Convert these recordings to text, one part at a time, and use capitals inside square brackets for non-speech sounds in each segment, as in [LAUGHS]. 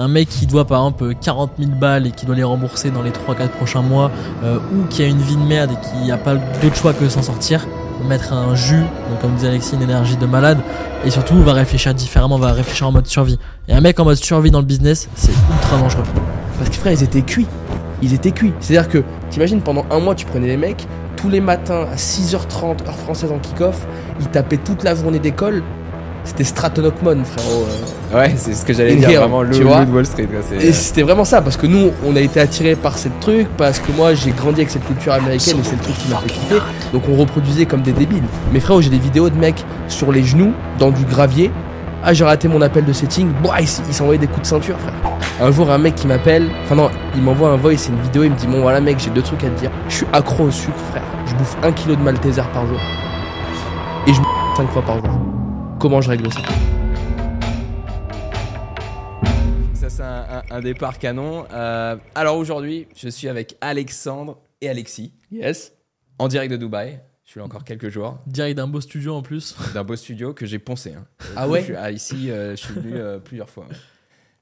un mec qui doit par exemple 40 000 balles et qui doit les rembourser dans les 3-4 prochains mois, euh, ou qui a une vie de merde et qui n'a pas d'autre choix que s'en sortir, mettre un jus, comme disait Alexis, une énergie de malade, et surtout va réfléchir différemment, va réfléchir en mode survie. Et un mec en mode survie dans le business, c'est ultra dangereux. Parce que frère, ils étaient cuits. Ils étaient cuits. C'est-à-dire que, t'imagines, pendant un mois, tu prenais les mecs, tous les matins à 6h30, heure française en kick-off, ils tapaient toute la journée d'école. C'était Stratton frérot. euh. Ouais, c'est ce que j'allais dire, guerre, vraiment, le, tu vois. le Wall Street. quoi, Et c'était vraiment ça, parce que nous, on a été attirés par cette truc, parce que moi, j'ai grandi avec cette culture américaine et c'est le truc qui m'a fait kiffer. Donc on reproduisait comme des débiles. Mais frérot, j'ai des vidéos de mecs sur les genoux, dans du gravier. Ah, j'ai raté mon appel de setting. Boah, il, il s'envoyait des coups de ceinture, frère. Un jour, un mec qui m'appelle, enfin non, il m'envoie un voice, c'est une vidéo, il me dit Bon, voilà, mec, j'ai deux trucs à te dire. Je suis accro au sucre, frère. Je bouffe un kilo de Malteser par jour. Et je me [LAUGHS] 5 fois par jour. Comment je règle ça Ça, c'est un, un- un départ canon. Euh, alors aujourd'hui, je suis avec Alexandre et Alexis, Yes. en direct de Dubaï. Je suis là encore quelques jours, Direct d'un beau studio en plus. [LAUGHS] d'un beau studio que j'ai poncé. hein. Ah ouais? Je suis- ah, Ici, euh, je suis venu euh, plusieurs fois.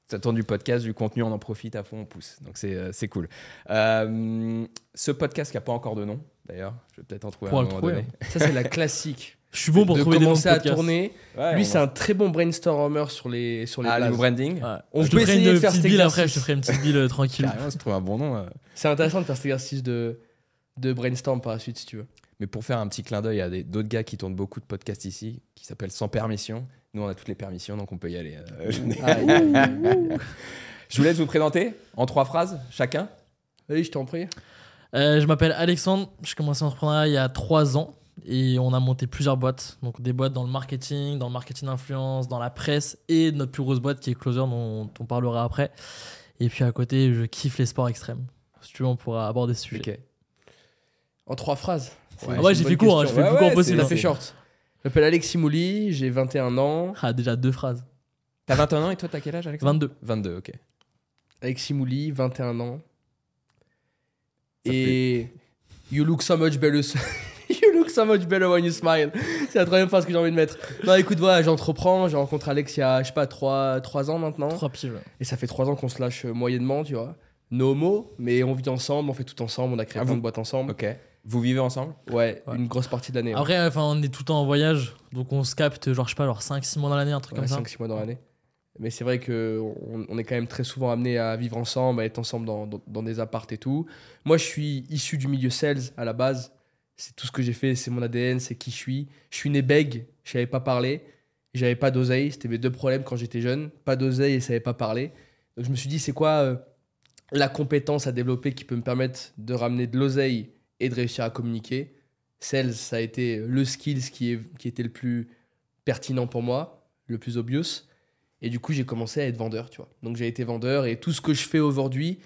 Ça tourne du podcast, du contenu, on en profite à fond, on pousse. Donc c'est euh, cool. Ce podcast qui n'a pas encore de nom, d'ailleurs, je vais peut-être en trouver Pour un le moment trouver, donné. Ça, c'est la [LAUGHS] classique. Je suis bon pour de trouver des noms de commencer à podcasts. tourner. Ouais, Lui, c'est un très bon brainstormer sur les, sur les Ah, le branding. Ouais. On je peut te ferai essayer une de faire petite cet bille après, je te ferai une petite bille euh, tranquille. Carrément, c'est trouver un bon nom. euh. C'est intéressant de faire cet exercice de, de brainstorm par la suite, si tu veux. Mais pour faire un petit clin d'œil à des- d'autres gars qui tournent beaucoup de podcasts ici, qui s'appellent Sans Permission. Nous, on a toutes les permissions, donc on peut y aller. Euh, [LAUGHS] je vous laisse vous présenter en trois phrases, chacun. Allez, je t'en prie. Euh, je m'appelle Alexandre, j'ai commencé l'entrepreneuriat il y a 3 ans et on a monté plusieurs boîtes. Donc des boîtes dans le marketing, dans le marketing d'influence, dans la presse et notre plus grosse boîte qui est Closer dont on parlera après. Et puis à côté, je kiffe les sports extrêmes. Si tu veux, on pourra aborder ce sujet. En trois phrases. Ah ouais, une j'ai fait court, hein, j'ai fait le plus Ouais, court possible. Ça hein. fait short. Je m'appelle Alexis Mouli, j'ai 21 ans. Ah, déjà deux phrases. T'as 21 ans et toi, t'as quel âge, Alexandre 22. 22, ok. Alexis Mouli, 21 ans. Ça Et you look so much better. You look so much better when you smile. C'est la troisième phrase que j'ai envie de mettre. Non, écoute, voilà, j'entreprends. J'ai rencontré Alex il y a, je sais pas, 3, ans maintenant. Trois piges. ouais. Et ça fait 3 ans qu'on se lâche euh, moyennement, tu vois. No homo, mais on vit ensemble, on fait tout ensemble, on a créé Ah, plein vous- de boîtes ensemble. Ok. Vous vivez ensemble? Ouais, Ouais. une grosse partie de l'année. Après, enfin, on est tout le temps en voyage, donc on se capte, genre, je sais pas, genre 5-6 mois dans l'année, un truc Ouais, comme ça. 5-6 mois dans l'année. Mais c'est vrai que on, on est quand même très souvent amené à vivre ensemble, à être ensemble dans, dans- dans des appartes et tout. Moi, je suis issu du milieu sales à la base. C'est tout ce que j'ai fait, c'est mon ADN, c'est qui je suis. Je suis né bègue, je savais pas parler. J'avais pas d'oseille, c'était mes deux problèmes quand j'étais jeune. Pas d'oseille et je savais pas parler. Donc je me suis dit, c'est quoi euh, la compétence à développer qui peut me permettre de ramener de l'oseille et de réussir à communiquer? Sales, ça a été le skills qui, qui était le plus pertinent pour moi, le plus obvious. Et du coup, j'ai commencé à être vendeur, tu vois. Donc j'ai été vendeur et tout ce que je fais aujourd'hui,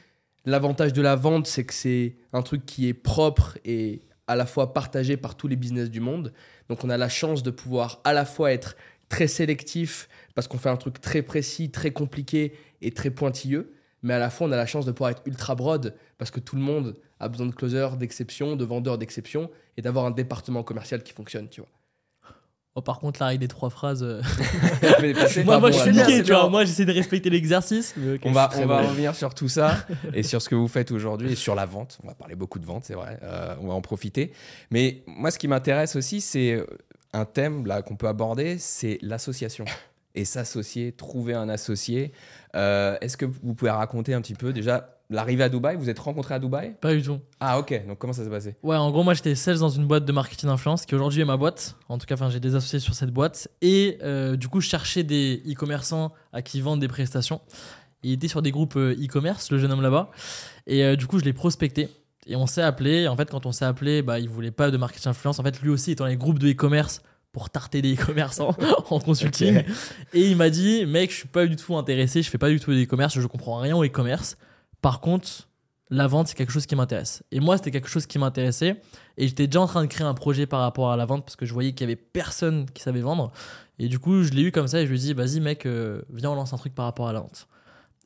l'avantage de la vente, c'est que c'est un truc qui est propre et à la fois partagé par tous les business du monde. Donc on a la chance de pouvoir à la fois être très sélectif parce qu'on fait un truc très précis, très compliqué et très pointilleux, mais à la fois on a la chance de pouvoir être ultra broad parce que tout le monde a besoin de closers d'exception, de vendeurs d'exception et d'avoir un département commercial qui fonctionne, tu vois. Oh, par contre, là, avec les trois phrases. euh, [LAUGHS] [LAUGHS] moi, je suis niqué, tu vois. Moi, j'essaie de respecter l'exercice. On va, on va revenir sur tout ça [LAUGHS] et sur ce que vous faites aujourd'hui et sur la vente. On va parler beaucoup de vente, c'est vrai. Euh, on va en profiter. Mais moi, ce qui m'intéresse aussi, c'est euh, un thème là qu'on peut aborder, c'est l'association et s'associer, trouver un associé. Euh, Est-ce que vous pouvez raconter un petit peu déjà l'arrivée à Dubaï Vous êtes rencontrés à Dubaï? Pas du tout. Ah ok. Donc comment ça s'est passé? Ouais, en gros, moi j'étais sales dans une boîte de marketing influence qui aujourd'hui est ma boîte. En tout cas, enfin, j'ai des associés sur cette boîte. Et euh, du coup, je cherchais des e-commerçants à qui vendre des prestations. Il était sur des groupes euh, e-commerce, le jeune homme là-bas. Et euh, du coup, je l'ai prospecté. Et on s'est appelé. Et en fait, quand on s'est appelé, bah, il voulait pas de marketing influence. En fait, lui aussi dans les groupes de e-commerce pour tarter des e-commerçants [LAUGHS] en consulting. Et il m'a dit, mec, je suis pas du tout intéressé, je fais pas du tout de e-commerce, je comprends rien au e-commerce. Par contre, la vente, c'est quelque chose qui m'intéresse. Et moi, c'était quelque chose qui m'intéressait. Et j'étais déjà en train de créer un projet par rapport à la vente parce que je voyais qu'il y avait personne qui savait vendre. Et du coup, je l'ai eu comme ça et je lui ai dit, vas-y, mec, euh, viens, on lance un truc par rapport à la vente.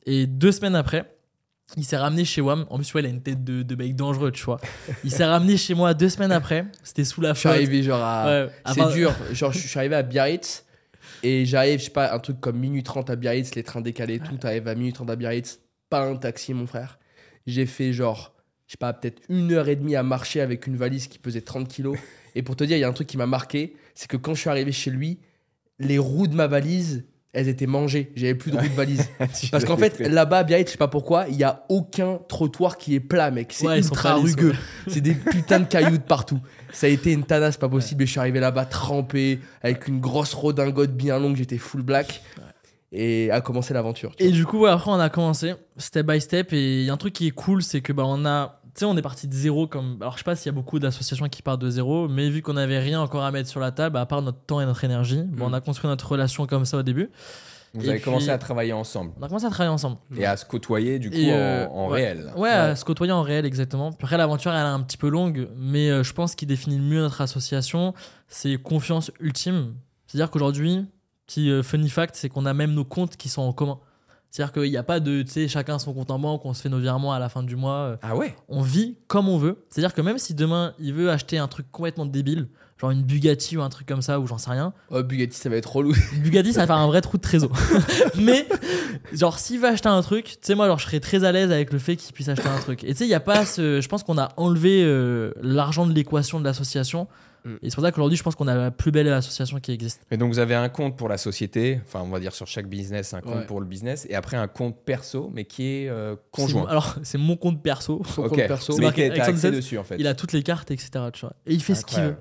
Et deux semaines après, il s'est ramené chez WAM. En plus, ouais, il a une tête de, de mec dangereux, tu vois. Il s'est ramené chez moi deux semaines après. C'était sous la Je suis arrivé genre à... Ouais, C'est dur. [LAUGHS] Genre, je suis arrivé à Biarritz. Et j'arrive, je sais pas, un truc comme minuit 30 à Biarritz, les trains décalés tout. T'arrives à minuit 30 à Biarritz, pas un taxi, mon frère. J'ai fait genre, je sais pas, peut-être une heure et demie à marcher avec une valise qui pesait 30 kilos. [LAUGHS] Et pour te dire, il y a un truc qui m'a marqué, c'est que quand je suis arrivé chez lui, les roues de ma valise, elles étaient mangées. J'avais plus de roues de valise. [LAUGHS] Parce qu'en fait, là-bas, Biarritz, je sais pas pourquoi, il y a aucun trottoir qui est plat, mec. C'est Ouais, ultra rugueux. [LAUGHS] C'est des putains de cailloux de partout. Ça a été une tanasse pas possible. Et je suis arrivé là-bas trempé, avec une grosse redingote bien longue. J'étais full black. Et a commencé l'aventure. tu Et vois. du coup, ouais, après, on a commencé step by step. Et il y a un truc qui est cool, c'est que bah, on a. Tu sais, on est parti de zéro. Comme... Alors, je sais pas s'il y a beaucoup d'associations qui partent de zéro, mais vu qu'on n'avait rien encore à mettre sur la table, à part notre temps et notre énergie, bah, Mm. on a construit notre relation comme ça au début. Vous Et avez commencé à travailler ensemble On a commencé à travailler ensemble. et à se côtoyer du coup en, euh, en ouais. réel. Ouais, à se côtoyer en réel, exactement. Puis après, l'aventure, elle est un petit peu longue, mais euh, je pense qu'il définit le mieux notre association, c'est confiance ultime. C'est-à-dire qu'aujourd'hui, petit euh, funny fact, c'est qu'on a même nos comptes qui sont en commun. C'est-à-dire qu'il n'y a pas de, tu sais, chacun son compte en banque, on se fait nos virements à la fin du mois. euh, Ah ouais? On vit comme on veut. C'est-à-dire que même si demain, il veut acheter un truc complètement débile, genre une Bugatti ou un truc comme ça, ou j'en sais rien, Oh, Bugatti, ça va être relou. [LAUGHS] Bugatti, ça va faire un vrai trou de trésor. [LAUGHS] [LAUGHS] Mais, genre, s'il veut acheter un truc, tu sais, moi, genre, je serais très à l'aise avec le fait qu'il puisse acheter un truc. Et tu sais, il n'y a pas ce. Je pense qu'on a enlevé euh, l'argent de l'équation de l'association. Mm. Et c'est pour ça qu'aujourd'hui, je pense qu'on a la plus belle association qui existe. Et donc vous avez un compte pour la société, enfin on va dire sur chaque business un compte Ouais. pour le business, et après un compte perso, mais qui est euh, conjoint. [LAUGHS] Alors, c'est mon compte perso. Son Ok. compte perso. C'est marqué accès dessus en fait. Il a toutes les cartes, etc. Tu vois. Et il fait ce qu'il veut.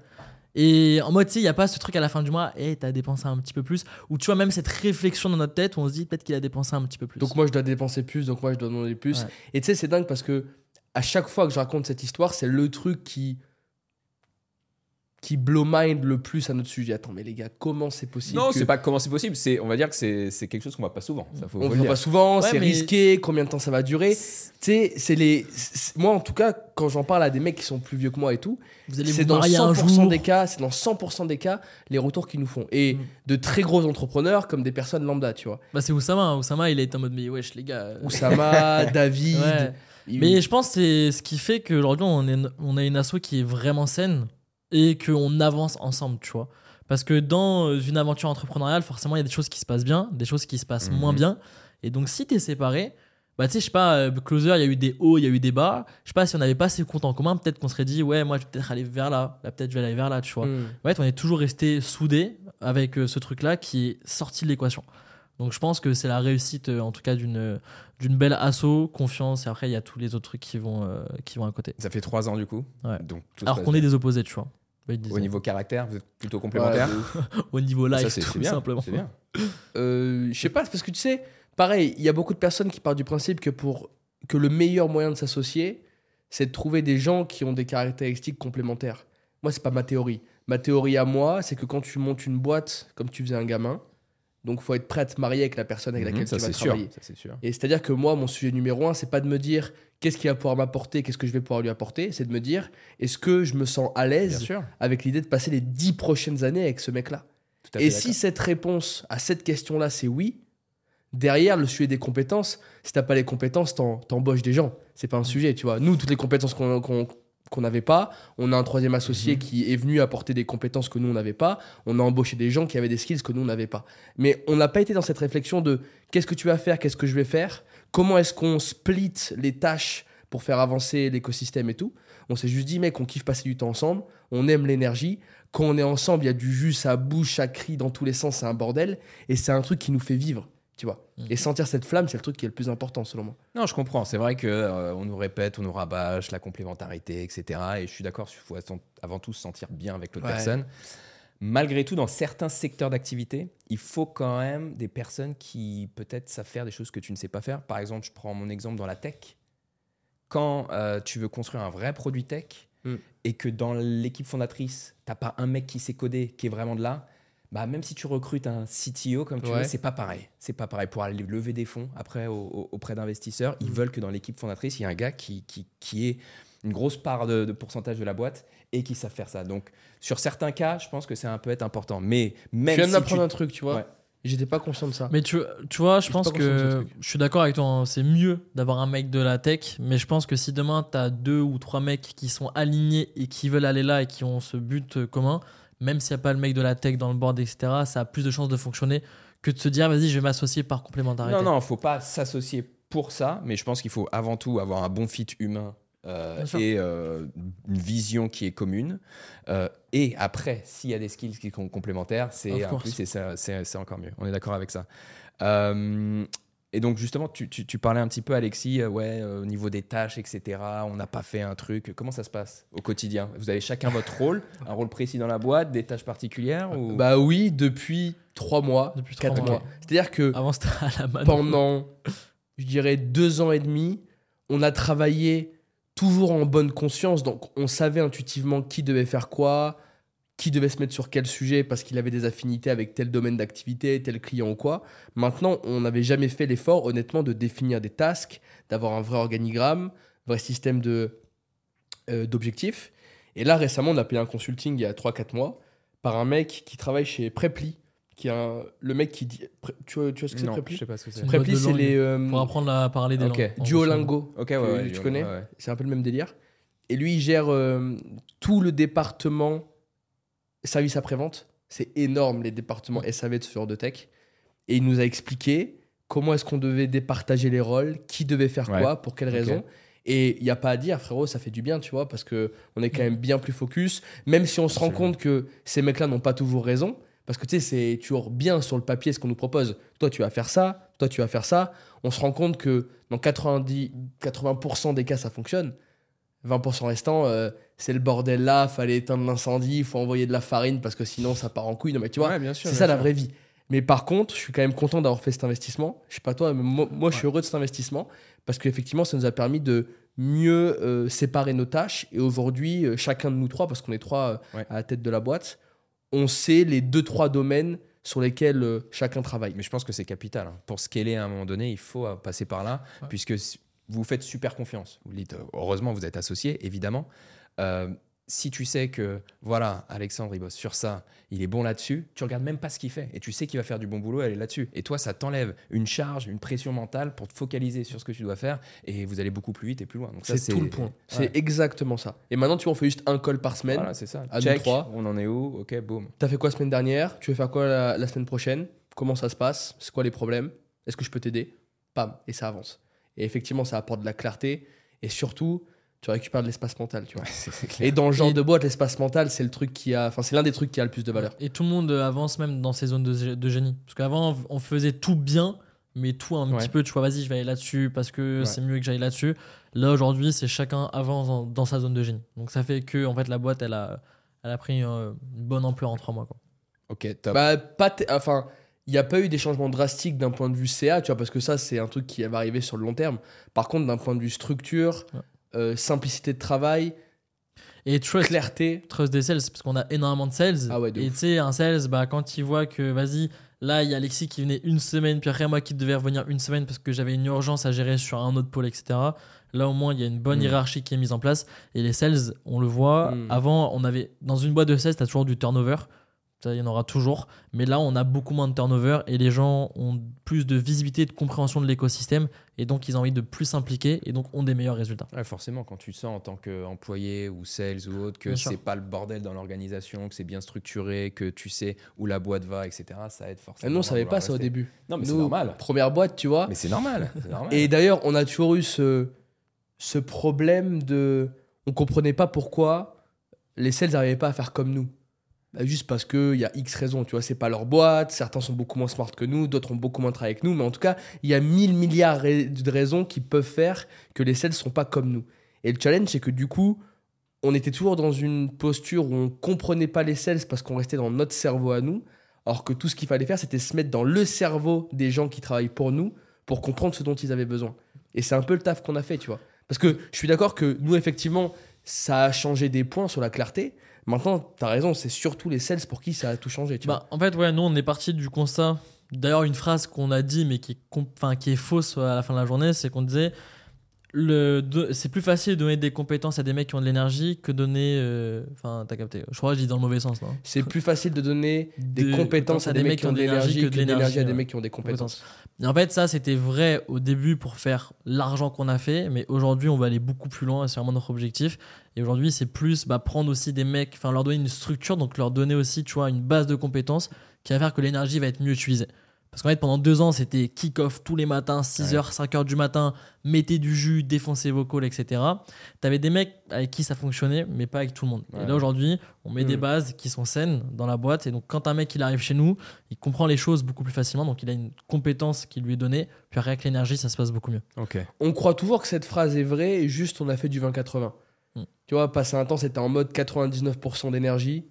Et en mode, tu sais, il n'y a pas ce truc à la fin du mois, et t'as dépensé un petit peu plus. Ou tu vois, même cette réflexion dans notre tête où on se dit peut-être qu'il a dépensé un petit peu plus. Donc moi je dois dépenser plus, donc moi je dois demander plus. Ouais. Et tu sais c'est dingue parce que à chaque fois que je raconte cette histoire, c'est le truc qui qui blow mind le plus à notre sujet. Attends mais les gars, comment c'est possible Non, que- c'est pas comment c'est possible, c'est on va dire que c'est c'est quelque chose qu'on voit pas souvent. Ça faut, on voit pas souvent, Ouais, c'est mais- risqué, combien de temps ça va durer. Tu sais, c'est les c'est- moi en tout cas quand j'en parle à des mecs qui sont plus vieux que moi et tout, vous allez c'est vous dans marier un 100% jour. des cas, c'est dans 100% des cas les retours qu'ils nous font et Mm. de très gros entrepreneurs comme des personnes lambda, tu vois. Bah, c'est Oussama. hein. Oussama, il est en mode, mais wesh, les gars. euh, Oussama, [LAUGHS] David, Ouais. il- Mais je pense que c'est ce qui fait qu'aujourd'hui, on, est, on a une asso qui est vraiment saine et qu'on avance ensemble, tu vois. Parce que dans euh, une aventure entrepreneuriale, forcément, il y a des choses qui se passent bien, des choses qui se passent Mhm. moins bien. Et donc, si t'es séparé, bah, tu sais, je sais pas, euh, Closer, il y a eu des hauts, il y a eu des bas. Je sais pas, si on n'avait pas ces comptes en commun, peut-être qu'on serait dit, ouais, moi, je vais peut-être aller vers là, là, peut-être je vais aller vers là, tu vois. Mm. Ouais, on est toujours resté soudés avec euh, ce truc-là qui est sorti de l'équation. Donc je pense que c'est la réussite, euh, en tout cas, d'une d'une belle asso, confiance, et après il y a tous les autres trucs qui vont, euh, qui vont à côté. Ça fait trois ans du coup. Ouais. Donc Alors qu'on est des opposés, tu vois. Disaient. au niveau caractère, vous êtes plutôt complémentaires. ouf. [LAUGHS] Au niveau live, ça c'est tout bien. simplement. Bien. [LAUGHS] Euh, je sais pas, parce que tu sais, pareil, il y a beaucoup de personnes qui partent du principe que pour que le meilleur moyen de s'associer, c'est de trouver des gens qui ont des caractéristiques complémentaires. Moi, c'est pas ma théorie. Ma théorie à moi, c'est que quand tu montes une boîte comme tu faisais un gamin, donc faut être prêt à te marier avec la personne avec laquelle ça tu vas sûr. travailler. Ça c'est sûr. Et c'est-à-dire que moi, mon sujet numéro un, c'est pas de me dire qu'est-ce qu'il va pouvoir m'apporter, qu'est-ce que je vais pouvoir lui apporter, c'est de me dire est-ce que je me sens à l'aise avec l'idée de passer les dix prochaines années avec ce mec-là. Et si cette réponse à cette question-là, c'est oui, derrière le sujet des compétences, si t'as pas les compétences, t'en- t'embauches des gens. C'est pas un sujet, tu vois. Nous, toutes les compétences qu'on qu'on- qu'on n'avait pas, on a un troisième associé Mhm. qui est venu apporter des compétences que nous, on n'avait pas. On a embauché des gens qui avaient des skills que nous, on n'avait pas. Mais on n'a pas été dans cette réflexion de qu'est-ce que tu vas faire, qu'est-ce que je vais faire, comment est-ce qu'on split les tâches pour faire avancer l'écosystème et tout. On s'est juste dit, mec, on kiffe passer du temps ensemble, on aime l'énergie. Quand on est ensemble, il y a du jus, ça bouge, ça crie dans tous les sens, c'est un bordel. Et c'est un truc qui nous fait vivre, tu vois. Mhm. Et sentir cette flamme, c'est le truc qui est le plus important, selon moi. Non, je comprends. C'est vrai que euh, on nous répète, on nous rabâche la complémentarité, etc. Et je suis d'accord, il faut avant tout se sentir bien avec l'autre Ouais. personne. Malgré tout, dans certains secteurs d'activité, il faut quand même des personnes qui peut-être savent faire des choses que tu ne sais pas faire. Par exemple, je prends mon exemple dans la tech. Quand euh, tu veux construire un vrai produit tech Mm. et que dans l'équipe fondatrice, tu n'as pas un mec qui sait coder, qui est vraiment de là, bah, même si tu recrutes un CTO, comme tu Ouais. veux, c'est pas pareil. C'est pas pareil. Pour aller lever des fonds après au- au- auprès d'investisseurs, ils Mm. veulent que dans l'équipe fondatrice, il y ait un gars qui, qui, qui ait une grosse part de, de pourcentage de la boîte et qui savent faire ça. Donc, sur certains cas, je pense que c'est un peu être important. Mais même je viens si m'apprendre tu- un truc, tu vois. Ouais. J'étais pas conscient de ça. Mais tu, tu vois, je pense que je suis d'accord avec toi. hein. C'est mieux d'avoir un mec de la tech, mais je pense que si demain tu as deux ou trois mecs qui sont alignés et qui veulent aller là et qui ont ce but euh, commun, même s'il n'y a pas le mec de la tech dans le board, etc., ça a plus de chances de fonctionner que de se dire, vas-y, je vais m'associer par complémentarité. Non, non, faut pas s'associer pour ça, mais je pense qu'il faut avant tout avoir un bon fit humain euh, et euh, une vision qui est commune. Euh, et après, s'il y a des skills qui sont complémentaires, c'est un plus et encore mieux. On est d'accord avec ça. Euh, et donc justement, tu, tu- tu parlais un petit peu, Alexis, ouais, euh, au niveau des tâches, etc. On n'a pas fait un truc. Comment ça se passe au quotidien? Vous avez chacun votre rôle, un rôle précis dans la boîte, des tâches particulières ou... Bah oui, depuis trois mois, Depuis trois quatre mois. mois. C'est-à-dire que Avant, c'était à la mano. pendant, je dirais, deux ans et demi, on a travaillé toujours en bonne conscience. Donc, on savait intuitivement qui devait faire quoi, qui devait se mettre sur quel sujet parce qu'il avait des affinités avec tel domaine d'activité, tel client ou quoi. Maintenant, on n'avait jamais fait l'effort, honnêtement, de définir des tasks, d'avoir un vrai organigramme, vrai système de, euh, d'objectifs. Et là, récemment, on a payé un consulting il y a 3-4 mois par un mec qui travaille chez Preply, qui est un- le mec qui dit. Tu vois, tu vois ce que c'est non, Preply je sais pas ce que c'est. C'est une Preply, boîte de c'est langue. les. euh, Pour apprendre à parler des Ok. langues. en Duolingo. Ok, ouais, que ouais, tu ouais, connais ouais. C'est un peu le même délire. Et lui, il gère euh, tout le département service après-vente. C'est énorme, les départements SAV de ce genre de tech. Et il nous a expliqué comment est-ce qu'on devait départager les rôles, qui devait faire Ouais. quoi, pour quelles Ok. raisons. Et il n'y a pas à dire, frérot, ça fait du bien, tu vois, parce que on est quand même bien plus focus, même si on se rend Absolument. compte que ces mecs-là n'ont pas toujours raison. Parce que tu sais, c'est toujours bien sur le papier ce qu'on nous propose. Toi, tu vas faire ça, toi, tu vas faire ça. On se rend compte que dans 90, 80% des cas, ça fonctionne. 20% restant, euh, c'est le bordel là, fallait éteindre l'incendie, il faut envoyer de la farine parce que sinon ça part en couille. Non, mais tu vois, Ouais, c'est ça la vraie vie. Mais par contre, je suis quand même content d'avoir fait cet investissement. Je sais pas toi, mais moi, moi, je suis heureux de cet investissement parce qu'effectivement, ça nous a permis de mieux euh, séparer nos tâches. Et aujourd'hui, euh, chacun de nous trois, parce qu'on est trois Ouais. à la tête de la boîte, on sait les deux, trois domaines sur lesquels euh, chacun travaille. Mais je pense que c'est capital. hein. Pour scaler à un moment donné, il faut euh, passer par là, Ouais. puisque vous faites super confiance. Vous dites, euh, heureusement, vous êtes associé, évidemment. Euh, si tu sais que, voilà, Alexandre, il bosse sur ça, il est bon là-dessus, tu regardes même pas ce qu'il fait. Et tu sais qu'il va faire du bon boulot, elle est là-dessus. Et toi, ça t'enlève une charge, une pression mentale pour te focaliser sur ce que tu dois faire. Et vous allez beaucoup plus vite et plus loin. Donc ça, C'est tout le point. Ouais. C'est exactement ça. Et maintenant, tu on fait juste un call par semaine. Voilà, c'est ça. à nous Check, trois. on en est où? Ok, boum. T'as fait quoi semaine dernière? Tu veux faire quoi la, la semaine prochaine? Comment ça se passe? C'est quoi les problèmes? Est-ce que je peux t'aider? Pam, et ça avance. Et effectivement, ça apporte de la clarté et surtout, tu récupères de l'espace mental, tu vois. Et dans le genre Et- de boîte, l'espace mental, c'est le truc qui a, enfin, c'est l'un des trucs qui a le plus de valeur. Et tout le monde avance même dans ces zones de, gé- de génie. Parce qu'avant, on faisait tout bien, mais tout un Ouais. petit peu, tu vois, vas-y, je vais aller là-dessus parce que Ouais. c'est mieux que j'aille là-dessus. Là, aujourd'hui, c'est chacun avance dans, dans sa zone de génie. Donc ça fait que, en fait, la boîte, elle a, elle a pris euh, une bonne ampleur en trois mois. Quoi. Ok, top. Bah, pas, enfin, il n'y a pas eu des changements drastiques d'un point de vue CA, tu vois, parce que ça, c'est un truc qui va arriver sur le long terme. Par contre, d'un point de vue structure, Ouais. Euh, simplicité de travail, Et trust, clarté. trust des sales, parce qu'on a énormément de sales. Ah ouais, de et tu sais, un sales, bah, quand il voit que, vas-y, là, il y a Alexis qui venait une semaine, puis après, moi qui devais revenir une semaine parce que j'avais une urgence à gérer sur un autre pôle, etc. Là, au moins, il y a une bonne Mm. hiérarchie qui est mise en place. Et les sales, on le voit, Mm. avant, on avait, dans une boîte de sales, tu as toujours du turnover. Ça, il y en aura toujours. Mais là, on a beaucoup moins de turnover et les gens ont plus de visibilité et de compréhension de l'écosystème. Et donc, ils ont envie de plus s'impliquer et donc ont des meilleurs résultats. Ouais, forcément, quand tu sens en tant qu'employé ou sales ou autre que c'est pas le bordel dans l'organisation, que c'est bien structuré, que tu sais où la boîte va, etc., ça aide Ah, forcément. nous, on savait pas ça au début. Non, mais c'est normal. Première boîte, tu vois. Mais c'est normal. c'est [LAUGHS] normal. Et d'ailleurs, on a toujours eu ce, ce problème de. On comprenait pas pourquoi les sales n'arrivaient pas à faire comme nous. Bah, juste parce qu'il y a X raisons, tu vois, c'est pas leur boîte, certains sont beaucoup moins smart que nous, d'autres ont beaucoup moins travaillé avec nous, mais en tout cas, il y a mille milliards de raisons qui peuvent faire que les sales sont pas comme nous. Et le challenge, c'est que du coup, on était toujours dans une posture où on comprenait pas les sales parce qu'on restait dans notre cerveau à nous, alors que tout ce qu'il fallait faire, c'était se mettre dans le cerveau des gens qui travaillent pour nous pour comprendre ce dont ils avaient besoin. Et c'est un peu le taf qu'on a fait, tu vois. Parce que je suis d'accord que nous, effectivement, ça a changé des points sur la clarté. Maintenant, tu as raison, c'est surtout les sales pour qui ça a tout changé, tu vois. Bah, en fait, ouais, nous, on est parti du constat. D'ailleurs, une phrase qu'on a dit, mais qui est, qui est fausse à la fin de la journée, c'est qu'on disait c'est plus facile de donner des compétences à des mecs qui ont de l'énergie que donner. euh, Enfin, t'as capté. Je crois que je dis dans le mauvais sens, non C'est plus facile de donner [LAUGHS] des De- compétences à des mecs qui ont de l'énergie que de l'énergie à des ouais. mecs qui ont des compétences. Et en fait, ça, c'était vrai au début pour faire l'argent qu'on a fait, mais aujourd'hui, on va aller beaucoup plus loin et c'est vraiment notre objectif. Et aujourd'hui, c'est plus bah, prendre aussi des mecs, enfin, leur donner une structure, donc leur donner aussi, tu vois, une base de compétences qui va faire que l'énergie va être mieux utilisée. Parce qu'en fait, pendant deux ans, c'était kick-off tous les matins, 6h, 5h du matin, mettez du jus, défoncez vos calls, etc. T'avais des mecs avec qui ça fonctionnait, mais pas avec tout le monde. Ouais. Et là, aujourd'hui, on met des bases qui sont saines dans la boîte. Et donc, quand un mec il arrive chez nous, il comprend les choses beaucoup plus facilement. Donc, il a une compétence qui lui est donnée. Puis, avec l'énergie, ça se passe beaucoup mieux. Ok. On croit toujours que cette phrase est vraie et juste on a fait du 20-80. Mm. Tu vois, passer un temps, c'était en mode 99% d'énergie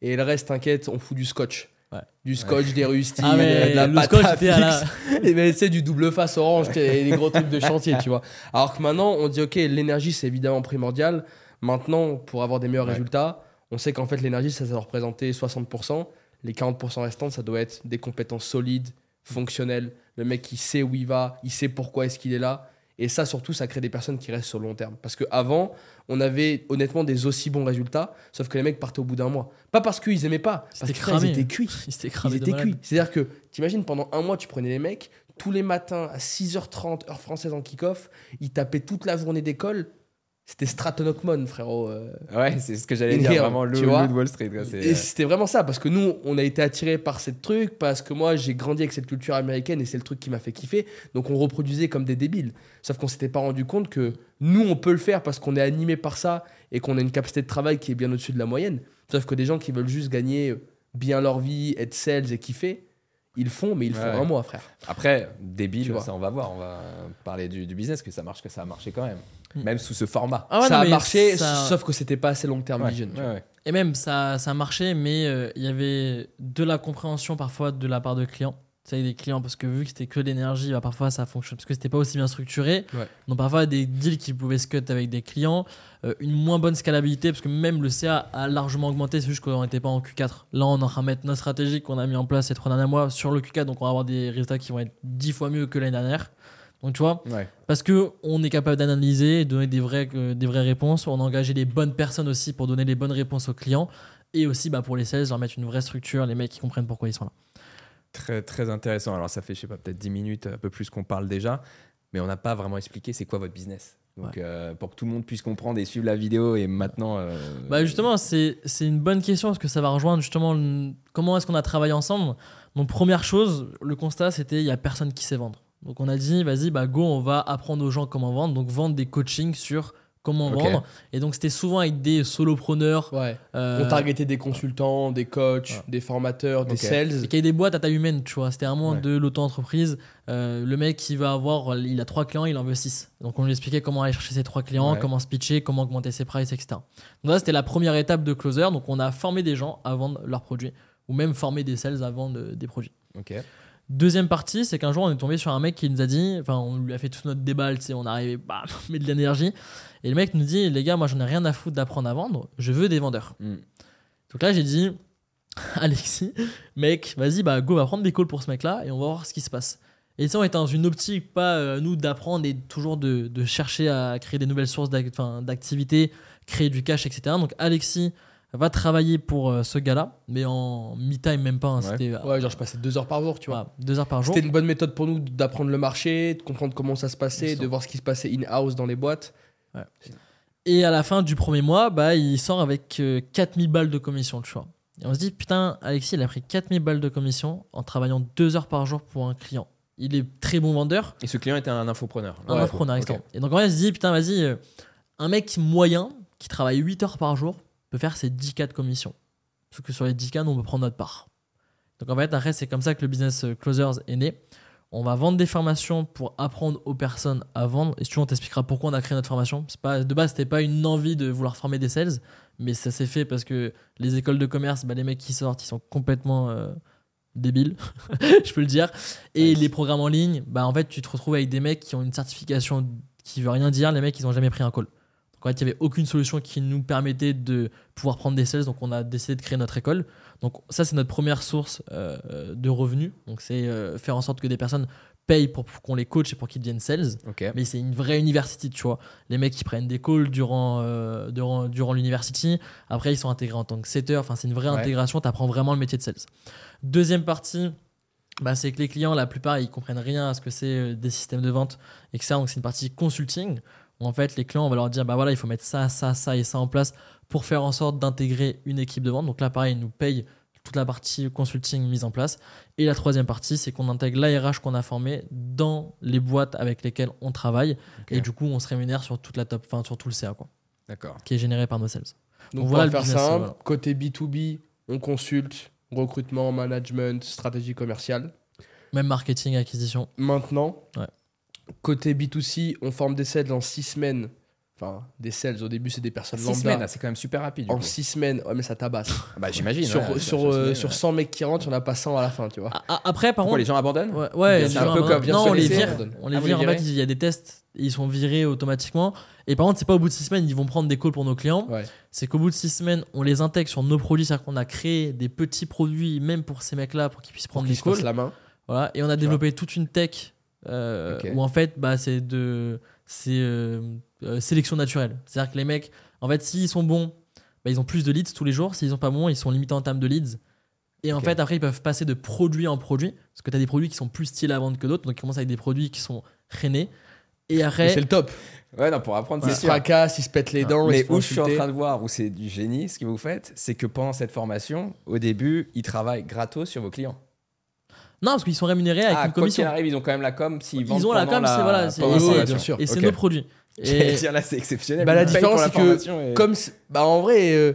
et le reste, t'inquiète, on fout du scotch. Ouais. Du scotch, des rustilles, Ah, de la le pâte scotch à à la- fixe. [LAUGHS] Et ben, sais, du double face orange, sais, les gros trucs de chantier, tu vois. Alors que maintenant, on dit, ok, l'énergie, c'est évidemment primordial. Maintenant, pour avoir des meilleurs Ouais. résultats, on sait qu'en fait, l'énergie, ça doit représenter 60%. Les 40% restants, ça doit être des compétences solides, fonctionnelles. Le mec qui sait où il va, il sait pourquoi est-ce qu'il est là. Et ça, surtout, ça crée des personnes qui restent sur le long terme. Parce qu'avant, on avait honnêtement des aussi bons résultats, sauf que les mecs partaient au bout d'un mois. Pas parce qu'ils aimaient pas, parce qu'ils étaient cuits. S'était Ils étaient cuits. C'est-à-dire que, t'imagines, pendant un mois, tu prenais les mecs, tous les matins à 6h30, heure française en kick-off, ils tapaient toute la journée d'école. C'était Stratton frérot. euh. Ouais, c'est ce que j'allais dire, vraiment le de Wall Street. quoi, Et c'était vraiment ça, parce que nous, on a été attirés par cette truc, parce que moi, j'ai grandi avec cette culture américaine et c'est le truc qui m'a fait kiffer. Donc on reproduisait comme des débiles. Sauf qu'on s'était pas rendu compte que nous, on peut le faire parce qu'on est animé par ça et qu'on a une capacité de travail qui est bien au-dessus de la moyenne. Sauf que des gens qui veulent juste gagner bien leur vie, être sales et kiffer, ils font, mais ils font Ouais. un mois, frère. Après, débile, ça on va voir. On va parler du, du business, que ça marche, que ça a marché quand même. Mm. Même sous ce format. Ah ouais, ça non, a marché, ça- sauf que c'était pas assez long terme Ouais, vision. tu ouais, vois. ouais. Et même, ça, ça marchait, mais euh, il y avait de la compréhension parfois de la part de clients. Tu sais, des clients, parce que vu que c'était que de l'énergie, bah, parfois ça fonctionne. Parce que c'était pas aussi bien structuré. Ouais. Donc parfois des deals qui pouvaient se cut avec des clients, euh, une moins bonne scalabilité, parce que même le CA a largement augmenté, c'est juste qu'on n'était pas en Q4. Là, on est en train de mettre notre stratégie qu'on a mis en place ces trois derniers mois sur le Q4, donc on va avoir des résultats qui vont être 10 fois mieux que l'année dernière. Donc tu vois, Ouais. parce que on est capable d'analyser, de donner des vraies, euh, des vraies réponses. On a engagé les bonnes personnes aussi pour donner les bonnes réponses aux clients. Et aussi bah, pour les sales, leur mettre une vraie structure, les mecs qui comprennent pourquoi ils sont là. Très, très intéressant. Alors, ça fait, je sais pas, peut-être 10 minutes, un peu plus qu'on parle déjà, mais on n'a pas vraiment expliqué c'est quoi votre business. Donc, euh, pour que tout le monde puisse comprendre et suivre la vidéo, et maintenant. euh, Bah justement, c'est une bonne question parce que ça va rejoindre justement le- comment est-ce qu'on a travaillé ensemble. Donc première chose, le constat c'était il y a personne qui sait vendre. Donc on a dit vas-y bah go on va apprendre aux gens comment vendre. Donc vendre des coachings sur comment vendre. Et donc c'était souvent avec des solopreneurs. Ouais. euh, On targetait des consultants, des coachs, Ouais. des formateurs, des sales. et qui des boîtes à taille humaine, tu vois. C'était vraiment Ouais. de l'auto-entreprise. Euh, le mec, il va avoir, il a trois clients, il en veut six. Donc on lui expliquait comment aller chercher ses trois clients, comment se pitcher, comment augmenter ses prices, etc. Donc là, c'était la première étape de closer. Donc on a formé des gens à vendre leurs produits, ou même formé des sales à vendre des produits. Ok. Deuxième partie, c'est qu'un jour, on est tombé sur un mec qui nous a dit, enfin, on lui a fait tout notre débat, tu sais, on est arrivé, bam, [LAUGHS] on met de l'énergie. Et le mec nous dit, les gars, moi, j'en ai rien à foutre d'apprendre à vendre, je veux des vendeurs. Mm. Donc là, j'ai dit, [LAUGHS] Alexis, mec, vas-y, bah go, va prendre des calls pour ce mec-là et on va voir ce qui se passe. Et ça, on était dans une optique, pas euh, nous d'apprendre et toujours de, de chercher à créer des nouvelles sources d'activité, créer du cash, etc. Donc Alexis va travailler pour euh, ce gars-là, mais en me-time même pas, hein, Ouais. c'était euh, Ouais, genre je passais deux heures par jour, tu vois. voilà, deux heures par jour. C'était une bonne méthode pour nous d'apprendre le marché, de comprendre comment ça se passait, de voir ce qui se passait in-house dans les boîtes. Et à la fin du premier mois, bah, il sort avec euh, 4000 balles de commission, tu vois. Et on se dit, putain, Alexis, il a pris 4000 balles de commission en travaillant deux heures par jour pour un client. Il est très bon vendeur, Et ce client était un infopreneur. un Ouais, infopreneur, ok. exactement. Et donc, en fait, il se dit, putain, vas-y, euh, un mec moyen qui travaille 8 heures par jour peut faire ses 10K de commission. Parce que sur les 10K, nous, on peut prendre notre part. Donc, en fait, après, c'est comme ça que le business euh, Closers est né. On va vendre des formations pour apprendre aux personnes à vendre. Et si tu veux, on t'expliquera pourquoi on a créé notre formation. Pas, de base, c'était pas une envie de vouloir former des sales, mais ça s'est fait parce que les écoles de commerce, bah, les mecs qui sortent, ils sont complètement euh, débiles, [LAUGHS] je peux le dire. Et les programmes en ligne, bah, en fait, tu te retrouves avec des mecs qui ont une certification qui veut rien dire. Les mecs, ils ont jamais pris un call. En fait, il n'y avait aucune solution qui nous permettait de pouvoir prendre des sales. Donc, on a décidé de créer notre école. Donc, ça, c'est notre première source euh, de revenus. Donc, c'est euh, faire en sorte que des personnes payent pour, pour qu'on les coach et pour qu'ils deviennent sales. Mais c'est une vraie university, tu vois. Les mecs qui prennent des calls durant, euh, durant, durant l'university. Après, ils sont intégrés en tant que setter. Enfin, c'est une vraie Ouais. intégration. Tu apprends vraiment le métier de sales. Deuxième partie, bah, c'est que les clients, la plupart, ils comprennent rien à ce que c'est euh, des systèmes de vente, etc. Donc, c'est une partie consulting. En fait, les clients, on va leur dire, bah voilà, il faut mettre ça, ça, ça et ça en place pour faire en sorte d'intégrer une équipe de vente. Donc là, pareil, ils nous payent toute la partie consulting mise en place. Et la troisième partie, c'est qu'on intègre l'ARH qu'on a formé dans les boîtes avec lesquelles on travaille. Et du coup, on se rémunère sur toute la top, enfin, sur tout le CA, quoi, D'accord. qui est généré par nos sales. Donc, Voilà faire business, simple, voilà. côté B2B, on consulte recrutement, management, stratégie commerciale. Même marketing, acquisition. Maintenant, Ouais. Côté B2C, on forme des sales en 6 semaines. Enfin, des sales, au début, c'est des personnes Six lambda. semaines, ah, c'est quand même super rapide. du en coup. 6 semaines, ouais, mais ça tabasse. Bah, j'imagine. sur, ouais, sur, six euh, semaines, sur ouais. 100 mecs qui rentrent, il n'y en a pas 100 à la fin, tu vois. Après, par Pourquoi contre, les gens abandonnent Ouais, ouais, C'est un peu comme bien non, on les vire. On les Ah, vire. les En fait, il y a des tests, ils sont virés automatiquement. Et par contre, c'est pas au bout de six semaines, ils vont prendre des calls pour nos clients. Ouais. C'est qu'au bout de six semaines, on les intègre sur nos produits, c'est-à-dire qu'on a créé des petits produits, même pour ces mecs-là, pour qu'ils puissent prendre des calls. la main. Voilà. Et on a développé toute une tech euh, où en fait, bah, c'est de, c'est euh, euh, sélection naturelle. C'est-à-dire que les mecs, en fait, s'ils sont bons, bah, ils ont plus de leads tous les jours. S'ils sont pas bons, ils sont limités en termes de leads. Et en fait, après, ils peuvent passer de produit en produit. Parce que tu as des produits qui sont plus stylés à vendre que d'autres. Donc, ils commencent avec des produits qui sont reinés. Et après, c'est le top. Ouais, non, pour apprendre, Ils c'est se sûr. fracassent, ils se pètent les dents. Mais où je suis en train de voir où c'est du génie, ce que vous faites, c'est que pendant cette formation, au début, ils travaillent gratos sur vos clients. Non, parce qu'ils sont rémunérés avec ah, une quoi qu'il commission. arrive, ils ont quand même la com s'ils vendent Ils ont la com, c'est voilà, c'est- et la c'est- formation. bien sûr. Et c'est nos produits. [LAUGHS] Et dire là, c'est exceptionnel. Bah, la différence, c'est que et- Comme c'est- bah en vrai, euh,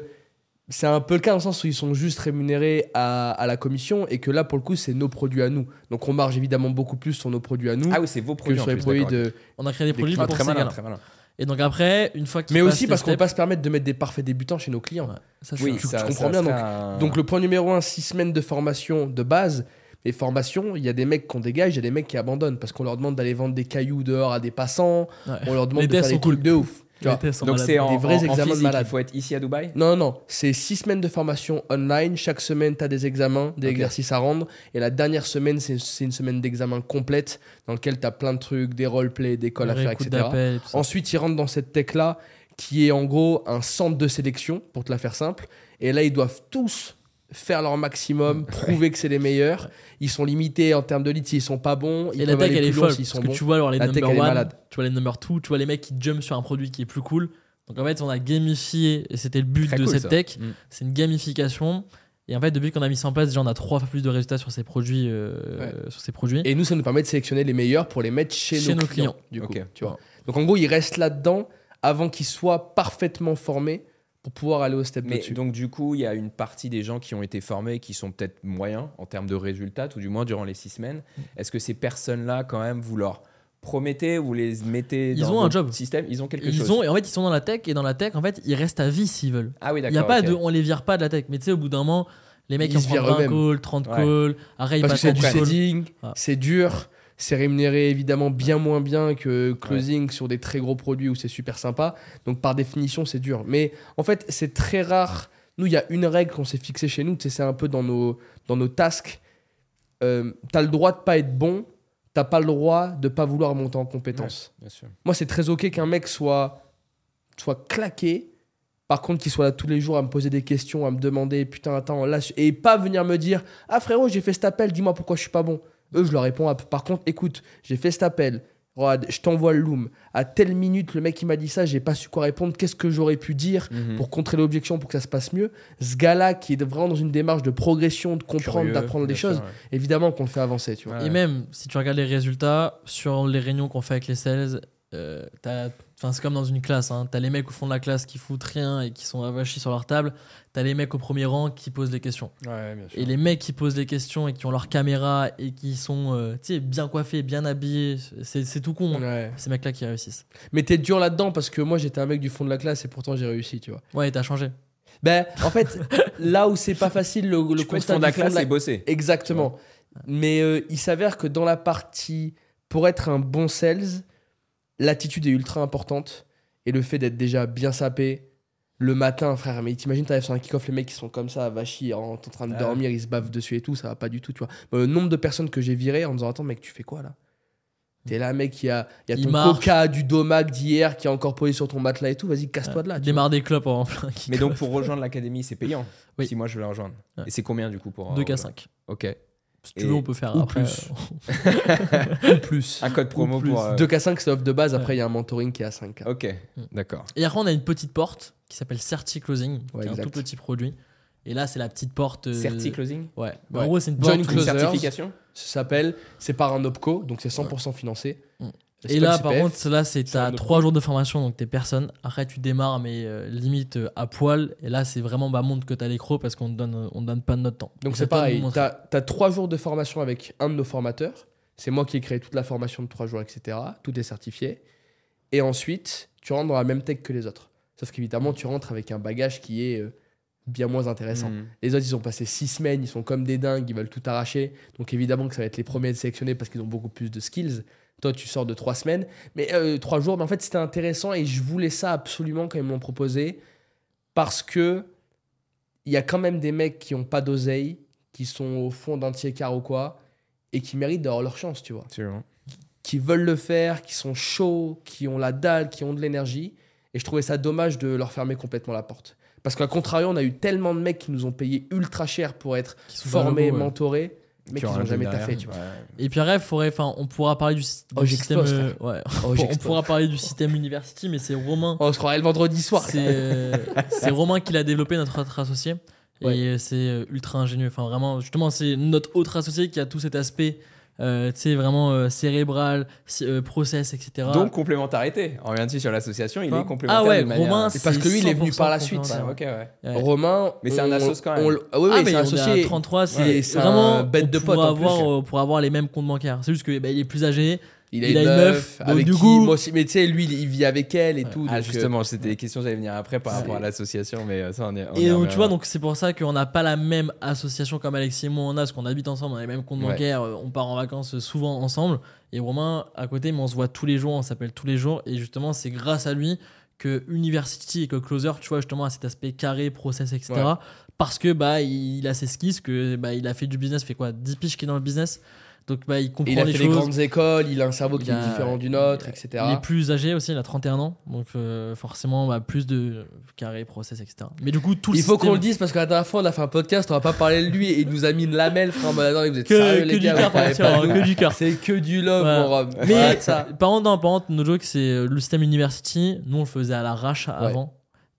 c'est un peu le cas dans le sens où ils sont juste rémunérés à, à la commission et que là, pour le coup, c'est nos produits à nous. Donc on marge évidemment beaucoup plus sur nos produits à nous Ah oui, c'est vos que produits en sur les plus, produits de. on a créé des Des produits Ah, pour très ces malin, gars-là. très malin. Et donc après, une fois qu'ils Mais aussi parce qu'on peut steps- pas se permettre de mettre des parfaits débutants chez nos clients. Ouais, ça, Oui, Tu- ça- tu comprends ça bien, donc- un- Donc le point numéro un, 6 semaines de formation de base. Et formation, il y a des mecs qu'on dégage, il y a des mecs qui abandonnent parce qu'on leur demande d'aller vendre des cailloux dehors à des passants, Ouais. on leur demande Les de faire tests des trucs cool. de ouf. tu vois. Donc c'est en, Des vrais en- en examens de physique, malade. il faut être ici à Dubaï? Non, non, c'est six semaines de formation online. Chaque semaine, tu as des examens, des exercices à rendre. Et la dernière semaine, c'est une semaine d'examen complète dans lequel tu as plein de trucs, des roleplays, des calls à faire, etc. et. Ensuite, ils rentrent dans cette tech-là qui est en gros un centre de sélection, pour te la faire simple. Et là, ils doivent tous faire leur maximum, prouver que c'est les meilleurs. Ils sont limités en termes de leads s'ils sont pas bons. Ils Et la peuvent tech, aller elle est plus loin folle. s'ils Parce sont que bons. tu vois alors les La number one, tu vois les number two, tu vois les mecs qui jump sur un produit qui est plus cool. Donc en fait, on a gamifié, et c'était le but Très de cool, cette ça. tech. Mm. C'est une gamification. Et en fait, depuis qu'on a mis ça en place, déjà, on a trois fois plus de résultats sur ces produits. euh, Ouais. sur ces produits. Et nous, ça nous permet de sélectionner les meilleurs pour les mettre chez, Chez nos, nos clients. clients. Du coup, tu vois. Donc en gros, ils restent là-dedans avant qu'ils soient parfaitement formés pour pouvoir aller au step Mais dessus. donc du coup, il y a une partie des gens qui ont été formés qui sont peut-être moyens en termes de résultats, tout du moins durant les six semaines. Mm. Est-ce que ces personnes-là, quand même, vous leur promettez, vous les mettez Ils dans ont un job. système? Ils ont quelque Ils chose ont, et en fait, ils sont dans la tech. Et dans la tech, en fait, ils restent à vie s'ils veulent. Ah oui, Il d'accord. y a pas de, on les vire pas de la tech. Mais tu sais, au bout d'un moment, les mecs Ils ils se virent prendre 20 eux-mêmes. calls, 30 Ouais. calls. Après, ils Parce que passent c'est à du 10 calls. seeding, Ah. c'est dur, c'est rémunéré évidemment bien moins bien que closing sur des très gros produits où c'est super sympa. Donc par définition, c'est dur. Mais en fait, c'est très rare. Nous, il y a une règle qu'on s'est fixée chez nous, tu c'est un peu dans nos, dans nos tasks. Euh, t'as le droit de pas être bon, t'as pas le droit de pas vouloir monter en compétence. Moi, c'est très ok qu'un mec soit, soit claqué. Par contre, qu'il soit là tous les jours à me poser des questions, à me demander putain, attends, là, et pas venir me dire ah frérot, j'ai fait cet appel, dis-moi pourquoi je suis pas bon. Eux, je leur réponds ah, par contre, écoute, j'ai fait cet appel. Regarde, je t'envoie le loom. À telle minute, le mec qui m'a dit ça, j'ai pas su quoi répondre. Qu'est-ce que j'aurais pu dire Mhm. pour contrer l'objection pour que ça se passe mieux? Ce gars-là qui est vraiment dans une démarche de progression, de comprendre, Curieux, d'apprendre des sûr, choses, ouais. évidemment qu'on le fait avancer, tu vois. Ouais. Et même, si tu regardes les résultats sur les réunions qu'on fait avec les sales, euh, t'as- enfin, c'est comme dans une classe. Hein. Tu as les mecs au fond de la classe qui foutent rien et qui sont avachis sur leur table. Tu as les mecs au premier rang qui posent les questions. Ouais, bien sûr. Et les mecs qui posent les questions et qui ont leur caméra et qui sont euh, tu sais, bien coiffés, bien habillés, c'est c'est tout con. hein. Ouais. Ces mecs-là qui réussissent. Mais t'es dur là-dedans parce que moi j'étais un mec du fond de la classe et pourtant j'ai réussi, tu vois. Ouais, t'as changé. Ben, en fait, là où c'est pas facile, le, le Tu constat fond de la classe et bosser. Exactement. Mais euh, il s'avère que dans la partie, pour être un bon sales, l'attitude est ultra importante. Et le fait d'être déjà bien sapé le matin, frère. Mais t'imagines, t'arrives sur un kick-off, les mecs qui sont comme ça, vachis, en, en train de Ah. dormir, ils se bavent dessus et tout, ça va pas du tout, tu vois. Moi, le nombre de personnes que j'ai virées en me disant Attends, mec, tu fais quoi là? T'es là, mec, il y a, y a Il ton marche. coca du domac d'hier qui est encore posé sur ton matelas et tout. Vas-y, casse-toi de là. Démarre des clopes en [LAUGHS] plein. qui Mais donc pour rejoindre l'académie, c'est payant. Oui. Si moi je veux la rejoindre. Ouais. Et c'est combien du coup pour euh, 2 k rejoindre 5. Ok. Si tu veux, on peut faire ou après. plus. euh, [LAUGHS] plus. Un code promo plus. pour. euh, 2K5, c'est off de base. Après, il y a un mentoring qui est à 5K. Ok. D'accord. Et après, on a une petite porte qui s'appelle Certi Closing, Ouais, qui est un tout petit produit. Et là, c'est la petite porte. euh, Certi closing. Ouais. Ouais. En gros, c'est une porte. Closers. certification. Ça s'appelle, c'est par un OPCO, donc c'est 100% financé. Et là, par contre, là, c'est t'as autre 3 jours de formation, donc t'es personne. Après, tu démarres, mais euh, limite euh, à poil. Et là, c'est vraiment bah, montre que t'as l'écro parce qu'on te donne, on donne pas de notre temps. Donc c'est à pareil, tu as, trois jours de formation avec un de nos formateurs. C'est moi qui ai créé toute la formation de trois jours, etc. Tout est certifié. Et ensuite, tu rentres dans la même tech que les autres. Sauf qu'évidemment, tu rentres avec un bagage qui est euh, bien moins intéressant. Mm. Les autres, ils ont passé six semaines, ils sont comme des dingues, ils veulent tout arracher. Donc évidemment que ça va être les premiers à être sélectionnés parce qu'ils ont beaucoup plus de skills. Toi, tu sors de trois semaines, mais euh, trois jours. Mais en fait, c'était intéressant et je voulais ça absolument quand ils me l'ont proposé parce que il y a quand même des mecs qui ont pas d'oseille, qui sont au fond d'un tiers ou quoi, et qui méritent d'avoir leur chance, tu vois. Qui veulent le faire, qui sont chauds, qui ont la dalle, qui ont de l'énergie. Et je trouvais ça dommage de leur fermer complètement la porte. Parce qu'à contrario, on a eu tellement de mecs qui nous ont payé ultra cher pour être formés, ouais. mentorés, mais Qui qui aura n'ont jamais taffé, tu vois. Et puis après, faudrait, enfin, on pourra parler du, Oh, du système. j'expose, euh, ouais. Oh, [LAUGHS] on pourra parler du système University, mais c'est Romain. Oh, on se croirait le vendredi soir. C'est [LAUGHS] Romain qui l'a développé, notre autre associé. Et Ouais. euh, c'est euh, ultra ingénieux. Enfin, vraiment, justement, c'est notre autre associé qui a tout cet aspect, euh, tu sais, vraiment euh, cérébral, euh, process, etc. Donc complémentarité. On revient dessus sur l'association, il est complémentaire. Ah ouais, manière- Romain, Et parce que lui, il est venu 100% par la suite. Ouais, ouais. Romain. Mais c'est un assos quand même. on- ah oui, ah, oui, mais c'est à associé. 33, c'est Ouais, c'est vraiment un bête de pote, avoir, euh, pour avoir les mêmes comptes bancaires. C'est juste que bah, il est plus âgé. Il a, Il une, a une meuf, avec du qui coup- moi aussi. Mais tu sais, lui, il vit avec elle et tout. Ah, donc, euh, justement, c'était des questions, j'allais venir après par rapport à l'association, mais euh, ça, on est. on Et donc, tu vois, donc c'est pour ça qu'on n'a pas la même association comme Alexis et moi on a, parce qu'on habite ensemble, on a les mêmes comptes Ouais. bancaires, euh, on part en vacances souvent ensemble. Et Romain, à côté, mais on se voit tous les jours, on s'appelle tous les jours. Et justement, c'est grâce à lui que University et que Closer, tu vois, justement, a cet aspect carré, process, etc. Ouais. Parce que bah, il a ses skills, que bah, il a fait du business, fait quoi 10 piges qui est dans le business. Donc bah, il comprend Il a les fait choses. des grandes écoles, il a un cerveau qui a- est différent du nôtre, etc. Il est plus âgé aussi, il a 31 ans, donc euh, forcément bah, plus de carré, process, etc. Mais du coup, tout le Il faut système- qu'on le dise parce que la dernière fois, on a fait un podcast, on va pas parler de lui et il nous a mis une lamelle, frère. mode, attendez, vous êtes que, sérieux, que les gars, nous que du cœur. C'est que du love, Ouais. mon Rob. Mais ça. par contre, non, par contre, no joke, c'est euh, le système University. Nous, on le faisait à l'arrache avant.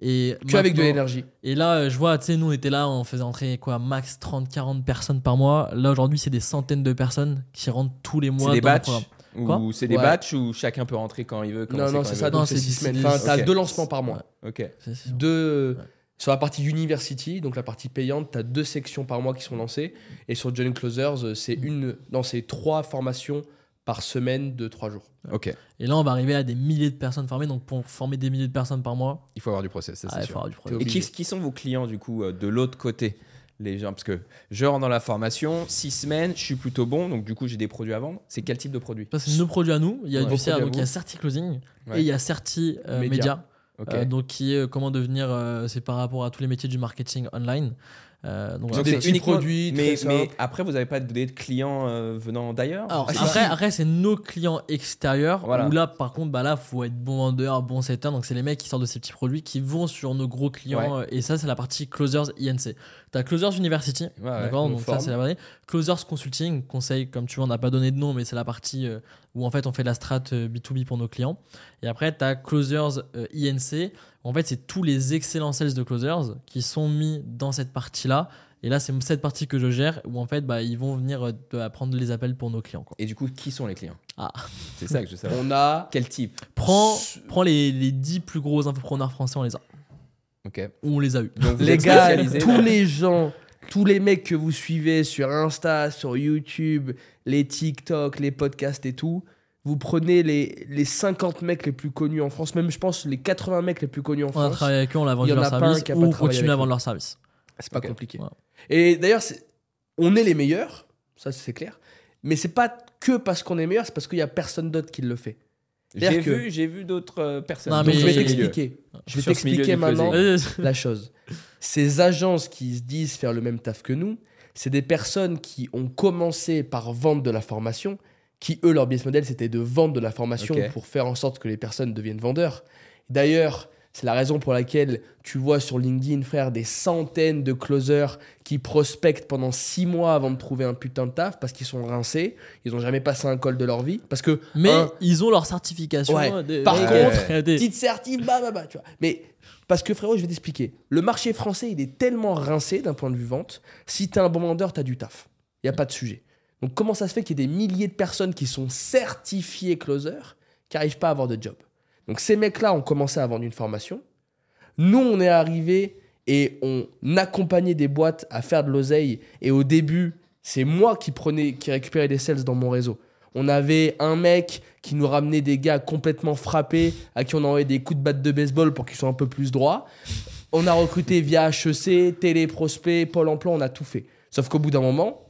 Et Que avec de l'énergie. Et là, euh, je vois, tu sais, nous, on était là, on faisait entrer quoi, max 30, 40 personnes par mois. Là, aujourd'hui, c'est des centaines de personnes qui rentrent tous les mois C'est des batchs ou c'est des Ouais. batchs où chacun peut rentrer quand il veut Non, non, c'est ça, donc c'est c'est 6 des- semaines. c'est Enfin, t'as deux lancements par mois. Ok. Deux. Sur la partie University, donc la partie payante, tu as deux sections par mois qui sont lancées. Et sur Johnny Closers, euh, c'est une, non, c'est trois formations par semaine de trois jours. Ok. Et là, on va arriver à des milliers de personnes formées. Donc, pour former des milliers de personnes par mois, Il faut avoir du process, ça ah, il sûr. faudra du. Et qui, sont vos clients du coup euh, de l'autre côté? Les gens parce que je rentre dans la formation six semaines je suis plutôt bon donc du coup j'ai des produits à vendre c'est quel type de produit? C'est nos produits à nous. Il y a Ouais. du à donc il y a. Certi Closing Ouais. et il y a Certi euh, Média. Média. ok Euh, donc qui est euh, comment devenir, euh, c'est par rapport à tous les métiers du marketing online. Euh, donc, donc voilà. des c'est petits uniquement produits mais, mais après vous n'avez pas de clients euh, venant d'ailleurs après, après c'est nos clients extérieurs Voilà. où là par contre bah là faut être bon vendeur, bon setter donc c'est les mecs qui sortent de ces petits produits qui vont sur nos gros clients euh, et ça c'est la partie closers INC. T'as closers University, Ouais, ouais, d'accord on donc ça c'est la partie closers consulting conseil comme tu vois on n'a pas donné de nom mais c'est la partie euh, où en fait on fait de la strat euh, B2B pour nos clients et après t'as closers euh, INC en fait c'est tous les excellents sales de closers qui sont mis dans cette partie là et là c'est cette partie que je gère où en fait bah, ils vont venir euh, prendre les appels pour nos clients quoi. et du coup qui sont les clients? Ah. c'est ça que je sais [LAUGHS] On a. quel type? Prends les, les 10 plus gros infopreneurs français, on les a. ok Ou on les a eu. donc Les gars, tous les gens, tous les mecs que vous suivez sur Insta, sur YouTube, les TikTok, les podcasts et tout, vous prenez les, les 50 mecs les plus connus en France, même je pense les 80 mecs les plus connus en On a France. travaillé avec eux, on a vendu leur service ou on continue à vendre leur service. C'est pas compliqué. Ouais. Et d'ailleurs, on est les meilleurs, ça c'est clair, mais c'est pas que parce qu'on est meilleur, c'est parce qu'il y a personne d'autre qui le fait. J'ai que- vu j'ai vu d'autres euh, personnes Non, Donc mais- je vais t'expliquer. Je vais t'expliquer maintenant [LAUGHS] la chose. Ces agences qui se disent faire le même taf que nous, c'est des personnes qui ont commencé par vendre de la formation, qui, eux, leur business model, c'était de vendre de la formation pour faire en sorte que les personnes deviennent vendeurs. D'ailleurs, c'est la raison pour laquelle tu vois sur LinkedIn, frère, des centaines de closers qui prospectent pendant six mois avant de trouver un putain de taf parce qu'ils sont rincés, ils n'ont jamais passé un col de leur vie. Parce que, Mais un, ils ont leur certification. Ouais. euh, de- Par contre, [LAUGHS] petite certif, bah, bah, bah, tu vois. Mais parce que frérot, je vais t'expliquer. Le marché français, il est tellement rincé d'un point de vue vente. Si t'es un bon vendeur, t'as du taf. Il y a pas de sujet. Donc comment ça se fait qu'il y ait des milliers de personnes qui sont certifiées closer qui n'arrivent pas à avoir de job? Donc ces mecs-là ont commencé à vendre une formation. Nous, on est arrivé et on accompagnait des boîtes à faire de l'oseille. Et au début, c'est moi qui prenais, qui récupérais des sales dans mon réseau. On avait un mec qui nous ramenait des gars complètement frappés, à qui on envoyait des coups de batte de baseball pour qu'ils soient un peu plus droits. On a recruté via HEC, Téléprospect, Pôle emploi, on a tout fait. Sauf qu'au bout d'un moment,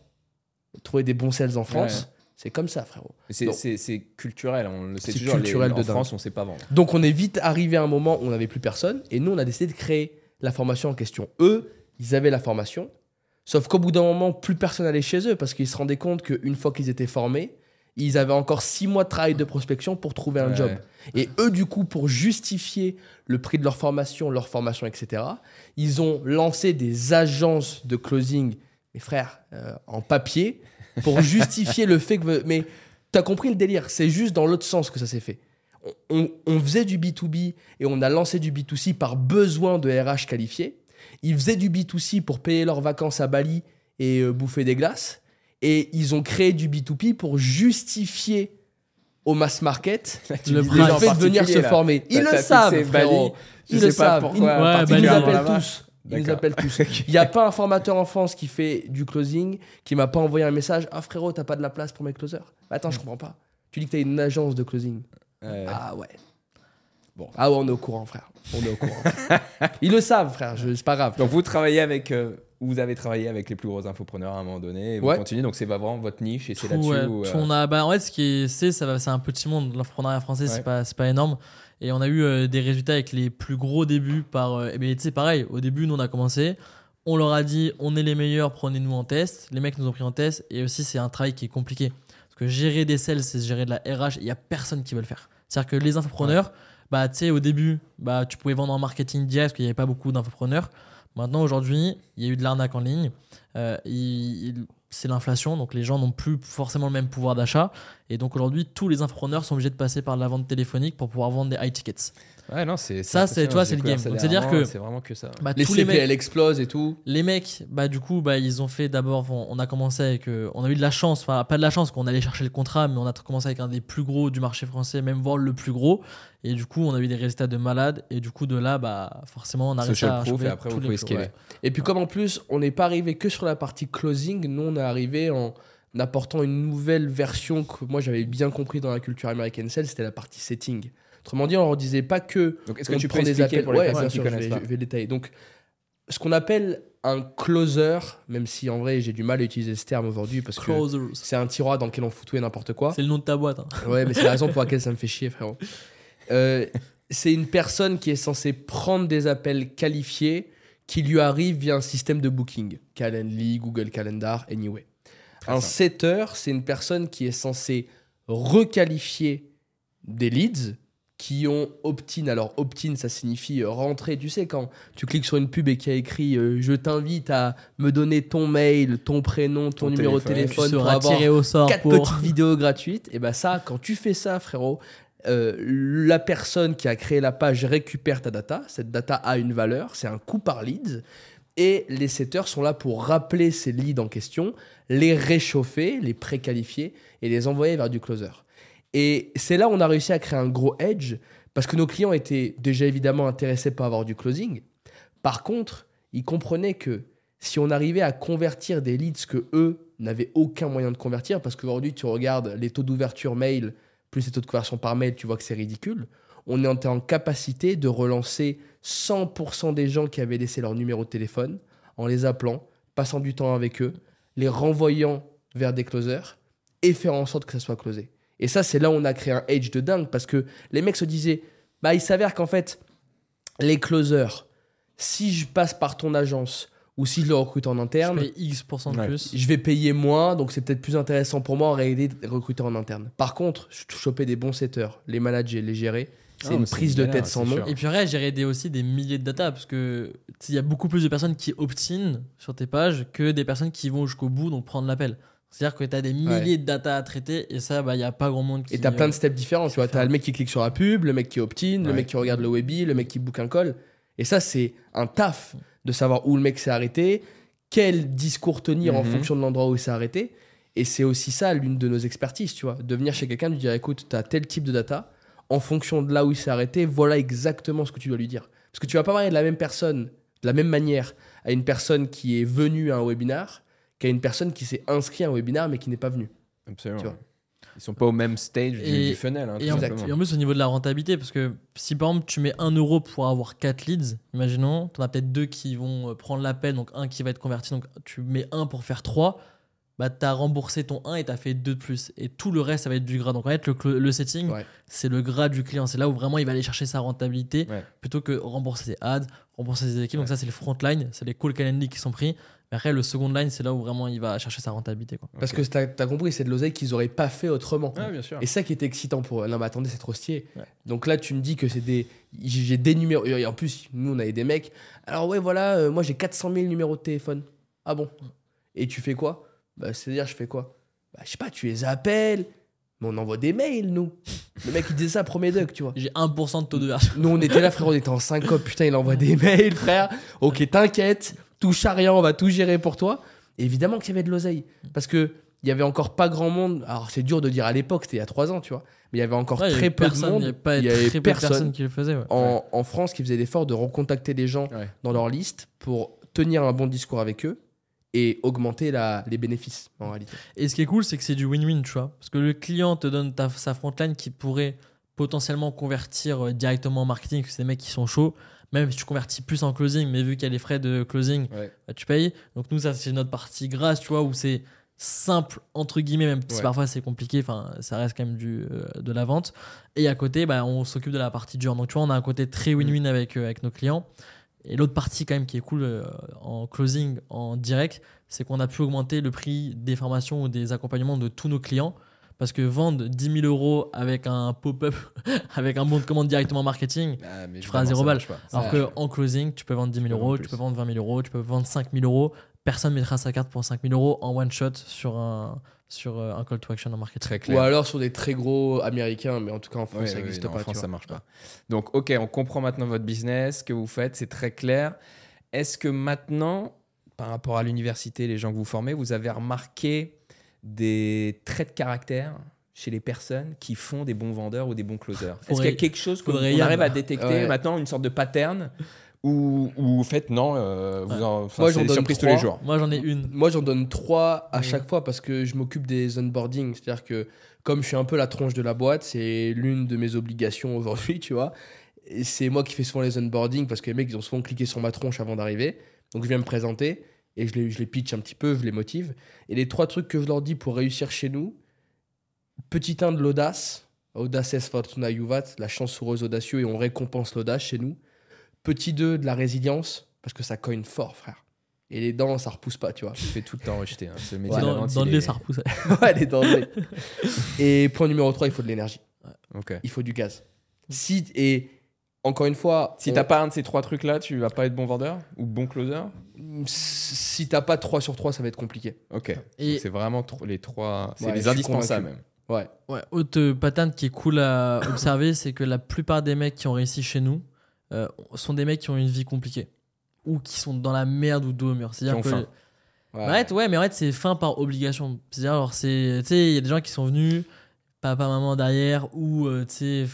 trouver des bons sales en France. C'est comme ça, frérot. C'est- culturel, on le sait C'est toujours. les- culturel en de dingue. France, on sait pas vendre. Donc on est vite arrivé à un moment où on n'avait plus personne et nous on a décidé de créer la formation en question. Eux, ils avaient la formation, sauf qu'au bout d'un moment, plus personne allait chez eux parce qu'ils se rendaient compte qu'une fois qu'ils étaient formés, ils avaient encore six mois de travail de prospection pour trouver un Ouais. job. Et eux, du coup, pour justifier le prix de leur formation, leur formation, etc., ils ont lancé des agences de closing, mes frères, euh, en papier, pour justifier le fait que... Mais t'as compris le délire, c'est juste dans l'autre sens que ça s'est fait. On, on- faisait du B2B et on a lancé du B2C par besoin de RH qualifiés. Ils faisaient du B2C pour payer leurs vacances à Bali et euh, bouffer des glaces. Et ils ont créé du B2P pour justifier au mass market [LAUGHS] Tu Le fait de venir se là. former. Ils t'as le savent, frérot. Ils le savent. Ils- Ouais, Ils nous appellent tous. Ils nous appellent tous. [LAUGHS] Il n'y a pas un formateur en France qui fait du closing qui m'a pas envoyé un message Ah frérot, t'as pas de la place pour mes closers? Attends, je comprends pas. Tu dis que t'as une agence de closing. Ah ouais. Bon. Ah ouais, on est au courant, frère. On est au courant. [LAUGHS] Ils le savent, frère. Je... C'est pas grave. Donc vous travaillez avec, euh, vous avez travaillé avec les plus gros infopreneurs à un moment donné. Et vous Ouais. continuez, donc c'est vraiment votre niche et c'est là-dessus. ouais, où, tout, euh, on a, bah, en fait, ce qui est, c'est, ça va, c'est un petit monde. L'entrepreneuriat français, Ouais. c'est pas, c'est pas énorme. Et on a eu euh, des résultats avec les plus gros débuts par. euh, eh ben, tu sais, pareil, au début, nous, on a commencé. On leur a dit, on est les meilleurs, prenez-nous en test. Les mecs nous ont pris en test. Et aussi, c'est un travail qui est compliqué. Parce que gérer des sales, c'est gérer de la RH. Il y a personne qui veut le faire. C'est-à-dire que les infopreneurs, bah, tu sais, au début, bah, tu pouvais vendre en marketing direct parce qu'il n'y avait pas beaucoup d'infopreneurs. Maintenant, aujourd'hui, il y a eu de l'arnaque en ligne. Euh, il- il- c'est l'inflation, donc les gens n'ont plus forcément le même pouvoir d'achat. Et donc aujourd'hui, tous les infopreneurs sont obligés de passer par la vente téléphonique pour pouvoir vendre des high tickets. Ouais, non, c'est. Ça, c'est- tu vois, c'est le game. Donc, c'est-à-dire que- C'est vraiment que ça. Bah, Les tous les mecs, CPL explosent et tout. les mecs, bah du coup, bah ils ont fait d'abord, on on a commencé avec, euh, on a eu de la chance, enfin pas de la chance qu'on allait chercher le contrat, mais on a commencé avec un des plus gros du marché français, même voire le plus gros. Et du coup, on a eu des résultats de malade. Et du coup, de là, bah forcément, on a réussi à proof, et après, tous vous les ouais. Et puis comme en plus, on n'est pas arrivé que sur la partie closing, nous on est arrivé en apportant une nouvelle version que moi j'avais bien compris dans la culture américaine sales, c'était la partie setting. Autrement dit, on ne disait pas que Donc est-ce que on tu prend peux des appels. pour les Ouais, personnes bien qui sûr, je vais, pas je vais détailler. Donc, ce qu'on appelle un closer, même si en vrai j'ai du mal à utiliser ce terme aujourd'hui parce que c'est un tiroir dans lequel on fout tout et n'importe quoi. C'est le nom de ta boîte. hein. Ouais, mais c'est la raison pour [LAUGHS] laquelle ça me fait chier, frérot. Euh, c'est une personne qui est censée prendre des appels qualifiés qui lui arrivent via un système de booking. Calendly, Google Calendar, Anyway. Très un simple. setter, c'est une personne qui est censée requalifier des leads qui ont opt-in. Alors, opt-in, ça signifie euh, rentrer. Tu sais, quand tu cliques sur une pub et qu'il y a écrit euh, Je t'invite à me donner ton mail, ton prénom, ton, Ton numéro de téléphone. Tu téléphone pour seras avoir tiré au sort quatre pour. petites vidéos gratuites, et ben ça, quand tu fais ça, frérot, euh, la personne qui a créé la page récupère ta data. Cette data a une valeur, c'est un coût par lead. Et les setters sont là pour rappeler ces leads en question, les réchauffer, les préqualifier et les envoyer vers du closer. Et c'est là où on a réussi à créer un gros edge parce que nos clients étaient déjà évidemment intéressés par avoir du closing. Par contre, ils comprenaient que si on arrivait à convertir des leads que eux n'avaient aucun moyen de convertir, parce qu'aujourd'hui tu regardes les taux d'ouverture mail plus les taux de conversion par mail, tu vois que c'est ridicule. On est en capacité de relancer 100% des gens qui avaient laissé leur numéro de téléphone en les appelant, passant du temps avec eux, les renvoyant vers des closers et faire en sorte que ça soit closé. Et ça, c'est là où on a créé un edge de dingue parce que les mecs se disaient, bah, il s'avère qu'en fait, les closers, si je passe par ton agence Ou si je le recrute en Je interne, paye X% de Ouais. plus. je vais payer moins, donc c'est peut-être plus intéressant pour moi en réalité de recruter en interne. Par contre, ch- choper des bons setters, les manager, les gérer, c'est Ah, une prise de tête sans nom. sûr. Et puis après, j'ai aidé aussi des milliers de data parce que tu il y a beaucoup plus de personnes qui opt-in sur tes pages que des personnes qui vont jusqu'au bout, donc prendre l'appel. C'est-à-dire que tu as des milliers de data à traiter et ça, bah, il n'y a pas grand monde qui. Et t'as plein de steps différents, tu vois. T'as le mec qui clique sur la pub, le mec qui opt-in, le mec qui regarde le webi, le mec qui book un call. Et ça, c'est un taf de savoir où le mec s'est arrêté, quel discours tenir en Mhm. fonction de l'endroit où il s'est arrêté. Et c'est aussi ça l'une de nos expertises, tu vois. De venir chez quelqu'un, lui dire écoute, t'as tel type de data, en fonction de là où il s'est arrêté, voilà exactement ce que tu dois lui dire. Parce que tu vas pas parler de la même personne, de la même manière, à une personne qui est venue à un webinar qu'à une personne qui s'est inscrite à un webinar mais qui n'est pas venue. Absolument. Tu vois. Ils sont pas au même stage du, Et- du funnel. hein, Et en, et en plus, au niveau de la rentabilité, parce que si par exemple tu mets 1 euro pour avoir 4 leads, imaginons, tu en as peut-être deux qui vont euh, prendre l'appel, donc un qui va être converti, donc tu mets 1 pour faire 3, bah tu as remboursé ton 1 et tu as fait 2 de plus. Et tout le reste, ça va être du gras. Donc en fait, le, setting, Ouais. c'est le gras du client. C'est là où vraiment il va aller chercher sa rentabilité Ouais. plutôt que rembourser ses ads, rembourser ses équipes. Donc ça, c'est le front line, c'est les call calendly qui sont pris. Après, le second line, c'est là où vraiment il va chercher sa rentabilité. Quoi. Parce que t'as as compris, c'est de l'oseille qu'ils auraient pas fait autrement. Ouais, bien sûr. Et ça qui était excitant pour eux. Non, mais attendez, c'est trop stylé. Ouais. Donc là, tu me dis que c'est des. J'ai des numéros. Et en plus, nous, on avait des mecs. Alors, ouais, voilà, euh, moi, j'ai 400 000 numéros de téléphone. Ah bon? Et tu fais quoi? Bah, c'est-à-dire, je fais quoi? Bah, je sais pas, tu les appelles. Mais on envoie des mails, nous. Le mec, il disait ça, premier duck, tu vois. J'ai 1% de taux de version. Nous, on était là, frère, on était en syncope. Putain, il envoie des mails, frère. Ok, t'inquiète, touche à rien, on va tout gérer pour toi. Évidemment qu'il y avait de l'oseille. Parce que il y avait encore pas grand monde. Alors, c'est dur de dire à l'époque, c'était il y a trois ans, tu vois. Mais il y avait encore Ouais, très peu de monde. Il y avait pas il y avait très peu de personne. personnes qui le faisaient. ouais. En, en France qui faisait l'effort de recontacter des gens Ouais. dans leur liste pour tenir un bon discours avec eux et augmenter la, les bénéfices, en réalité. Et ce qui est cool, c'est que c'est du win-win, tu vois. Parce que le client te donne ta, sa frontline qui pourrait potentiellement convertir euh, directement en marketing, parce que c'est des mecs qui sont chauds. Même si tu convertis plus en closing, mais vu qu'il y a les frais de closing, Ouais. bah, tu payes. Donc nous, ça, c'est notre partie grasse, tu vois, où c'est simple, entre guillemets, même si Ouais. parfois c'est compliqué, enfin, ça reste quand même du, euh, de la vente. Et à côté, bah, on s'occupe de la partie dure. Donc tu vois, on a un côté très win-win avec, euh, avec nos clients. Et l'autre partie quand même qui est cool euh, en closing, en direct, c'est qu'on a pu augmenter le prix des formations ou des accompagnements de tous nos clients. Parce que vendre 10 000 euros avec un pop-up, [LAUGHS] avec un bon de commande directement en marketing, Ah, mais Tu feras évidemment, zéro balle. alors qu'en closing, tu peux vendre 10 000 peux euros, tu peux vendre 20 000 euros, tu peux vendre 5 000 euros. Personne mettra sa carte pour 5 000 euros en one shot sur un, sur euh, un call to action en marketing. Très Ou clair. alors sur des très gros américains, mais en tout cas en France, Ouais, ça n'existe pas. En France, ça marche pas. Donc, ok, on comprend maintenant votre business, ce que vous faites, c'est très clair. Est-ce que maintenant, par rapport à l'université, les gens que vous formez, vous avez remarqué des traits de caractère chez les personnes qui font des bons vendeurs ou des bons closers Est-ce qu'il y a quelque chose qu'on arrive à détecter Ouais. maintenant, une sorte de pattern ou ou vous faites non, euh, vous Ouais. en, enfin, Moi, c'est j'en des donne surprises tous trois. les jours. Moi, j'en ai une. Moi, j'en donne trois à chaque fois parce que je m'occupe des onboarding. C'est-à-dire que comme je suis un peu la tronche de la boîte, c'est l'une de mes obligations [LAUGHS] aujourd'hui, tu vois. Et c'est moi qui fais souvent les onboarding parce que les mecs, ils ont souvent cliqué sur ma tronche avant d'arriver. Donc, je viens me présenter et je les, je les pitch un petit peu, je les motive. Et les trois trucs que je leur dis pour réussir chez nous petit 1 de l'audace, audaces fortuna juvat, la chance heureuse audacieux et on récompense l'audace chez nous. Petit 2 de la résilience parce que ça cogne fort, frère. Et les dents, ça repousse pas, tu vois. Je fais tout le temps rejeter. hein. Ce métier Ouais. dans dans ça repousse. [LAUGHS] ouais, les dangers. et point numéro 3, il faut de l'énergie. Il faut du gaz. Si, et encore une fois, Si on- t'as pas un de ces trois trucs-là, tu vas pas être bon vendeur ou bon closer si t'as pas 3 sur 3, ça va être compliqué. Ok. Et C'est vraiment les trois. C'est Ouais, les indispensables même. Ouais. Ouais, autre euh, pattern qui est cool à [LAUGHS] observer, c'est que la plupart des mecs qui ont réussi chez nous euh, sont des mecs qui ont une vie compliquée ou qui sont dans la merde ou dos au mur. C'est-à-dire que faim. Ouais. Ouais, ouais, mais en fait, c'est fin par obligation. C'est-à-dire, alors, c'est, tu sais, il y a des gens qui sont venus, papa, maman derrière, ou, euh, tu sais,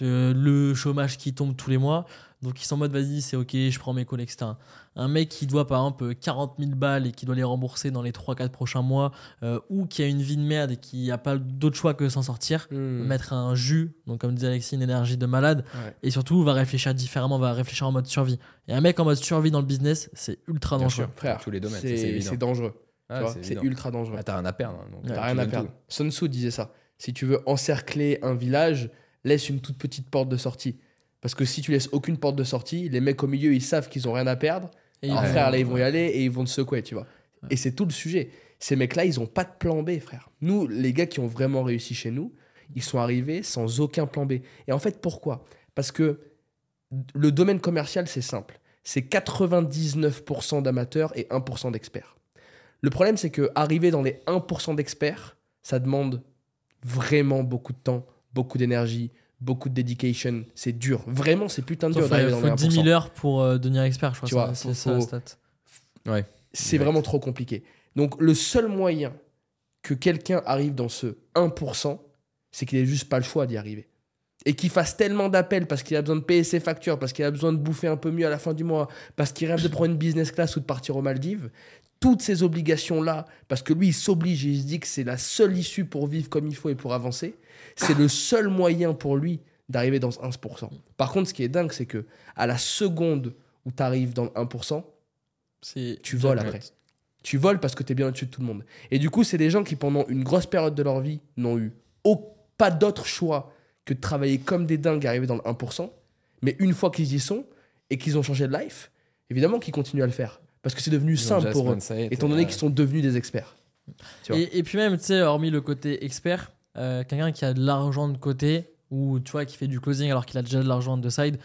le chômage qui tombe tous les mois. Donc, ils sont en mode, vas-y, c'est ok, je prends mes calls, etc. Un mec qui doit, par exemple, 40 000 balles et qui doit les rembourser dans les 3-4 prochains mois, euh, ou qui a une vie de merde et qui n'a pas d'autre choix que s'en sortir, Hmm. mettre un jus, donc comme disait Alexis, une énergie de malade, Ouais. et surtout, va réfléchir différemment, va réfléchir en mode survie. Et un mec en mode survie dans le business, c'est ultra Bien dangereux. sûr. Frère, tous les domaines, c'est c'est évident. c'est dangereux. Ah, c'est ultra dangereux. Ah, T'as rien à perdre. hein, donc, euh, rien à perdre. Sun Tzu disait ça. Si tu veux encercler un village, laisse une toute petite porte de sortie. Parce que si tu laisses aucune porte de sortie, les mecs au milieu, ils savent qu'ils ont rien à perdre. Et Alors, ils vont- frère, là, ils vont y aller et ils vont te secouer, tu vois. Et c'est tout le sujet. Ces mecs-là, ils ont pas de plan B, frère. Nous, les gars qui ont vraiment réussi chez nous, ils sont arrivés sans aucun plan B. Et en fait, pourquoi? Parce que le domaine commercial, c'est simple. C'est 99% d'amateurs et 1% d'experts. Le problème, c'est que arriver dans les 1% d'experts, ça demande vraiment beaucoup de temps, beaucoup d'énergie, beaucoup de dedication. C'est dur. Vraiment, c'est putain de dur dans faut les 10 000 1%. heures pour euh, devenir expert, je crois. Tu ça, vois, c'est faut- ça la faut- stat. C'est Exact. vraiment trop compliqué. Donc, le seul moyen que quelqu'un arrive dans ce 1%, c'est qu'il ait juste pas le choix d'y arriver. Et qu'il fasse tellement d'appels parce qu'il a besoin de payer ses factures, parce qu'il a besoin de bouffer un peu mieux à la fin du mois, parce qu'il rêve de prendre une business class ou de partir aux Maldives. Toutes ces obligations-là, parce que lui, il s'oblige et il se dit que c'est la seule issue pour vivre comme il faut et pour avancer, c'est le seul moyen pour lui d'arriver dans ce 1%. Par contre, ce qui est dingue, c'est que à la seconde où tu arrives dans le 1%, C'est- tu voles après. Tu voles parce que tu es bien au-dessus de tout le monde. Et du coup, c'est des gens qui, pendant une grosse période de leur vie, n'ont eu au- pas d'autre choix que de travailler comme des dingues et arriver dans le 1%. Mais une fois qu'ils y sont et qu'ils ont changé de life, évidemment qu'ils continuent à le faire. Parce que c'est devenu simple pour eux, étant donné qu'ils sont devenus des experts. Tu vois. Et, et puis même, tu sais, hormis le côté expert, euh, quelqu'un qui a de l'argent de côté ou tu vois qui fait du closing alors qu'il a déjà de l'argent de side,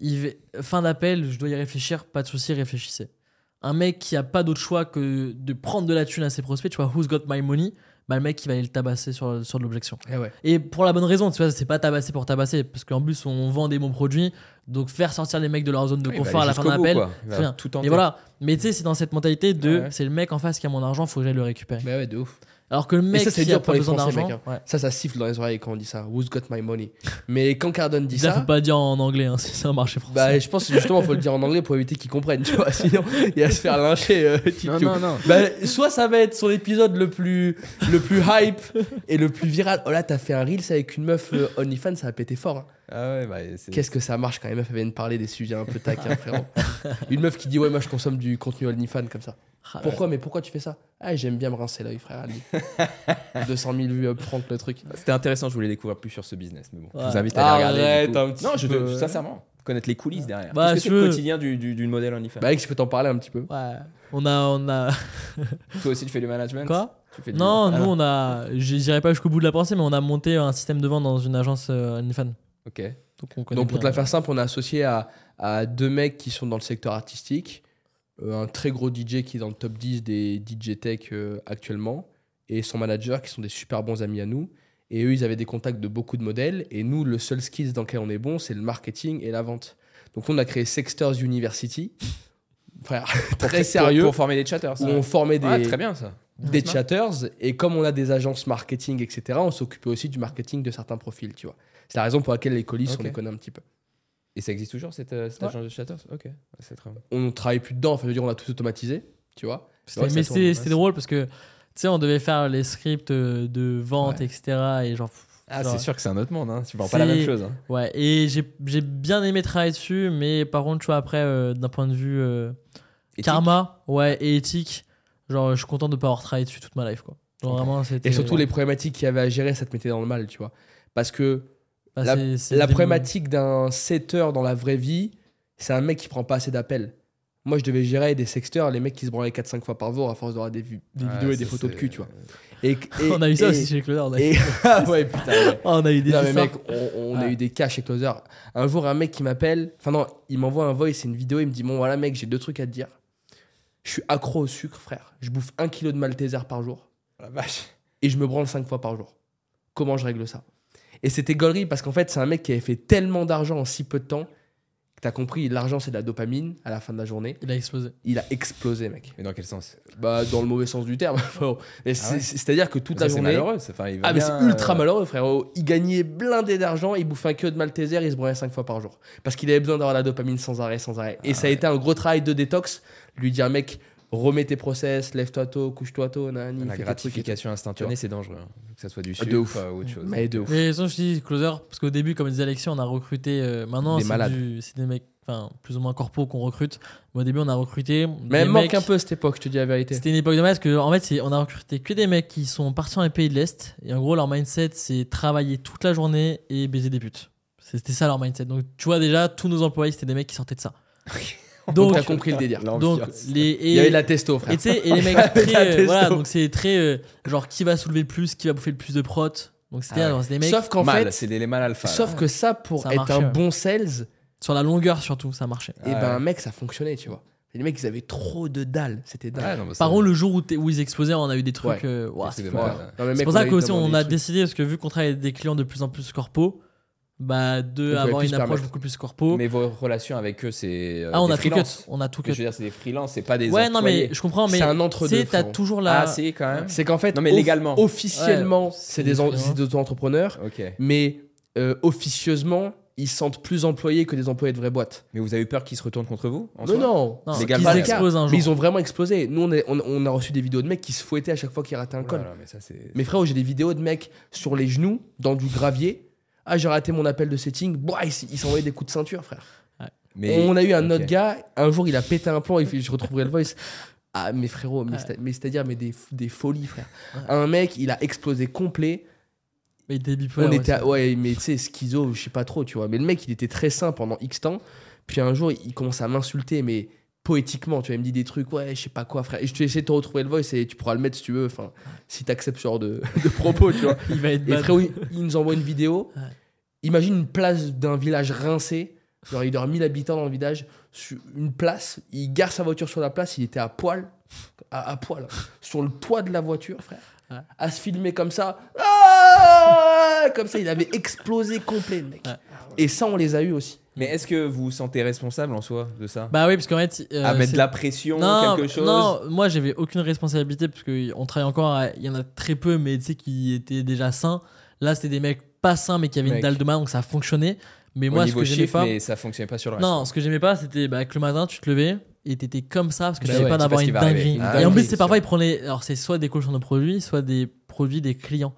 il va- fin d'appel, je dois y réfléchir, pas de souci, réfléchissez. Un mec qui a pas d'autre choix que de prendre de la thune à ses prospects, tu vois, who's got my money, bah le mec il va aller le tabasser sur, sur de l'objection. Eh ouais. Et pour la bonne raison, tu vois, c'est pas tabasser pour tabasser, parce qu'en plus on vend des bons produits, donc faire sortir les mecs de leur zone de confort à la fin d'un appel. Tout Et tenter. voilà, mais tu sais, c'est dans cette mentalité de Ouais. c'est le mec en face qui a mon argent, faut que j'aille le récupérer. Mais ouais, de ouf. Alors que le mec ça, c'est dur a pour pas les besoin Français, d'argent, mec, hein. ouais. Ça, ça siffle dans les oreilles quand on dit ça. Who's got my money? Mais quand Cardone dit Ça, ça, faut pas le dire en anglais, hein, [LAUGHS] c'est c'est un marché français. bah, je pense que justement, il faut le dire en anglais pour éviter qu'ils comprennent. Tu vois, [LAUGHS] sinon, il va se faire lyncher. euh. [LAUGHS] Non, non, non. Bah, soit ça va être son épisode le plus, le plus hype et le plus viral. Oh là, t'as fait un Reels avec une meuf euh, OnlyFans, ça va péter fort. hein. Ah ouais, bah, c'est- Qu'est-ce que ça marche quand les meufs viennent parler des sujets un peu taquins, frérot. Une meuf qui dit Ouais, moi je consomme du contenu OnlyFans comme ça. Ah, Pourquoi Mais pourquoi tu fais ça? Ah, j'aime bien me rincer l'œil, frère. Ali. 200 000 vues upfront, le truc. C'était intéressant, je voulais découvrir plus sur ce business. Mais bon, je vous invite à aller regarder. Arrête du coup. un petit non, je te- peu. sincèrement, connaître les coulisses derrière. Bah, Qu'est-ce que c'est le quotidien du, du, du modèle OnlyFans? Bah, Alex, je peux t'en parler un petit peu. Ouais. On a, on a. [LAUGHS] Toi aussi, tu fais du management? Quoi? Tu fais du- Non, Ah, nous on a. Je dirais pas jusqu'au bout de la pensée, mais on a monté un système de vente dans une agence euh, OnlyFans. Ok. Donc on connaît Donc, pour te la faire simple, on est associé à, à deux mecs qui sont dans le secteur artistique, euh, un très gros DJ qui est dans le top 10 des DJ Tech euh, actuellement, et son manager qui sont des super bons amis à nous. Et eux, ils avaient des contacts de beaucoup de modèles. Et nous, le seul skills dans lequel on est bon, c'est le marketing et la vente. Donc, on a créé Sexters University. Frère, [LAUGHS] très sérieux. Pour former des chatters. où on formait des, Ouais, très bien ça. des chatters et comme on a des agences marketing etc on s'occupait aussi du marketing de certains profils tu vois c'est la raison pour laquelle les colis on les connaît un petit peu Et ça existe toujours cette, euh, cette Ouais. agence de chatters Ok, c'est très on travaille plus dedans enfin je veux dire on a tout automatisé tu vois Ouais, mais c'était drôle parce que tu sais, on devait faire les scripts euh, de vente, Ouais. etc. Et genre. Ah, c'est sûr que c'est un autre monde, hein. tu vends pas la même chose. hein. Ouais, et j'ai bien aimé travailler dessus, mais par contre, tu vois, après, euh, d'un point de vue euh, karma, ouais, et éthique, genre, je suis content de pas avoir travaillé dessus toute ma life, quoi. Genre, Ok. vraiment, c'était. et surtout les problématiques qu'il y avait à gérer ça te mettait dans le mal tu vois parce que bah, la- problématique d'un setter dans la vraie vie c'est un mec qui prend pas assez d'appels moi je devais gérer des sexteurs les mecs qui se branlaient 4-5 fois par jour à force d'avoir des, vu- des Ouais, vidéos et des photos de cul tu vois et, et- [LAUGHS] on a eu ça et- aussi chez Closer. on a- et- [LAUGHS] ah ouais putain ouais. Oh, [LAUGHS] on a eu des Non, mais histoires. mec, on, on a eu des cas chez Closer. Un jour, un mec qui m'appelle, enfin non, il m'envoie un voice, c'est une vidéo, il me dit Bon, voilà, mec, j'ai deux trucs à te dire. Je suis accro au sucre, frère. Je bouffe un kilo de Malteser par jour La vache. et je me branle cinq fois par jour. Comment je règle ça? Et c'était gaulerie parce qu'en fait, c'est un mec qui avait fait tellement d'argent en si peu de temps que t'as compris, l'argent c'est de la dopamine à la fin de la journée. Il a explosé. Il a explosé, mec. Mais dans quel sens? Bah, dans le mauvais sens du terme. [LAUGHS] c'est- C'est-à-dire que toute Ça, la c'est journée. malheureux. c'est- Enfin, il va Ah mais c'est ultra euh, malheureux frérot. Il gagnait blindé d'argent, il bouffait un kilo de Malteser, il se branlait 5 fois par jour. Parce qu'il avait besoin d'avoir la dopamine sans arrêt, sans arrêt. Et Ah ça a été un gros travail de détox. Lui dire mec, remets tes process, lève-toi tôt, couche-toi tôt, nani, La et gratification instantanée, c'est dangereux. hein. Que ça soit du Ah, sucre de ouf. ou autre chose. Mais de ouf. Mais ça, je dis Closer, parce qu'au début, comme disait Alexis, on a recruté. euh, maintenant, c'est du- des mecs, enfin, plus ou moins corpo qu'on recrute. Mais au début, on a recruté. Mais elle manque un peu cette époque, je te dis la vérité. C'était une époque de masse que, en fait, on a recruté que des mecs qui sont partis dans les pays de l'Est. Et en gros, leur mindset, c'est travailler toute la journée et baiser des putes. C'était ça leur mindset. Donc, tu vois, déjà, tous nos employés, c'était des mecs qui sortaient de ça. [LAUGHS] [LAUGHS] Donc, t'as compris le délire. donc les Il y avait et, de la testo, frère. et tu sais et [LAUGHS] les mecs très euh, voilà donc c'est très euh, genre qui va soulever le plus, qui va bouffer le plus de prot. Donc c'était Ah ouais. des mecs Sauf qu'en fait, c'est des les mal alpha. sauf que ça, pour Ça être un ouais. bon sales, sur la longueur surtout ça marchait. et Ah ben, ouais. mec, ça fonctionnait, tu vois. Et les mecs, ils avaient trop de dalles. C'était Ouais, dingue. Par contre le jour où, où ils explosaient on a eu des trucs Ouais. euh, ouah, C'est pour ça qu'aussi on a décidé parce que vu qu'on travaille avec des clients de plus en plus corpo, bah de avoir une approche permettre. beaucoup plus corpo. Mais vos relations avec eux, c'est. euh, ah on des a tout cut, on a tout Je cut. veux dire, c'est des freelances, c'est pas des. Ouais non mais je comprends mais C'est un tu entre-deux, sais t'as toujours la Ah, si, quand même. C'est qu'en fait, Non, mais légalement. officiellement, Ouais, c'est c'est des, des c'est auto-entrepreneurs, Ok. mais euh, officieusement, ils se sentent plus employés que des employés de vraies boîtes. Mais vous avez eu peur qu'ils se retournent contre vous en Non, soi non, Non, c'est légalement, cas. explosent un jour. Mais ils ont vraiment explosé. Nous, on, est- on- on a reçu des vidéos de mecs qui se fouettaient à chaque fois qu'ils rataient un col. mais ça, c'est. Mais frérot, j'ai des vidéos de mecs sur les genoux, dans du gravier. Ah, j'ai raté mon appel de setting. Boah, ils s- ils s'envoyaient des coups de ceinture, frère. Mais- On a eu un autre gars, un jour, il a pété un plomb, il fait, je retrouverai le voice. Ah, mais frérot, mais Ouais. c'est-à-dire, mais des, des folies, frère. Un mec, il a explosé complet. mais il était bipolaire. On était, à- ouais, mais tu sais, schizo, je sais pas trop, tu vois. Mais le mec, il était très sain pendant X temps. Puis un jour, il commence à m'insulter, mais poétiquement, tu vois. Il me dit des trucs, ouais, je sais pas quoi, frère. Et je vais essayer de te retrouver le voice et tu pourras le mettre si tu veux, enfin, si t'acceptes ce genre de, [LAUGHS] de propos, tu vois. [LAUGHS] Il va être Et frérot, il, il nous envoie une vidéo. Ouais. Imagine une place d'un village rincé. Genre, il doit y avoir 1000 habitants dans le village. Sur une place, il gare sa voiture sur la place. Il était à poil, à, à poil, [LAUGHS] sur le toit de la voiture, frère. Ouais. À se filmer comme ça. Ah comme ça, il avait explosé complet, le mec. Ouais. Et ça, on les a eu aussi. Mais est-ce que vous vous sentez responsable en soi de ça? Bah oui parce qu'en fait euh, À mettre de la pression, non, quelque chose? Non, moi j'avais aucune responsabilité parce qu'on travaille encore, il y en a très peu, mais tu sais, qui étaient déjà sains. Là, c'était des mecs pas sains, mais qui avaient une dalle de mal, donc ça fonctionnait. Mais Au moi, ce que j'aimais pas. mais ça fonctionnait pas sur le reste. Non, ce que j'aimais pas, c'était bah, que le matin, tu te levais et t'étais comme ça parce que Bah ouais, pas d'avoir une dinguerie. Une et en plus, c'est parfois, ils prenaient. Alors, c'est soit des cochons de produits, soit des produits des clients.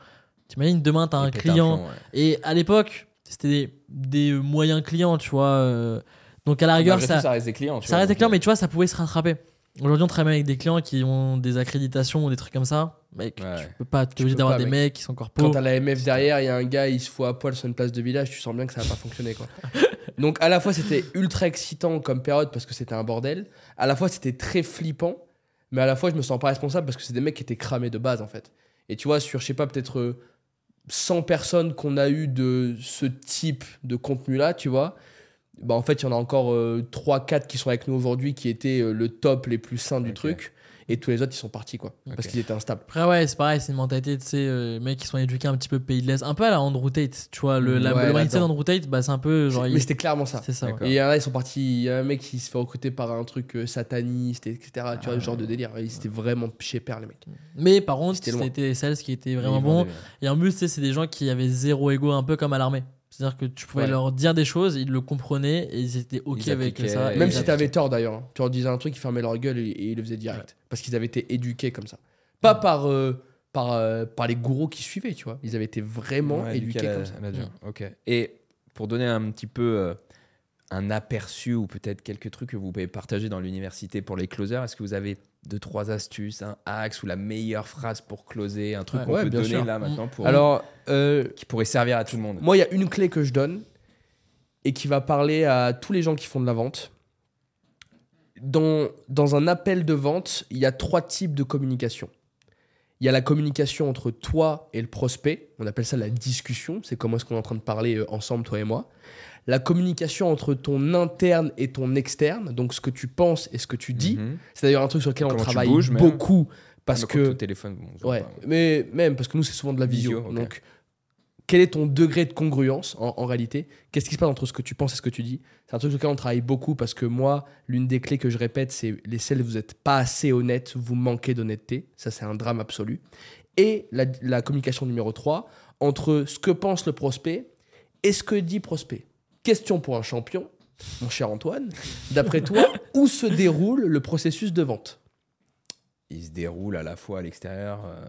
T'imagines, demain, t'as un client. plomb, ouais. Et à l'époque, c'était des, des moyens clients, tu vois. euh, donc, à la rigueur, ça, tout, ça reste des clients. tu ça vois, reste des clients, mais tu vois, ça pouvait se rattraper. Aujourd'hui, on travaille avec des clients qui ont des accréditations ou des trucs comme ça. Mec, Ouais. tu peux pas, tu es obligé d'avoir des mec. mecs qui sont encore Quand pauvres. t'as la MF derrière, il y a un gars, il se fout à poil sur une place de village, tu sens bien que ça va pas fonctionner quoi. [LAUGHS] Donc à la fois c'était ultra excitant comme période parce que c'était un bordel, à la fois c'était très flippant, mais à la fois je me sens pas responsable parce que c'est des mecs qui étaient cramés de base en fait. Et tu vois, sur je sais pas, peut-être euh, 100 personnes qu'on a eu de ce type de contenu là, tu vois. Bah en fait, il y en a encore 3-4 qui sont avec nous aujourd'hui qui étaient euh, le top les plus sains du truc. Et tous les autres, ils sont partis, quoi. Parce qu'ils étaient instables. Après, ouais, c'est pareil, c'est une mentalité, tu sais, euh, mecs qui sont éduqués un petit peu pays de l'Est. Un peu à la Andrew Tate, tu vois. Le, la, Ouais, le mindset d'Andrew Tate, bah, c'est un peu genre. Il- Mais c'était clairement ça. C'est ça. ouais. Et il y en a, ils sont partis. Il y a un mec qui se fait recruter par un truc euh, sataniste, etc. tu Ah vois, ce genre de délire. Ils étaient vraiment chez père, les mecs. Mais par contre, C'était sales qui étaient vraiment des- Et en plus, tu sais, c'est des gens qui avaient zéro ego, un peu comme à l'armée. C'est-à-dire que tu pouvais Ouais. leur dire des choses, ils le comprenaient et ils étaient OK Ils avec ça. Même si t'avais tort d'ailleurs. hein. Tu leur disais un truc, ils fermaient leur gueule et, et ils le faisaient direct. Parce qu'ils avaient été éduqués comme ça. Pas par, euh, par, euh, par les gourous qui suivaient, tu vois. Ils avaient été vraiment Ouais, éduqués la- comme ça. dure. Ok. Et pour donner un petit peu euh, un aperçu ou peut-être quelques trucs que vous pouvez partager dans l'université pour les closers, est-ce que vous avez deux trois astuces, un axe ou la meilleure phrase pour closer, un truc Ouais. qu'on Ouais, peut donner sûr. là maintenant pour Alors, euh, qui pourrait servir à tout le monde. Moi, il y a une clé que je donne et qui va parler à tous les gens qui font de la vente. Dans, dans un appel de vente, il y a trois types de communication. Il y a la communication entre toi et le prospect. On appelle ça la discussion. C'est comment est-ce qu'on est en train de parler euh, ensemble, toi et moi. La communication entre ton interne et ton externe. Donc, ce que tu penses et ce que tu dis. Mhm. C'est d'ailleurs un truc sur lequel on Comment travaille même. beaucoup. Parce que téléphone, bon, Ouais, pas. mais même parce que nous, c'est souvent de la visio. Visio, ok. Donc, quel est ton degré de congruence en, réalité? Qu'est-ce qui se passe entre ce que tu penses et ce que tu dis? C'est un truc sur lequel on travaille beaucoup parce que moi, l'une des clés que je répète, c'est les sales, vous n'êtes pas assez honnête, vous manquez d'honnêteté. Ça, c'est un drame absolu. Et la, la communication numéro 3, entre ce que pense le prospect et ce que dit prospect. Question pour un champion, mon cher Antoine. D'après toi, où se déroule le processus de vente? Il se déroule à la fois à l'extérieur, euh,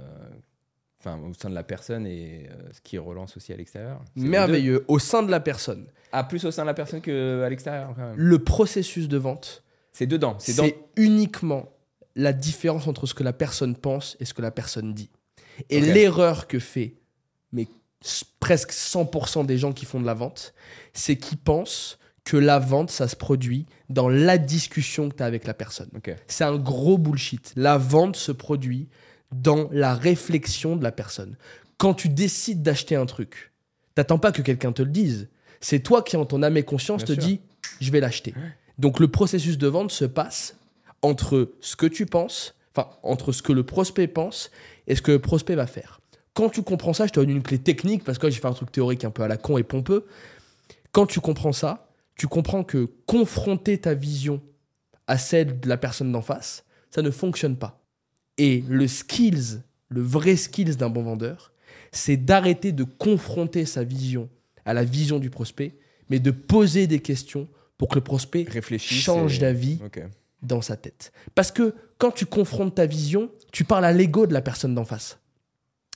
enfin au sein de la personne et euh, ce qui relance aussi à l'extérieur. Merveilleux, au sein de la personne. Ah, plus au sein de la personne qu'à l'extérieur quand même. Le processus de vente, C'est dedans. C'est dans. uniquement la différence entre ce que la personne pense et ce que la personne dit. Et l'erreur que fait mais presque 100% des gens qui font de la vente, c'est qu'ils pensent que la vente, ça se produit dans la discussion que tu as avec la personne. C'est un gros bullshit. La vente se produit dans la réflexion de la personne. Quand tu décides d'acheter un truc, t'attends pas que quelqu'un te le dise. C'est toi qui, en ton âme et conscience, Bien te sûr. dis je vais l'acheter. Donc le processus de vente se passe entre ce que tu penses, enfin entre ce que le prospect pense et ce que le prospect va faire. Quand tu comprends ça, je te donne une clé technique parce que j'ai fait un truc théorique un peu à la con et pompeux. Quand tu comprends ça, tu comprends que confronter ta vision à celle de la personne d'en face, ça ne fonctionne pas. Et le skills, le vrai skills d'un bon vendeur, c'est d'arrêter de confronter sa vision à la vision du prospect, mais de poser des questions pour que le prospect Réfléchis. change d'avis dans sa tête. Parce que quand tu confrontes ta vision, tu parles à l'ego de la personne d'en face.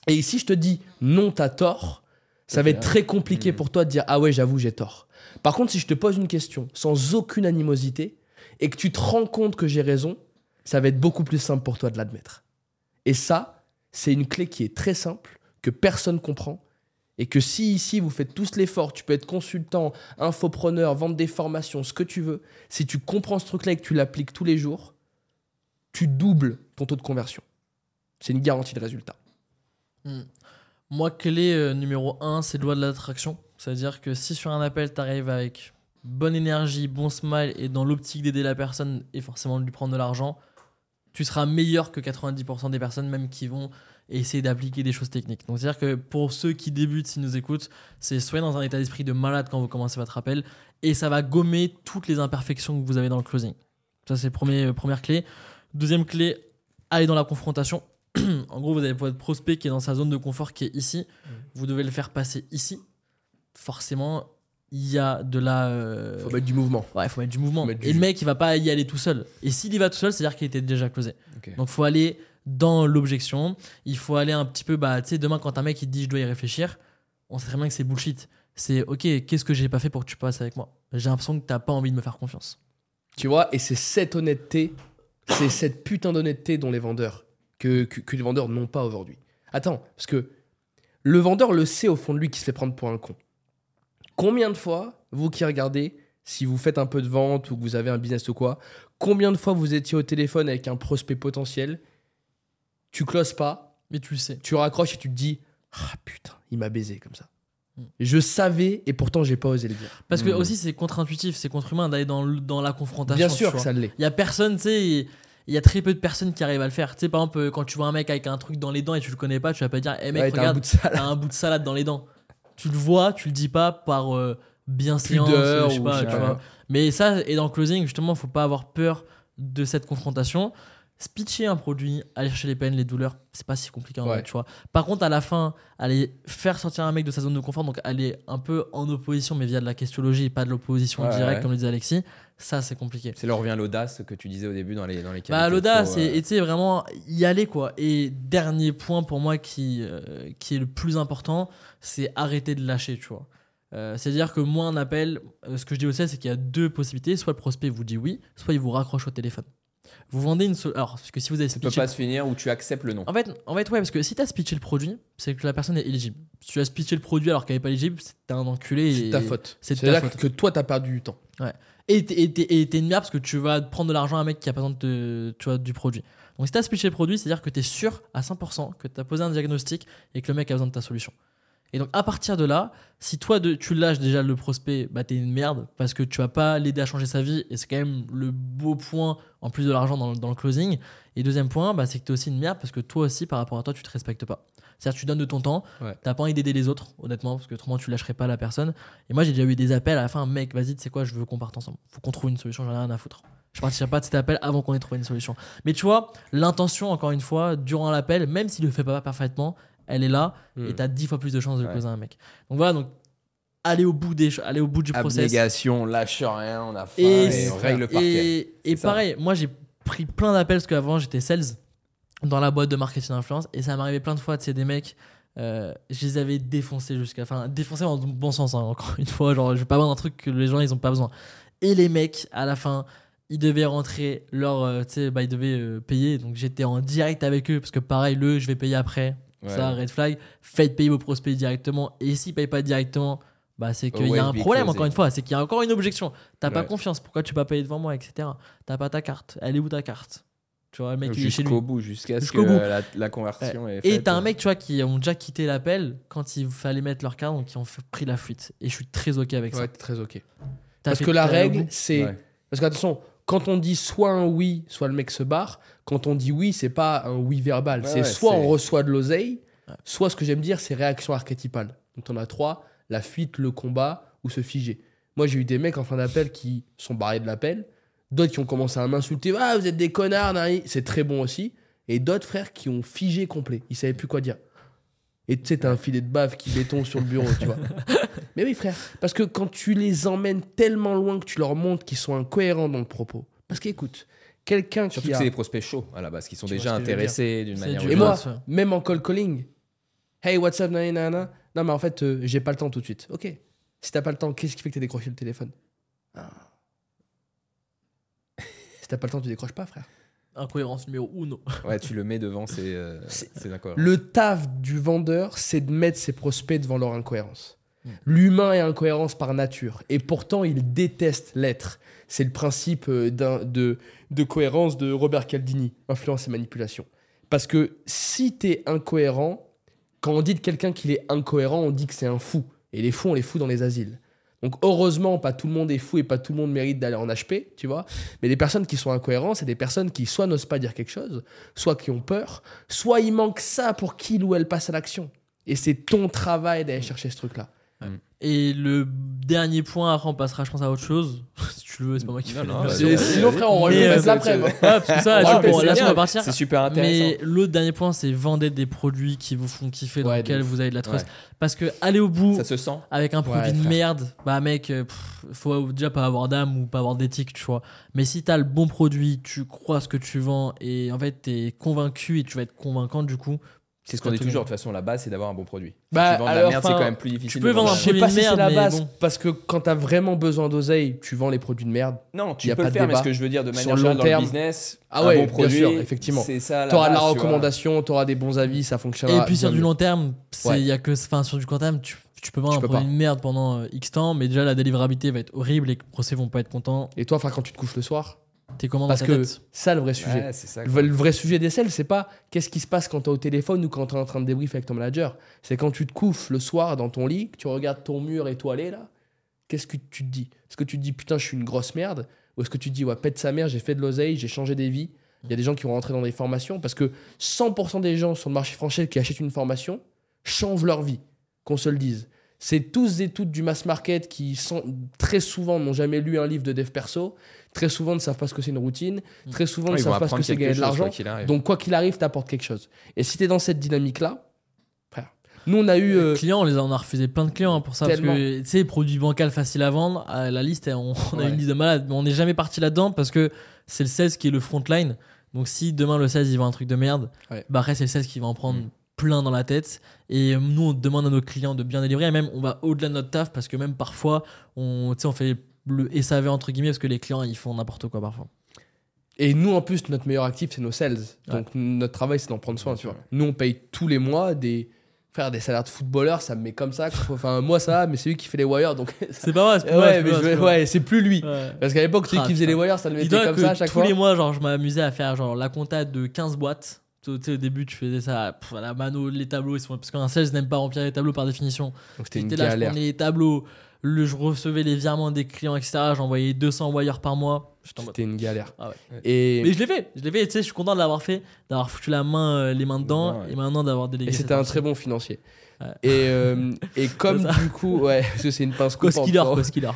Et ici, je te dis non, t'as tort, ça va être très compliqué Mm. pour toi de dire ah ouais, j'avoue, j'ai tort. Par contre, si je te pose une question sans aucune animosité et que tu te rends compte que j'ai raison, ça va être beaucoup plus simple pour toi de l'admettre. Et ça, c'est une clé qui est très simple, que personne comprend. Et que si ici vous faites tous l'effort, tu peux être consultant, infopreneur, vendre des formations, ce que tu veux, si tu comprends ce truc-là et que tu l'appliques tous les jours, tu doubles ton taux de conversion. C'est une garantie de résultat. Hmm. Moi, clé euh, numéro 1, c'est loi de l'attraction. C'est-à-dire que si sur un appel, tu arrives avec bonne énergie, bon smile et dans l'optique d'aider la personne et forcément de lui prendre de l'argent, tu seras meilleur que 90% des personnes, même qui vont essayer d'appliquer des choses techniques. Donc, c'est-à-dire que pour ceux qui débutent, s'ils nous écoutent, c'est soyez dans un état d'esprit de malade quand vous commencez votre appel et ça va gommer toutes les imperfections que vous avez dans le closing. Ça, c'est premier, euh, première clé. Deuxième clé, allez dans la confrontation. [CLEARS THROAT] en gros, vous avez votre prospect qui est dans sa zone de confort qui est ici. Vous devez le faire passer ici. Forcément, il y a de la. euh, faut mettre du mouvement. Ouais, il faut mettre du mouvement. Faut mettre du et le mec, il va pas y aller tout seul. Et s'il y va tout seul, c'est-à-dire qu'il était déjà closé. Ok. Donc, faut aller dans l'objection. Il faut aller un petit peu. Bah, tu sais, demain, quand un mec il te dit je dois y réfléchir, on sait très bien que c'est bullshit. C'est ok, qu'est-ce que j'ai pas fait pour que tu passes avec moi? J'ai l'impression que t'as pas envie de me faire confiance. Tu vois, et c'est cette honnêteté, c'est cette putain d'honnêteté dont les vendeurs, que, que, que les vendeurs n'ont pas aujourd'hui. Attends, parce que le vendeur le sait au fond de lui qu'il se fait prendre pour un con. Combien de fois, vous qui regardez, si vous faites un peu de vente ou que vous avez un business ou quoi, combien de fois vous étiez au téléphone avec un prospect potentiel, tu closes pas, Mais tu le sais. tu raccroches et tu te dis Ah putain, il m'a baisé comme ça. Mm. Je savais et pourtant j'ai pas osé le dire. Parce que Hmm. aussi, c'est contre-intuitif, c'est contre-humain d'aller dans, la confrontation. Bien sûr que ça l'est. Il y a personne, tu sais, il y a très peu de personnes qui arrivent à le faire. Tu sais, par exemple, quand tu vois un mec avec un truc dans les dents et tu le connais pas, tu vas pas dire, eh mec, Ouais, t'as un regarde, t'as un bout de salade dans les dents. Tu le vois, tu le dis pas par euh, bienséance, Pudeur je sais ou pas, je sais tu pas. vois. Mais ça, et dans le closing, justement, faut pas avoir peur de cette confrontation. Spitcher un produit, aller chercher les peines, les douleurs, c'est pas si compliqué, en vrai, Ouais. tu vois. Par contre, à la fin, aller faire sortir un mec de sa zone de confort, donc aller un peu en opposition, mais via de la questiologie et pas de l'opposition Ouais, directe, ouais. comme le disait Alexis, ça, c'est compliqué. C'est là où revient l'audace que tu disais au début dans les dans les Bah, l'audace, euh, et tu sais, vraiment y aller, quoi. Et dernier point pour moi qui, euh, qui est le plus important, c'est arrêter de lâcher, tu vois. Euh, C'est-à-dire que moi, un appel, euh, ce que je dis au sales, c'est qu'il y a deux possibilités. Soit le prospect vous dit oui, soit il vous raccroche au téléphone. Vous vendez une. so- Alors, parce que si vous avez Ça peut pas se finir où tu acceptes le nom. En fait, en fait, ouais, parce que si t'as speeché le produit, c'est que la personne est éligible. Si tu as speeché le produit alors qu'elle n'est pas éligible, c'est t'es un enculé. C'est ta faute. c'est ta faute. que toi, t'as perdu du temps. Et t'es- une merde parce que tu vas prendre de l'argent à un mec qui a pas besoin de du produit. Donc si t'as speeché le produit, c'est-à-dire que t'es sûr à 100% que t'as posé un diagnostic et que le mec a besoin de ta solution. Et donc à partir de là, si toi tu lâches déjà le prospect, bah t'es une merde parce que tu vas pas l'aider à changer sa vie et c'est quand même le beau point en plus de l'argent dans, le- dans le closing. Et deuxième point, bah, c'est que t'es aussi une merde parce que toi aussi par rapport à toi tu te respectes pas. C'est-à-dire tu donnes de ton temps, Ouais. t'as pas envie d'aider les autres honnêtement parce que autrement tu lâcherais pas la personne. Et moi j'ai déjà eu des appels à la fin, mec vas-y tu sais quoi, je veux qu'on parte ensemble. Faut qu'on trouve une solution, j'en ai rien à foutre. Je partirai pas de cet appel avant qu'on ait trouvé une solution. Mais tu vois, l'intention, encore une fois, durant l'appel, même s'il le fait pas parfaitement, elle est là Hmm. et t'as dix fois plus de chances de Ouais. closer un mec. Donc voilà, donc aller au bout des, aller au bout du process. Abnégation, on lâche rien, on a faim Et, et, on règle le parquet. et, pareil, moi j'ai pris plein d'appels parce qu'avant j'étais sales dans la boîte de marketing influence et ça m'arrivait plein de fois, tu sais, des mecs, euh, je les avais défoncés jusqu'à. Enfin, défoncés dans le bon sens, hein, encore une fois, genre je vais pas vendre un truc que les gens ils ont pas besoin. Et les mecs, à la fin, ils devaient rentrer leur. euh, tu sais, bah ils devaient euh, payer donc j'étais en direct avec eux parce que pareil, le je vais payer après. Ouais. Ça, red flag. Faites payer vos prospects directement. Et s'ils payent pas directement, bah c'est qu'il y a un be problème, encore une fois. C'est qu'il y a encore une objection. T'as pas Ouais. confiance. Pourquoi tu peux pas payer devant moi, etc. T'as pas ta carte. Elle est où ta carte? Tu vois, le mec. Jusqu'au bout, jusqu'à ce que bout. la, la conversion est Et t'as un mec, tu vois, qui ont déjà quitté l'appel quand il fallait mettre leur carte, donc qui ont fait- pris la fuite. Et je suis très ok avec Ouais, ça. t'es très ok. T'as Parce que la règle, c'est. Ouais. Parce que attention, quand on dit soit un oui, soit le mec se barre, quand on dit oui, c'est pas un oui verbal. Ouais, c'est ouais, soit c'est- on reçoit de l'oseille, Ouais. soit ce que j'aime dire, c'est réaction archétypale. Donc on a trois la fuite, le combat ou se figer. Moi, j'ai eu des mecs en fin d'appel qui sont barrés de l'appel, d'autres qui ont commencé à m'insulter Ah, vous êtes des connards, c'est très bon aussi. Et d'autres frères qui ont figé complet. Ils savaient plus quoi dire. Et tu sais, t'as un filet de bave qui béton sur le bureau, tu vois. [LAUGHS] Mais oui, frère. Parce que quand tu les emmènes tellement loin que tu leur montres qu'ils sont incohérents dans le propos. Parce qu'écoute, quelqu'un Surtout qui que a. c'est des prospects chauds à la base, qui sont Tu déjà intéressés d'une manière ou Et d'une moi, autre. ouais. même en call calling, hey, what's up, nana, nana? Non, mais en fait, euh, j'ai pas le temps tout de suite. Ok. Si t'as pas le temps, qu'est-ce qui fait que t'as décroché le téléphone? Ah. T'as pas le temps, tu décroches pas, frère. Incohérence numéro uno. [LAUGHS] Ouais, tu le mets devant, c'est euh, [LAUGHS] C'est- d'accord. Le taf du vendeur, c'est de mettre ses prospects devant leur incohérence. Mm. L'humain est incohérence par nature. Et pourtant, il déteste l'être. C'est le principe euh, de, de cohérence de Robert Caldini, Influence et manipulation. Parce que si t'es incohérent, quand on dit de quelqu'un qu'il est incohérent, on dit que c'est un fou. Et les fous, on les fout dans les asiles. Donc heureusement, pas tout le monde est fou et pas tout le monde mérite d'aller en HP, tu vois. Mais les personnes qui sont incohérentes, c'est des personnes qui soit n'osent pas dire quelque chose, soit qui ont peur, soit il manque ça pour qu'il ou elle passe à l'action. Et c'est ton travail d'aller chercher ce truc-là. Et le dernier point, après on passera, je pense, à autre chose. [LAUGHS] si tu le veux, c'est pas moi qui fais non, le- C'est- non, sinon, frère, on le euh, met après. moi. Ouais, parce que ça, [LAUGHS] là, bon, c'est là, on va partir. C'est super intéressant. Mais l'autre dernier point, c'est vendre des produits qui vous font kiffer, dans lesquels vous avez de la trust. Ouais. Parce que aller au bout Ça se sent. avec un produit de merde, bah mec, euh, pff, faut déjà pas avoir d'âme ou pas avoir d'éthique, tu vois. Mais si t'as le bon produit, tu crois ce que tu vends et en fait t'es convaincu et tu vas être convaincant du coup. C'est ce qu'on dit toujours. De toute façon, la base, c'est d'avoir un bon produit. Bah, si tu vends de la merde, c'est quand même plus difficile. peux de vendre un Je sais produit pas de si c'est merde, la mais base, bon. parce que quand t'as vraiment besoin d'oseille, tu vends les produits de merde. Non, Y tu a peux pas le faire, mais ce que je veux dire de Sur manière le générale long dans le terme. business, Ah un ouais, bon bien produit, sûr, effectivement. C'est ça. T'auras de la base, tu recommandation, t'auras des bons avis, ça fonctionnera. Et puis sur du long terme, c'est Ouais. y a que, enfin sur du court terme, tu, tu peux vendre Tu un peux produit pas. de merde pendant euh, X temps, mais déjà la délivrabilité va être horrible, les procès vont pas être contents. Et toi, frère, quand tu te couches le soir, T'es comment dans parce ta que tête? Ça, le vrai sujet. Ouais, c'est ça. Le vrai- le vrai sujet des selles, c'est pas qu'est-ce qui se passe quand t'es au téléphone ou quand t'es en train de débrief avec ton manager. C'est quand tu te couches le soir dans ton lit, que tu regardes ton mur étoilé là. Qu'est-ce que tu te dis? Est-ce que tu te dis putain, je suis une grosse merde? Ou est-ce que tu te dis ouais, pète sa mère, j'ai fait de l'oseille, j'ai changé des vies? Il y a des gens qui vont rentrer dans des formations parce que 100% des gens sur le marché français qui achètent une formation changent leur vie, qu'on se le dise. C'est tous et toutes du mass market qui sont, très souvent n'ont jamais lu un livre de dev perso, très souvent ne savent pas ce que c'est une routine, très souvent Ouais, ne savent pas ce que c'est gagner de l'argent. Donc, quoi qu'il arrive, t'apportes quelque chose. Et si t'es dans cette dynamique-là, nous, on a eu. euh, Les clients, on les a, on a refusé plein de clients hein, pour ça. Tellement. Parce que, tu sais, produits bancals faciles à vendre, à la liste, on, [LAUGHS] on a une liste de malades. Mais on n'est jamais parti là-dedans parce que c'est le sales qui est le frontline. Donc, si demain le sales il vend un truc de merde, Ouais. bah après, c'est le sales qui va en prendre Mm. plein dans la tête. Et euh, nous, on demande à nos clients de bien délivrer. Et même, on va au-delà de notre taf parce que même parfois, on, tu sais, on fait le SAV entre guillemets parce que les clients ils font n'importe quoi parfois. Et nous, en plus, notre meilleur actif, c'est nos sales. Ouais. Donc, notre travail, c'est d'en prendre soin. Tu vois. Nous, on paye tous les mois des. Faire des salaires de footballeurs, ça me met comme ça. Enfin, moi, ça mais c'est lui qui fait les wires. Donc, [LAUGHS] C'est pas vrai, ouais, c'est ouais, c'est plus lui. Ouais. Parce qu'à l'époque, celui qui faisait les wires, ça le mettait comme ça à chaque tous fois. les mois, genre, je m'amusais à faire genre la compta de 15 boîtes. Tu sais, au début, tu faisais ça à la mano, les tableaux. Ils sont... Parce qu'un sales n'aime pas remplir les tableaux par définition. Donc, c'était une là, je galère. les tableaux, le, je recevais les virements des clients, etc. J'envoyais 200 wires par mois. C'était une galère. Ah ouais. Et, Mais je l'ai fait, je l'ai fait, tu sais, je suis content de l'avoir fait, d'avoir foutu la main, euh, les mains dedans, Ouais, ouais. et maintenant d'avoir délégué. et c'était un très bon financier. Et, euh, et [LAUGHS] comme du coup, ouais, parce que c'est une pince coupante. cost killer.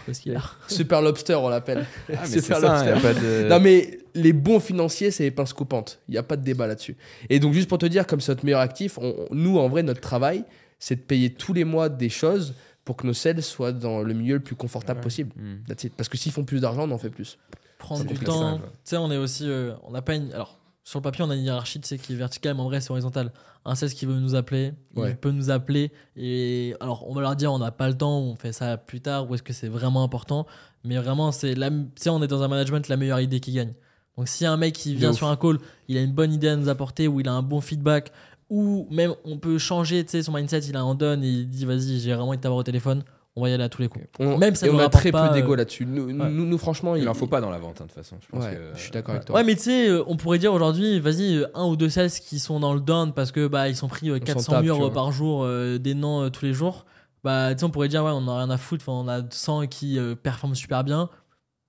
Super Lobster, on l'appelle. Ah, [LAUGHS] Super lobster. de. Non mais les bons financiers, c'est les pinces coupantes. Il n'y a pas de débat là-dessus. Et donc juste pour te dire, comme c'est notre meilleur actif, on- nous en vrai, notre travail, c'est de payer tous les mois des choses pour que nos sales soient dans le milieu le plus confortable Ouais. possible. Hmm. That's it. Parce que s'ils font plus d'argent, on en fait plus. Prendre du temps. Tu sais, on est aussi. euh, on n'a pas une. Alors, sur le papier, on a une hiérarchie, tu sais, qui est verticale, mais en vrai, c'est horizontal. Un sales qui veut nous appeler, Ouais. il peut nous appeler. Et alors, on va leur dire, on n'a pas le temps, on fait ça plus tard, ou est-ce que c'est vraiment important? Mais vraiment, c'est la. Tu sais, on est dans un management, la meilleure idée qui gagne. Donc, si un mec qui vient sur un call, il a une bonne idée à nous apporter, ou il a un bon feedback, ou même on peut changer, tu sais, son mindset, il a un donne et il dit, vas-y, j'ai vraiment envie de t'avoir au téléphone, on va y aller à tous les coups. On, Même ça et on a très pas, peu d'ego euh, là-dessus. Nous, ouais. nous, nous, franchement, Il en faut pas dans la vente, hein, de toute façon. Je pense Ouais, que- je suis d'accord avec toi. Ouais, mais tu sais, euh, on pourrait dire aujourd'hui, vas-y, euh, un ou deux sales qui sont dans le down parce que bah ils sont pris euh, s'en 400 tape, murs par jour, euh, des noms euh, tous les jours. Bah, tu sais, on pourrait dire, ouais, on a rien à foutre, enfin, on a 100 qui euh, performent super bien.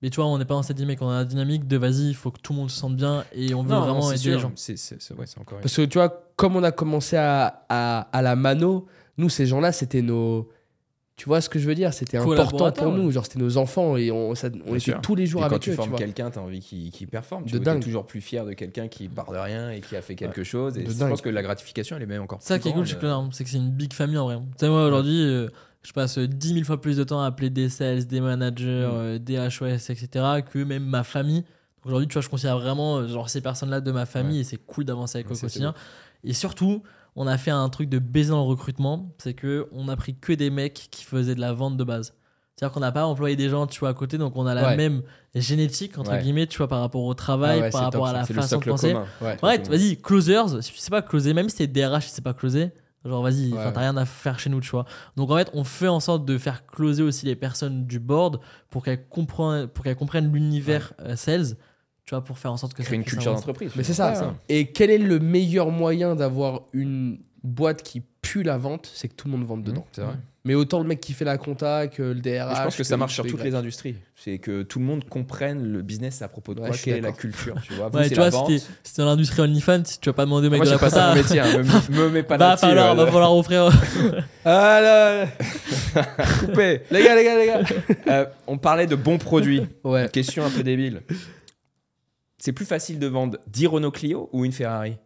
Mais tu vois, on n'est pas dans cette dynamique, on a la dynamique de vas-y, il faut que tout le monde se sente bien et on veut Non, vraiment aider sûr. les gens. C'est c'est- c'est- ouais, c'est encore une- Parce que tu vois, comme on a commencé à, à, à la mano, nous, ces gens-là, c'était nos. Tu vois ce que je veux dire? C'était important pour nous. Genre, c'était nos enfants et on, ça- on était sûr. tous les jours Et quand avec tu eux. tu formes quelqu'un, tu as envie qu'il performe. Tu De es toujours plus fier de quelqu'un qui part de rien et qui a fait quelque chose. Et De je dingue. pense que la gratification, elle est même encore Ça plus qui est cool grande. chez Clonarm, c'est que c'est une big famille en vrai. Tu sais, moi aujourd'hui, euh, je passe 10 000 fois plus de temps à appeler des sales, des managers, Mm. euh, des HOS, etc. que même ma famille. Aujourd'hui, tu vois, je considère vraiment euh, genre, ces personnes-là de ma famille Ouais. et c'est cool d'avancer avec eux au ça, quotidien. Et surtout, on a fait un truc de baiser dans le recrutement, c'est que on a pris que des mecs qui faisaient de la vente de base. C'est-à-dire qu'on n'a pas employé des gens, tu vois, à côté, donc on a la Ouais. même génétique, entre Ouais. guillemets, tu vois, par rapport au travail, Ah ouais, par rapport top, à la façon de penser. Ouais. Vas-y, closers, si tu sais pas closer, même si t'es DRH, tu sais pas closer, genre vas-y, t'as rien à faire chez nous, tu vois. Donc en fait, on fait en sorte de faire closer aussi les personnes du board pour qu'elles comprennent, pour qu'elles comprennent l'univers euh, sales, tu vois, pour faire en sorte que ça Créer une culture d'entreprise. Mais c'est ça. Et quel est le meilleur moyen d'avoir une boîte qui pue la vente C'est que tout le monde vende dedans. Mmh, C'est vrai. Mais autant le mec qui fait la compta que le DRH. Je pense que ça marche sur toutes les industries. C'est que tout le monde comprenne le business à propos de Ouais, quoi, quelle est la culture. Tu vois, [LAUGHS] Vous, Ouais, tu la vois, c'était dans l'industrie OnlyFans, si tu vas pas demander au mec Moi, de la j'ai pas ça compta, mon métier. hein. [LAUGHS] Me, me mets pas va là-dessus. euh, va falloir offrir. Ah là couper. Les gars, les gars, les gars Euh, on parlait de bons produits. Ouais. Question un peu débile. C'est plus facile de vendre 10 Renault Clio ou une Ferrari?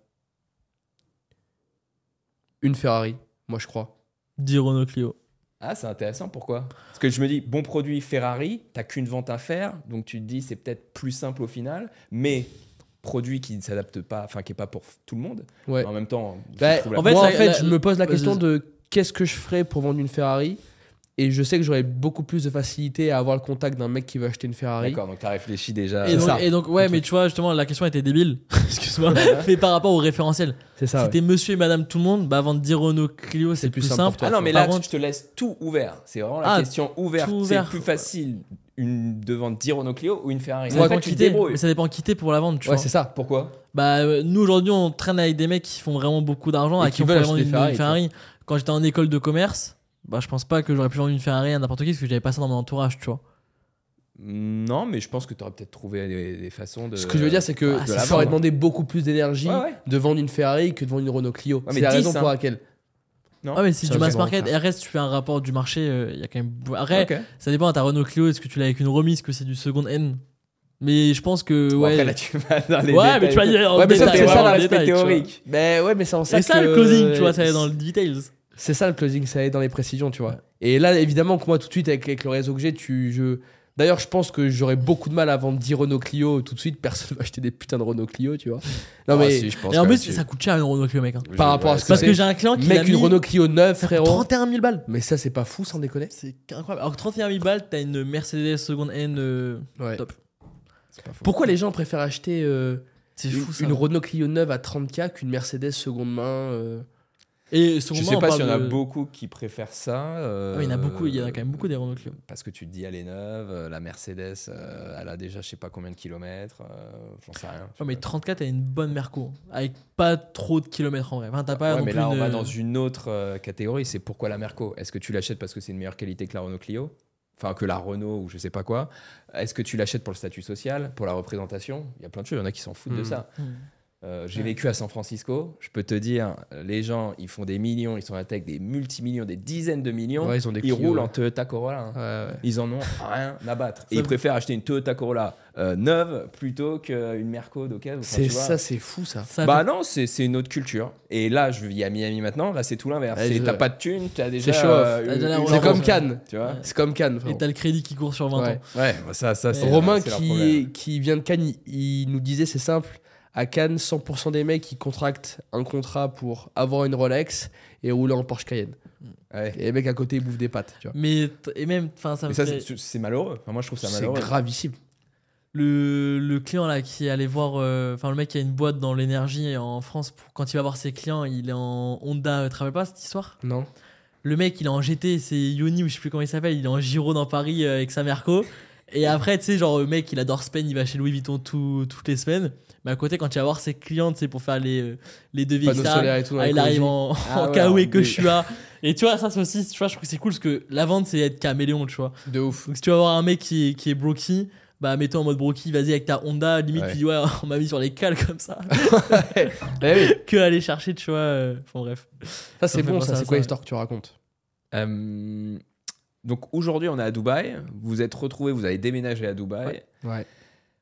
Une Ferrari, moi je crois. Dit Renault Clio. Ah, c'est intéressant. Pourquoi? Parce que je me dis, bon produit Ferrari, t'as qu'une vente à faire, donc tu te dis c'est peut-être plus simple au final, mais produit qui ne s'adapte pas, enfin qui est pas pour tout le monde. Ouais. En même temps, Bah, en fait, moi, en la- fait, la- je me pose la question de qu'est-ce que je ferais pour vendre une Ferrari? Et je sais que j'aurais beaucoup plus de facilité à avoir le contact d'un mec qui veut acheter une Ferrari. D'accord, donc t'as réfléchi déjà. Et donc, ça. et donc, ouais, mais tu vois, justement, la question était débile. [LAUGHS] Excuse-moi. [LAUGHS] mais par rapport au référentiel. C'est ça. si ouais. t'es monsieur et madame tout le monde, bah vendre 10 Renault Clio, c'est plus, simple. pour Ah non, mais là, contre- je te laisse tout ouvert. C'est vraiment la Ah, question ouverte. C'est plus facile une, de vendre 10 Renault Clio ou une Ferrari Ça Moi, dépend Après, tu qui te t'es. débrouilles. Mais ça dépend qui t'es pour la vendre, tu Ouais, vois. c'est ça. Pourquoi? Bah, euh, nous aujourd'hui, on traîne avec des mecs qui font vraiment beaucoup d'argent, Et à qui qui on veulent pourrait vendre une Ferrari. Quand j'étais en école de commerce, bah, je pense pas que j'aurais pu vendre une Ferrari à n'importe qui parce que j'avais pas ça dans mon entourage, tu vois. Non, mais je pense que tu aurais peut-être trouvé des, des façons de. Ce que je veux dire, c'est que Ah, ça c'est aurait demandé beaucoup plus d'énergie Ouais, ouais. de vendre une Ferrari que de vendre une Renault Clio. Ouais, mais c'est la 10, raison pour hein. laquelle. Non Ah, mais Ça, du mass market. RS, tu fais un rapport du marché, il y a quand même. Après, Ok. ça dépend, ta Renault Clio, est-ce que tu l'as avec une remise, que c'est du second N Mais je pense que. Ouais, après, là, tu vas dans les ouais mais tu vas y aller en Ouais, mais ça, c'est ça, en l'aspect tu théorique. Mais ouais, mais c'est en ça C'est ça le closing, tu vois, ça est dans le details. C'est ça le closing, ça est dans les précisions, tu vois. Et là, évidemment, que moi, tout de suite, avec, avec le réseau que j'ai, tu, je... D'ailleurs, je pense que j'aurais beaucoup de mal à vendre 10 Renault Clio tout de suite. Personne [LAUGHS] va acheter des putains de Renault Clio, tu vois. Non, Ah, mais si, je pense Et en plus, ça coûte cher une Renault Clio, mec. hein. par rapport à ce que Parce c'est- que j'ai un client qui mec, une mis- Renault Clio neuve, ça coûte frérot. 31 000 balles. Mais ça, c'est pas fou, sans déconner. C'est incroyable. Alors que 31 000 balles, t'as une Mercedes seconde N. euh, Ouais. Top. C'est pas faux. Pourquoi les gens préfèrent acheter euh, une, fou ça. une Renault Clio neuve à 30K qu'une Mercedes seconde main euh, Et Je seconde sais pas s'il y en a de- beaucoup qui préfèrent ça. euh, Ah il y en a beaucoup, il y en a quand même beaucoup des Renault Clio. Parce que tu te dis, elle est neuve, euh, la Mercedes, euh, elle a déjà je sais pas combien de kilomètres, euh, j'en sais rien. Ouais, mais 34, t'as une bonne Merco. Avec pas trop de kilomètres en vrai. Enfin, t'as pas Ouais, mais là, on va dans une autre euh, catégorie. C'est pourquoi la Merco? Est-ce que tu l'achètes parce que c'est une meilleure qualité que la Renault Clio? Enfin, que la Renault ou je sais pas quoi. Est-ce que tu l'achètes pour le statut social, pour la représentation? Il y a plein de choses. Il y en a qui s'en foutent de Hmm. ça. Hmm. Euh, J'ai Ouais. vécu à San Francisco. Je peux te dire, les gens, ils font des millions, ils sont à la tech des multimillions, des dizaines de millions. Ouais, ils ont des ils Clio, roulent ouais. en Toyota Corolla. hein. Ouais, ouais. Ils en ont rien à battre. Et ils préfèrent acheter une Toyota Corolla euh, neuve plutôt qu'une Merco d'occasion. Enfin, C'est ça, c'est fou, ça. Ça Bah fait- non, c'est c'est une autre culture. Et là, je vis à Miami maintenant. Là, c'est tout l'inverse. C'est- T'as pas de thunes, t'as déjà. chaud. euh. C'est comme. Cannes. Tu vois Ouais. C'est comme Cannes, Et t'as le crédit qui court sur 20 Ouais. ans. Ouais, bah ça, ça, c'est. Romain c'est qui, vient de Cannes, il, il nous disait c'est simple. À Cannes, 100% des mecs qui contractent un contrat pour avoir une Rolex et rouler en Porsche Cayenne. Ouais. Et les mecs à côté ils bouffent des pâtes. Tu vois. Mais et même, enfin, ça me ça, fait- c'est c'est malheureux. Enfin, moi, je trouve ça C'est malheureux. gravissime. le, le client là qui est allé voir, euh, enfin le mec qui a une boîte dans l'énergie en France, pour, quand il va voir ses clients, il est en Honda euh, Travel Pass cette histoire? Non Le mec, il est en GT, c'est Yoni ou je sais plus comment il s'appelle, il est en Giro dans Paris euh, avec sa Merco. Et après, tu sais, genre, le mec, il adore Spain, il va chez Louis Vuitton tout- toutes les semaines. Mais à côté, quand tu vas voir ses clients, tu sais, pour faire les, euh, les devis, et tout. ah, il arrive en, Ah en ouais, en que je suis là. Et tu vois, ça, c'est aussi, tu vois, je trouve que c'est cool parce que la vente, c'est être caméléon, tu vois. De ouf. Donc si tu vas voir un mec qui est, qui est broky, bah mets-toi en mode broky, vas-y avec ta Honda, limite Ouais. tu dis ouais, [LAUGHS] on m'a mis sur les cales comme ça. [LAUGHS] Eh oui, que aller chercher, tu vois. euh, Enfin bref. ça c'est bon, ça. à C'est quoi ouais. l'histoire que tu racontes? Euh, donc aujourd'hui, on est à Dubaï. Vous êtes retrouvés, vous avez déménagé à Dubaï. Ouais.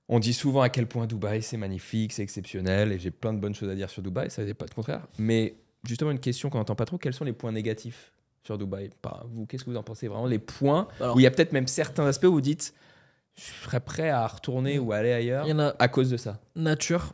On dit souvent à quel point Dubaï c'est magnifique, c'est exceptionnel, et j'ai plein de bonnes choses à dire sur Dubaï, ça n'est pas le contraire. Mais justement, une question qu'on n'entend pas trop quels sont les points négatifs sur Dubaï? Par vous, qu'est-ce que vous en pensez vraiment? Les points Alors- où il y a peut-être même certains aspects où vous dites je serais prêt à retourner ou aller ailleurs Il y en a à cause de ça. nature.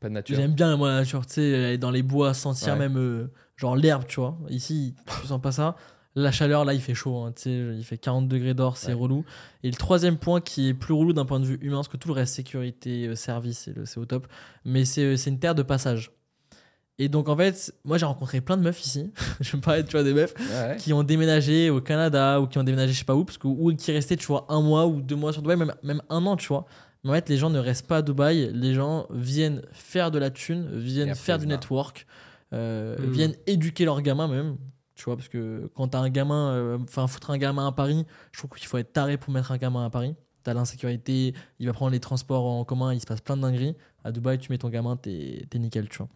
Pas de nature. J'aime bien moi la nature, tu sais, aller dans les bois, sentir Ouais. même euh, genre l'herbe, tu vois. Ici, tu sens pas ça. La chaleur, là, il fait chaud. hein, il fait 40 degrés d'or, c'est Ouais. relou. Et le troisième point qui est plus relou d'un point de vue humain, parce que tout le reste, sécurité, euh, service, c'est au top. Mais c'est euh, c'est une terre de passage. Et donc, en fait, moi, j'ai rencontré plein de meufs ici. [LAUGHS] Je me parlais, tu vois, des meufs Ouais. qui ont déménagé au Canada ou qui ont déménagé je sais pas où, parce que, ou qui restaient, tu vois, un mois ou deux mois sur Dubaï, même, même un an, tu vois. Mais en fait, les gens ne restent pas à Dubaï, les gens viennent faire de la thune, viennent faire du network, euh, Mm. viennent éduquer leurs gamins même. Tu vois, parce que quand t'as un gamin, euh, enfin, foutre un gamin à Paris, je trouve qu'il faut être taré pour mettre un gamin à Paris. T'as l'insécurité, il va prendre les transports en commun, il se passe plein de dingueries. À Dubaï, tu mets ton gamin, t'es nickel, tu vois.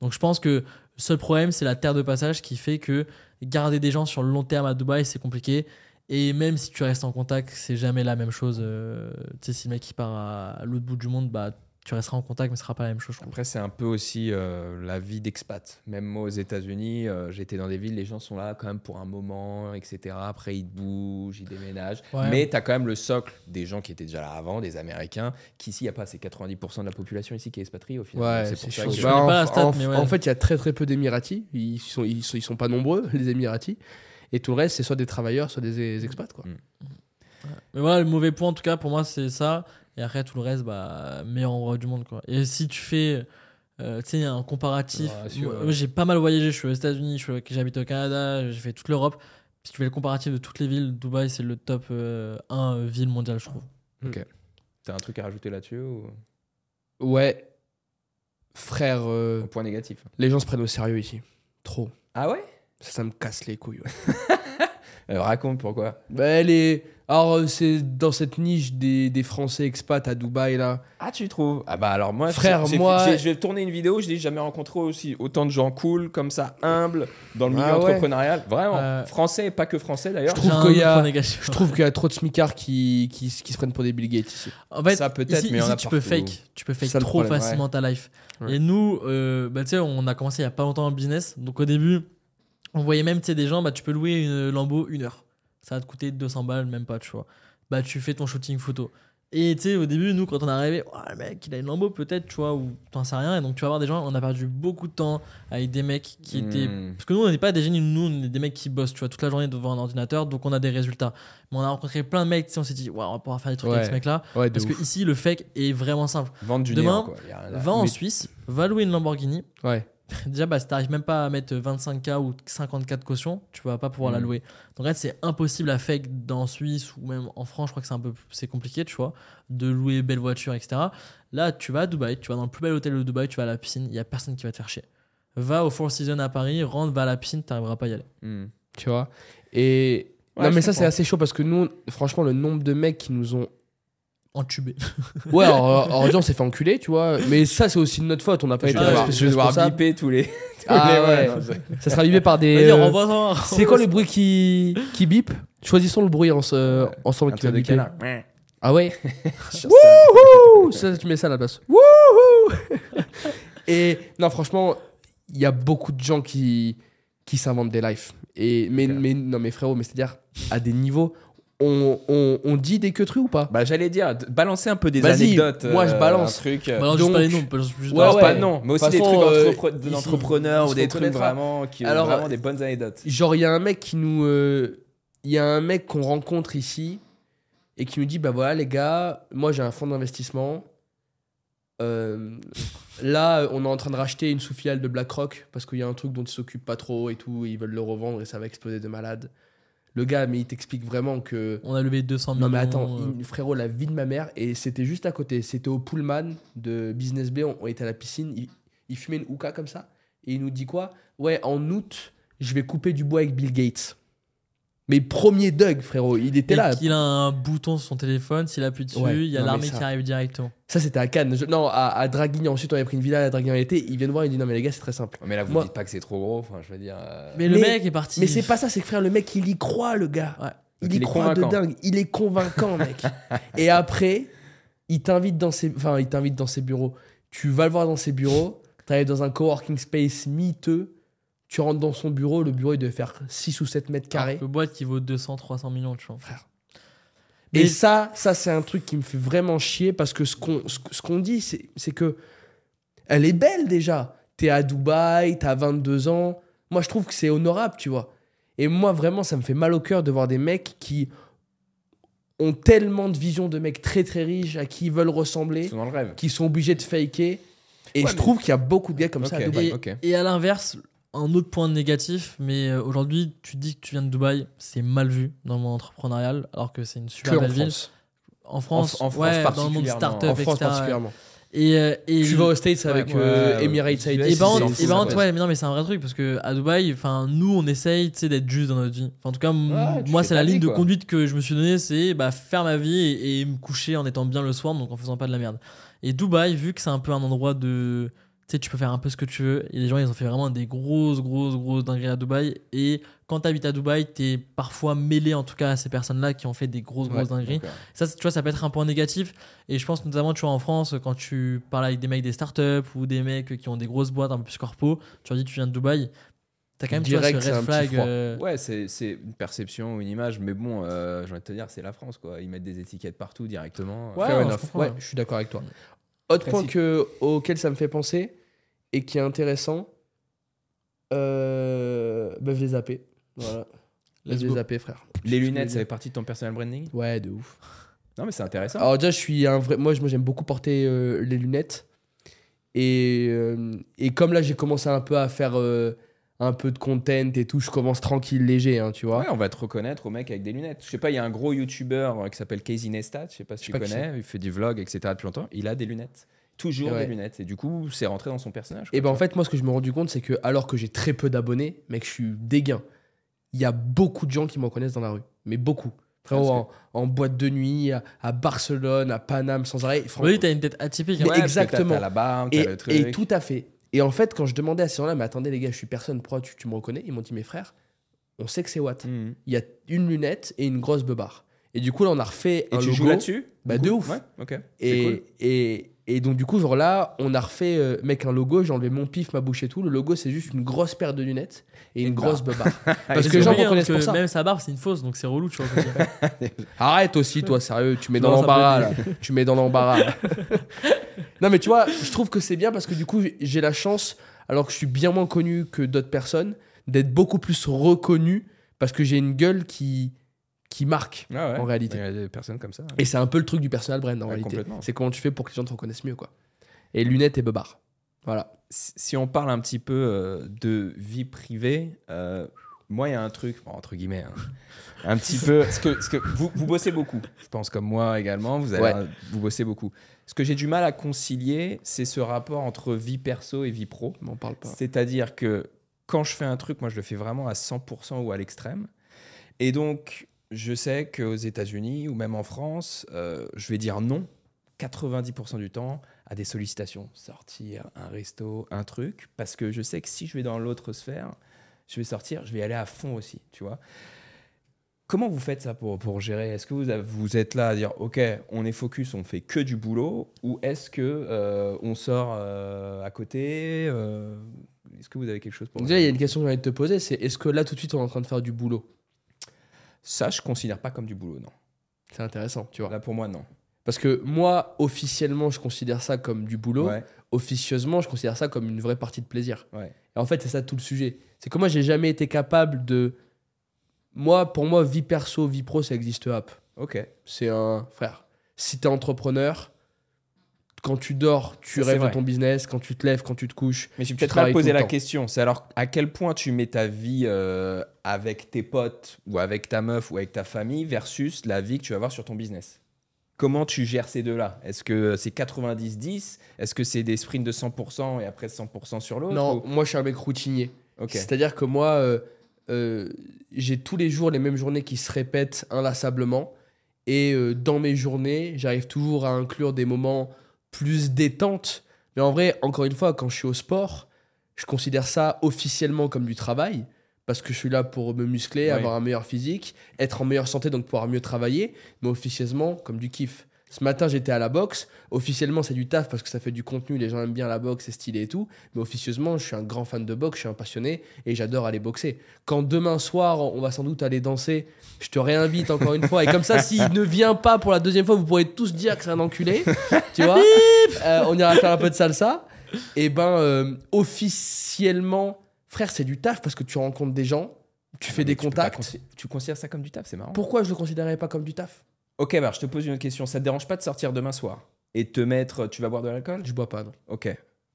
Donc je pense que le seul problème, c'est la terre de passage qui fait que garder des gens sur le long terme à Dubaï, c'est compliqué. Et même si tu restes en contact, c'est jamais la même chose. Euh, tu sais, si le mec il part à l'autre bout du monde, bah tu resteras en contact, mais ce sera pas la même chose, je. Après, c'est un peu aussi euh, la vie d'expat. Même moi, aux États-Unis, euh, j'étais dans des villes, les gens sont là quand même pour un moment, etc. Après, ils bougent, ils déménagent. Ouais. Mais tu as quand même le socle des gens qui étaient déjà là avant, des Américains, qui ici, il n'y a pas ces 90% de la population ici qui est expatriée au final. Ouais, c'est c'est pour ça chaud. que- Je Bah, en, stat, en- mais ouais. en fait, il y a très très peu d'Émiratis. Ils sont, ils, sont, ils sont pas nombreux, les Émiratis. Et tout le reste, c'est soit des travailleurs, soit des, des expats. Quoi. Mais voilà, le mauvais point en tout cas pour moi, c'est ça. Et après, tout le reste, bah, meilleur endroit du monde, quoi. Et si tu fais. euh, tu sais, un comparatif. Ouais, moi, moi, j'ai pas mal voyagé. Je suis aux États-Unis, je suis- j'habite au Canada, j'ai fait toute l'Europe. Si tu fais le comparatif de toutes les villes, Dubaï, c'est le top 1 ville mondiale, je trouve. T'as un truc à rajouter là-dessus ou... Ouais. Frère, euh, point négatif les gens se prennent au sérieux ici. Trop. Ah ouais? Ça, ça me casse les couilles. ouais. [LAUGHS] Euh, Raconte pourquoi. Bah, les... Alors, euh, c'est dans cette niche des, des Français expats à Dubaï, là. Ah, tu trouves? Ah bah alors moi, Frère, moi- j'ai- j'ai tourné une vidéo, je dis j'ai jamais rencontré aussi autant de gens cool, comme ça, humbles, dans le milieu Ah ouais. entrepreneurial. Vraiment, Euh, français et pas que français d'ailleurs. Je trouve qu'il y a-. Je trouve qu'il y a trop de smicards qui, qui, qui se prennent pour des Bill Gates ici. En fait, Ça, peut-être, ici, mais ici, a tu peux fake, tu peux fake ça, trop problème, facilement ta life. Ouais. Et nous, euh, bah, tu sais, on a commencé il y a pas longtemps en business. Donc au début, on voyait même tu sais, des gens, bah, tu peux louer une Lambo une heure. Ça va te coûter 200 balles, même pas, tu vois. Bah, tu fais ton shooting photo. Et tu sais, au début, nous, quand on est arrivé, oh, le mec, il a une Lambo peut-être, tu vois, ou t'en sais rien. Et donc, tu vas voir des gens, on a perdu beaucoup de temps avec des mecs qui étaient. Hmm. Parce que nous, on n'est pas des génies, nous, on est des mecs qui bossent, tu vois, toute la journée devant un ordinateur, donc on a des résultats. Mais on a rencontré plein de mecs, tu sais, on s'est dit, ouais, on va pouvoir faire des trucs Ouais. avec ce mec-là. Ouais, Parce que ici, le fake est vraiment simple. Vendre du Demain, néant, quoi. Va en Suisse, va louer une Lamborghini. Ouais. [LAUGHS] Déjà, bah, si t'arrives même pas à mettre 25K ou 54 caution, tu vas pas pouvoir la Mm. louer. Donc, en fait, c'est impossible à fake dans Suisse ou même en France. Je crois que c'est un peu c'est compliqué, tu vois, de louer belle voiture, etc. Là, tu vas à Dubaï, tu vas dans le plus bel hôtel de Dubaï, tu vas à la piscine, il y a personne qui va te faire chier. Va au Four Seasons à Paris, rentre, va à la piscine, t'arriveras pas à y aller. Hmm. Tu vois? Et. Ouais, non, mais ça, c'est assez chaud parce que nous, franchement, le nombre de mecs qui nous ont. Entubé. [LAUGHS] Ouais, alors, alors déjà, on s'est fait enculer, tu vois. Mais ça, c'est aussi de notre faute. On n'a pas Je été spécialement je vais devoir biper tous les. [LAUGHS] Ah ouais. Ça sera bipé par des. Euh. C'est quoi le bruit qui, qui bip Choisissons le bruit en, Ouais. ensemble Un qui va biper. canard. Ah ouais? [LAUGHS] Wouhou ça, Tu mets ça à la place. Wouhou Et non, franchement, il y a beaucoup de gens qui, qui s'inventent des lives. Et, mais, mais, non, mais frérot, mais c'est-à-dire à des niveaux. On, on, on dit des queutrues ou pas? Bah j'allais dire, balancer un peu des anecdotes. moi, je euh, balance. Un truc. euh, Bah, juste pas les noms, juste Ouais, ouais. pas non, mais aussi De des trucs euh, entrepre- ici, d'entrepreneurs il ou des trucs vraiment qui ont Alors, vraiment euh, des bonnes anecdotes. Genre, il y a un mec qui nous. euh, Il y a un mec qu'on rencontre ici et qui nous dit Bah voilà, les gars, moi j'ai un fonds d'investissement. euh, là, on est en train de racheter une sous-filiale de BlackRock parce qu'il y a un truc dont ils s'occupent pas trop et tout. et ils veulent le revendre et ça va exploser de malade. Le gars, mais il t'explique vraiment que. On a levé 200 millions. Non, mais attends, euh, il- frérot, la vie de ma mère, et c'était juste à côté. C'était au Pullman de Business Bay. On, on était à la piscine. Il, il fumait une hookah comme ça. Et il nous dit quoi? Ouais, en août, je vais couper du bois avec Bill Gates. Mais premier Doug, frérot, il était et là. qu'il a un bouton sur son téléphone, s'il appuie dessus, Ouais, il y a l'armée ça- qui arrive directement. Ça, c'était à Cannes. Je- non, à, à Draguignan. Ensuite, on avait pris une villa à Draguignan l'été. Il vient de voir, il dit Non, mais les gars, c'est très simple. Mais là, vous Moi- dites pas que c'est trop gros. Enfin, je veux dire. euh, Mais, le mec est parti. Mais c'est pas ça, c'est que frère, le mec, il y croit, le gars. Ouais. Il y il croit de dingue. Il est convaincant, mec. [LAUGHS] Et après, il t'invite dans ses, enfin, il t'invite dans ses bureaux. Tu vas le voir dans ses bureaux. T'arrives dans un coworking space miteux. Tu rentres dans son bureau. Le bureau, il devait faire 6 ou 7 mètres carrés. Le boîte qui vaut 200, 300 millions, tu vois. Frère. Mais- Et ça, ça c'est un truc qui me fait vraiment chier parce que ce qu'on ce, ce qu'on dit, c'est c'est que elle est belle déjà. T'es à Dubaï, t'as 22 ans. Moi, je trouve que c'est honorable, tu vois. Et moi, vraiment, ça me fait mal au cœur de voir des mecs qui ont tellement de vision de mecs très très riches à qui ils veulent ressembler, Ils sont dans le rêve. qui sont obligés de faker. Et Ouais, je mais- trouve qu'il y a beaucoup de gars comme ça à. Dubaï. Et à l'inverse, un autre point négatif, mais euh, aujourd'hui, tu dis que tu viens de Dubaï, c'est mal vu dans le monde entrepreneurial, alors que c'est une Que super en belle ville. France. En France, En- en France ouais, dans le monde startup, En France etc. particulièrement. Et, euh, et, Tu vas aux States avec ouais, euh, Emirates ouais. Et c'est- et contre, ouais, mais non, mais c'est un vrai truc parce que à Dubaï, enfin, nous, on essaye, tu sais, d'être juste dans notre vie. Enfin, en tout cas, moi, c'est la ligne de conduite que je me suis donnée, c'est bah, faire ma vie et, et me coucher en étant bien le soir, donc en faisant pas de la merde. Et Dubaï, vu que c'est un peu un endroit de, tu sais, tu peux faire un peu ce que tu veux. Et les gens, ils ont fait vraiment des grosses, grosses, grosses dingueries à Dubaï. Et quand tu habites à Dubaï, t'es parfois mêlé, en tout cas, à ces personnes-là qui ont fait des grosses, grosses dingueries. Ça, tu vois, ça peut être un point négatif. Et je pense notamment, tu vois, en France, quand tu parles avec des mecs des startups ou des mecs qui ont des grosses boîtes un peu plus corpo, tu leur dis tu viens de Dubaï, t'as quand même tu vois, Direct, ce c'est red flag. euh, Ouais, c'est c'est une perception ou une image, mais bon, euh, j'ai envie de te dire, c'est la France, quoi. Ils mettent des étiquettes partout directement. Non, je Ouais, ouais. je suis d'accord avec toi. Autre point que, auquel ça me fait penser et qui est intéressant, euh, bah, je les zappé. Voilà. [LAUGHS] Je les zappé, frère. Les lunettes, ça fait partie de ton personal branding? Ouais, de ouf. Non, mais c'est intéressant. Alors déjà, je suis un vrai... Moi, j'aime beaucoup porter euh, les lunettes. Et, euh, et comme là, j'ai commencé un peu à faire euh, un peu de content et tout, je commence tranquille, léger, hein, tu vois. Ouais, on va te reconnaître au mec avec des lunettes. Je sais pas, il y a un gros YouTuber euh, qui s'appelle Casey Neistat, je sais pas si Je tu pas connais, il fait du vlog, etc. depuis longtemps. Il a des lunettes. Toujours Ouais. des lunettes. Et du coup, c'est rentré dans son personnage. Et ben en fait, moi, ce que je me suis rendu compte, c'est que alors que j'ai très peu d'abonnés, mec, je suis dégain. Il y a beaucoup de gens qui me reconnaissent dans la rue. Mais beaucoup. Frérot, en, en boîte de nuit, à, à Barcelone, à Paname, sans arrêt. Franchement, Oui, t'as une tête atypique. hein. Ouais, exactement. T'as la barbe, t'as et, le truc. et tout à fait. Et en fait, quand je demandais à ces gens-là, mais attendez les gars, je suis personne, pourquoi tu, tu me reconnais? Ils m'ont dit, mes frères, on sait que c'est Watt. Mhm. Il y a une lunette et une grosse beubare. Et du coup, là, on a refait Et un tu logo. joues là-dessus Bah, de ouf. Ouais, ok. Et, cool. et, et donc, du coup, genre là, on a refait, euh, mec, un logo. J'ai enlevé mon pif, ma bouche et tout. Le logo, c'est juste une grosse paire de lunettes et une Une grosse. [LAUGHS] Et Parce que les gens reconnaissent que pour ça. Même sa barbe, c'est une fausse, donc c'est relou, tu vois. [LAUGHS] Arrête aussi, toi, sérieux. Tu mets dans l'embarras, là. Tu mets dans l'embarras. [LAUGHS] non, mais tu vois, je trouve que c'est bien parce que du coup, j'ai la chance, alors que je suis bien moins connu que d'autres personnes, d'être beaucoup plus reconnu parce que j'ai une gueule qui, qui marque. Ouais. En réalité. Il y a des personnes comme ça. Et c'est un peu le truc du personal brand en Ouais, réalité. C'est comment tu fais pour que les gens te reconnaissent mieux, quoi. Et lunettes et beubare. Voilà. si on parle un petit peu euh, de vie privée, euh, moi, il y a un truc, bon, entre guillemets, hein, un petit peu. [LAUGHS] Parce que, parce que vous, vous bossez beaucoup, je pense, comme moi également, vous, avez, Ouais. vous bossez beaucoup. Ce que j'ai du mal à concilier, c'est ce rapport entre vie perso et vie pro. On parle pas. C'est-à-dire que quand je fais un truc, moi, je le fais vraiment à 100% ou à l'extrême. Et donc, je sais qu'aux États-Unis ou même en France, euh, je vais dire non 90% du temps à des sollicitations. Sortir, un resto, un truc. Parce que je sais que si je vais dans l'autre sphère, je vais sortir, je vais aller à fond aussi, tu vois. Comment vous faites ça pour, pour gérer? Est-ce que vous, êtes là à dire, OK, on est focus, on fait que du boulot Ou est-ce que euh, on sort euh, à côté Est-ce que vous avez quelque chose pour Déjà, il y a une question que j'ai envie de te poser, c'est est-ce que là, tout de suite, on est en train de faire du boulot? Ça, je considère pas comme du boulot, non. C'est intéressant, tu vois. Là, pour moi, non. Parce que moi, officiellement, je considère ça comme du boulot. Ouais, Officieusement, je considère ça comme une vraie partie de plaisir. ouais. Et en fait, c'est ça tout le sujet. C'est que moi, j'ai jamais été capable de. Moi, pour moi, vie perso, vie pro, ça existe app. Ok. C'est un. Frère, si t'es entrepreneur, quand tu dors, tu rêves de ton business. Quand tu te lèves, quand tu te couches. Mais j'ai peut-être travailles posé la temps. question. C'est alors à quel point tu mets ta vie euh, avec tes potes ou avec ta meuf ou avec ta famille versus la vie que tu vas avoir sur ton business? Comment tu gères ces deux-là? Est-ce que c'est 90-10 Est-ce que c'est des sprints de 100% et après 100% sur l'autre Non, ou- moi, je suis un mec routinier. C'est-à-dire que moi, euh, euh, j'ai tous les jours les mêmes journées qui se répètent inlassablement. Et dans mes journées, j'arrive toujours à inclure des moments plus détente. Mais en vrai, encore une fois, quand je suis au sport, je considère ça officiellement comme du travail. Parce que je suis là pour me muscler, Ouais. avoir un meilleur physique, être en meilleure santé, donc pouvoir mieux travailler. Mais officieusement, comme du kiff. Ce matin, j'étais à la boxe. Officiellement, c'est du taf parce que ça fait du contenu. Les gens aiment bien la boxe, c'est stylé et tout. Mais officieusement, je suis un grand fan de boxe, je suis un passionné et j'adore aller boxer. Quand demain soir, on va sans doute aller danser, je te réinvite encore une fois. Et comme ça, [LAUGHS] s'il ne vient pas pour la deuxième fois, vous pourrez tous dire que c'est un enculé. tu vois Euh, On ira faire un peu de salsa. Et ben, euh, officiellement, frère, c'est du taf parce que tu rencontres des gens, tu fais Mais des tu contacts. Tu considères ça comme du taf, c'est marrant. Pourquoi je le considérerais pas comme du taf? Ok, je te pose une autre question. Ça te dérange pas de sortir demain soir et te mettre. Tu vas boire de l'alcool? Je bois pas, non. Ok.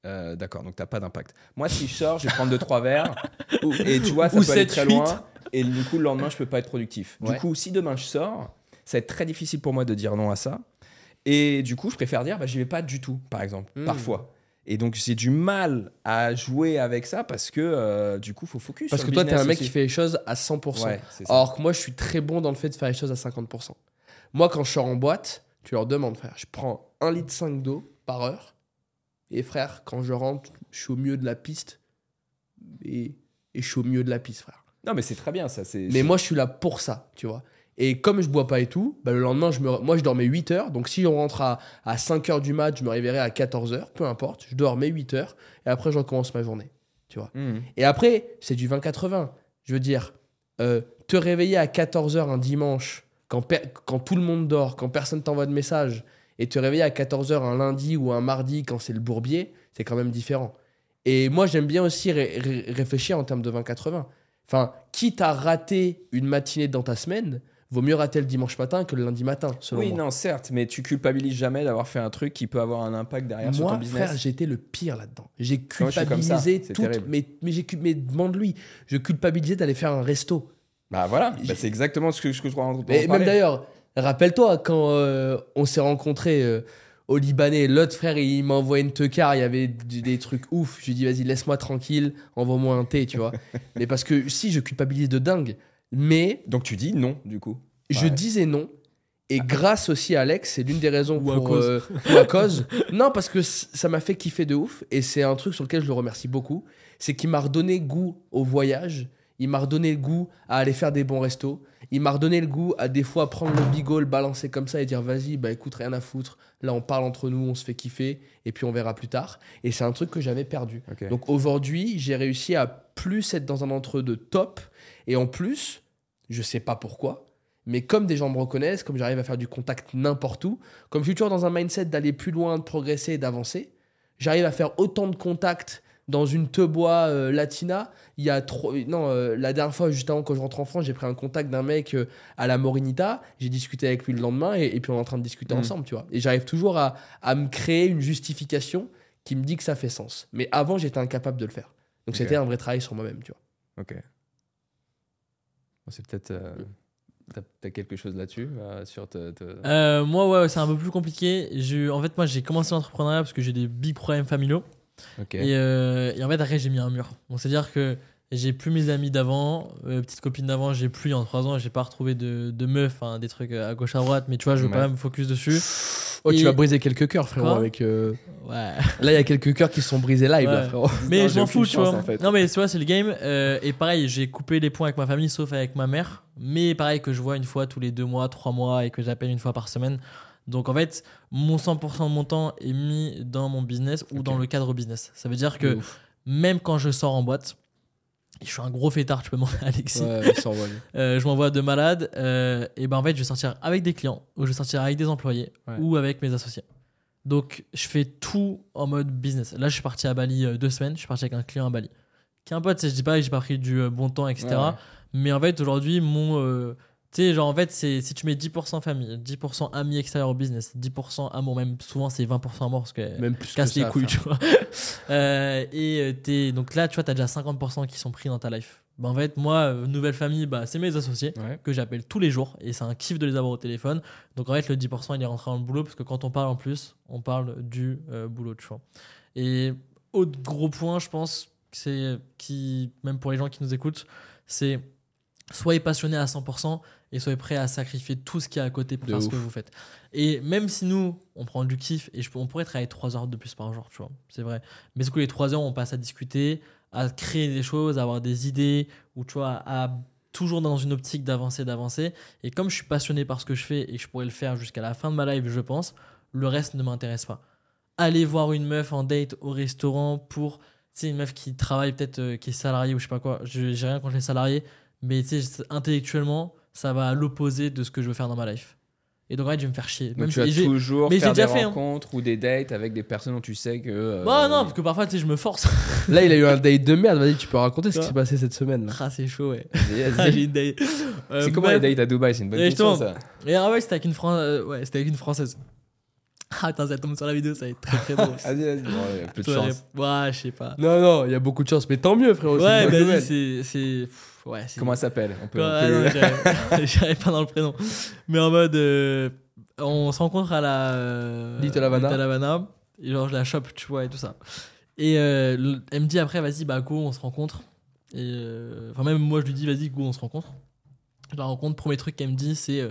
Euh, D'accord, donc t'as pas d'impact. Moi, si je sors, je vais prendre 2-3 verres. [LAUGHS] et tu vois, ça Ou peut aller 7, très 8. loin. Et du coup, le lendemain, je peux pas être productif. Ouais. Du coup, si demain je sors, ça va être très difficile pour moi de dire non à ça. Et du coup, je préfère dire, bah, j'y vais pas du tout, par exemple, Hmm. parfois. Et donc, j'ai du mal à jouer avec ça parce que euh, du coup, faut focus. Parce sur que le toi, t'es un mec aussi. qui fait les choses à 100%. Ouais. Alors que moi, je suis très bon dans le fait de faire les choses à 50%. Moi, quand je sors en boîte, tu leur demandes, frère, je prends 1 litre 5 d'eau par heure. Et frère, quand je rentre, je suis au milieu de la piste. Et, et je suis au milieu de la piste, frère. Non, mais c'est très bien, ça. c'est Mais moi, je suis là pour ça, tu vois. Et comme je bois pas et tout, bah, le lendemain, je me... moi, je dormais 8 heures. Donc, si on rentre à, à 5 heures du mat, je me réveillerai à 14 heures, peu importe. Je dors mes 8 heures. Et après, je recommence ma journée. Tu vois. Mhm. Et après, c'est du 20-80. Je veux dire, euh, te réveiller à 14h un dimanche, quand, tout le monde dort, quand personne t'envoie de message, et te réveiller à 14h un lundi ou un mardi quand c'est le bourbier, c'est quand même différent. Et moi, j'aime bien aussi ré- ré- réfléchir en termes de 20-80. Enfin, quitte à rater une matinée dans ta semaine, vaut mieux rater le dimanche matin que le lundi matin, selon Oui, moi. non, certes, mais tu culpabilises jamais d'avoir fait un truc qui peut avoir un impact derrière sur ton Moi, business. frère, j'étais le pire là-dedans. J'ai Moi, culpabilisé tout. Mais, mais, mais demande-lui. Je culpabilisais d'aller faire un resto. Bah voilà, bah, c'est exactement ce que, ce que je crois en Mais même d'ailleurs, rappelle-toi, quand euh, on s'est rencontrés euh, au Libanais, l'autre frère, il m'a envoyé une teucar, il y avait des trucs ouf. Je lui ai dit, vas-y, laisse-moi tranquille, envoie-moi un thé, tu vois. [LAUGHS] mais parce que si, je culpabilise de dingue. Mais Donc tu dis non, du coup. je disais non. Et grâce aussi à Alex, c'est l'une des raisons Ou à pour, cause. euh, ou à cause. [LAUGHS] Non, parce que ça m'a fait kiffer de ouf. Et c'est un truc sur lequel je le remercie beaucoup. C'est qu'il m'a redonné goût au voyage. Il m'a redonné le goût à aller faire des bons restos. Il m'a redonné le goût à des fois prendre le bigot, le balancer comme ça et dire vas-y, bah écoute, rien à foutre. Là, on parle entre nous, on se fait kiffer et puis on verra plus tard. Et c'est un truc que j'avais perdu. Donc aujourd'hui, j'ai réussi à plus être dans un entre-deux top. Et en plus, je sais pas pourquoi, mais comme des gens me reconnaissent, comme j'arrive à faire du contact n'importe où, comme je suis toujours dans un mindset d'aller plus loin, de progresser et d'avancer, j'arrive à faire autant de contacts dans une tebois euh, latina. Il y a trop. Non, euh, la dernière fois, juste avant quand je rentre en France, j'ai pris un contact d'un mec euh, à la Morinita. J'ai discuté avec lui le lendemain et, et puis on est en train de discuter Mhm. ensemble, tu vois. Et j'arrive toujours à, à me créer une justification qui me dit que ça fait sens. Mais avant, j'étais incapable de le faire. Donc c'était un vrai travail sur moi-même, tu vois. Ok. Bon, c'est peut-être. euh, T'as quelque chose là-dessus euh, sur te, te- Euh, moi, ouais, c'est un peu plus compliqué. J'ai- En fait, moi, j'ai commencé l'entrepreneuriat parce que j'ai des big problèmes familiaux. Et, euh, et en fait, après, j'ai mis un mur. Donc, c'est-à-dire que j'ai plus mes amis d'avant, euh, petites copines d'avant, j'ai plus en trois ans, j'ai pas retrouvé de, de meufs, hein, des trucs à gauche à droite, mais tu vois, je veux Ouais. pas me focus dessus. Oh, tu vas briser quelques cœurs, frérot. Quoi avec, euh, Ouais. Là, il y a quelques cœurs qui sont brisés live, là, frérot. Mais [LAUGHS] Non, je m'en fous, tu vois. en fait. Non, mais tu vois, c'est le game. Euh, et pareil, j'ai coupé les points avec ma famille, sauf avec ma mère. Mais pareil, que je vois une fois tous les deux mois, trois mois et que j'appelle une fois par semaine. Donc en fait, mon 100% de mon temps est mis dans mon business ou dans le cadre business. Ça veut dire que ouf. même quand je sors en boîte, je suis un gros fêtard, tu peux demander à Alexis. Ouais. [LAUGHS] Euh, je m'envoie de malade. euh, et ben en fait, je vais sortir avec des clients, ou je vais sortir avec des employés, Ouais. ou avec mes associés. Donc, je fais tout en mode business. Là, je suis parti à Bali euh, deux semaines. Je suis parti avec un client à Bali. Qui est un pote, je dis pas que j'ai pas pris du bon temps, etc. Ouais. Mais en fait, aujourd'hui, mon euh, Tu sais, genre en fait, si tu mets 10% famille, 10% amis extérieurs au business, 10% amour, même souvent c'est 20% amour parce que Même plus que casse les couilles, tu vois. [LAUGHS] Euh, et euh, t'es- donc là, tu vois, t'as déjà 50% qui sont pris dans ta life. Bah, en fait, moi, euh, nouvelle famille, bah, c'est mes associés Ouais. que j'appelle tous les jours et c'est un kiff de les avoir au téléphone. Donc en fait, le 10% il est rentré dans le boulot parce que quand on parle en plus, on parle du euh, boulot, tu vois. Et autre gros point, je pense, c'est qui, même pour les gens qui nous écoutent, c'est soyez passionné à 100% et soyez prêt à sacrifier tout ce qu'il y a à côté pour De faire ce que vous faites. Et même si nous, on prend du kiff et je, on pourrait travailler 3 heures de plus par jour, tu vois, c'est vrai. Mais du coup, les 3 heures, on passe à discuter, à créer des choses, à avoir des idées, ou tu vois, à toujours dans une optique d'avancer, d'avancer. Et comme je suis passionné par ce que je fais et que je pourrais le faire jusqu'à la fin de ma life, je pense, le reste ne m'intéresse pas. Aller voir une meuf en date au restaurant pour, tu sais, une meuf qui travaille peut-être, euh, qui est salariée ou je sais pas quoi, je j'ai rien contre les salariés, mais tu sais, intellectuellement, ça va à l'opposé de ce que je veux faire dans ma life. Et donc, en fait, je vais me faire chier. Donc Même tu si- vas toujours mais j'ai faire des déjà fait, hein. rencontres ou des dates avec des personnes dont tu sais que. euh, Bah non, parce que parfois, tu sais, je me force. [LAUGHS] Là, il a eu un date de merde. Vas-y, tu peux raconter ce qui Ouais. s'est passé cette semaine. là. ah, c'est chaud, ouais. Vas-y, [LAUGHS] Ah, date. Euh, C'est comment meuf- les dates à Dubaï? C'est une bonne Ouais, question ça. Et ah ouais, c'était avec une, Fran- euh, ouais, c'était avec une française. [LAUGHS] Ah, attends, ça tombe sur la vidéo, ça va être très très drôle. Vas-y, vas-y. Bon, ouais, peu de Ouais, chance. Ouais, je sais pas. Non, non, il y a beaucoup de chance. Mais tant mieux, frérot. c'est Ouais, nouvelle. c'est. Ouais, c'est. Comment elle s'appelle? On peut. On j'arrive- [LAUGHS] [LAUGHS] pas dans le prénom. Mais en mode. euh, on se rencontre à la. euh, Little Havana. Little Havana. Et genre, je la chope, tu vois, et tout ça. Et euh, le- elle me dit après, vas-y, bah go, on se rencontre. Et. euh, Enfin, même moi, je lui dis, vas-y, go, on se rencontre. Je la rencontre. Premier truc qu'elle me dit, c'est.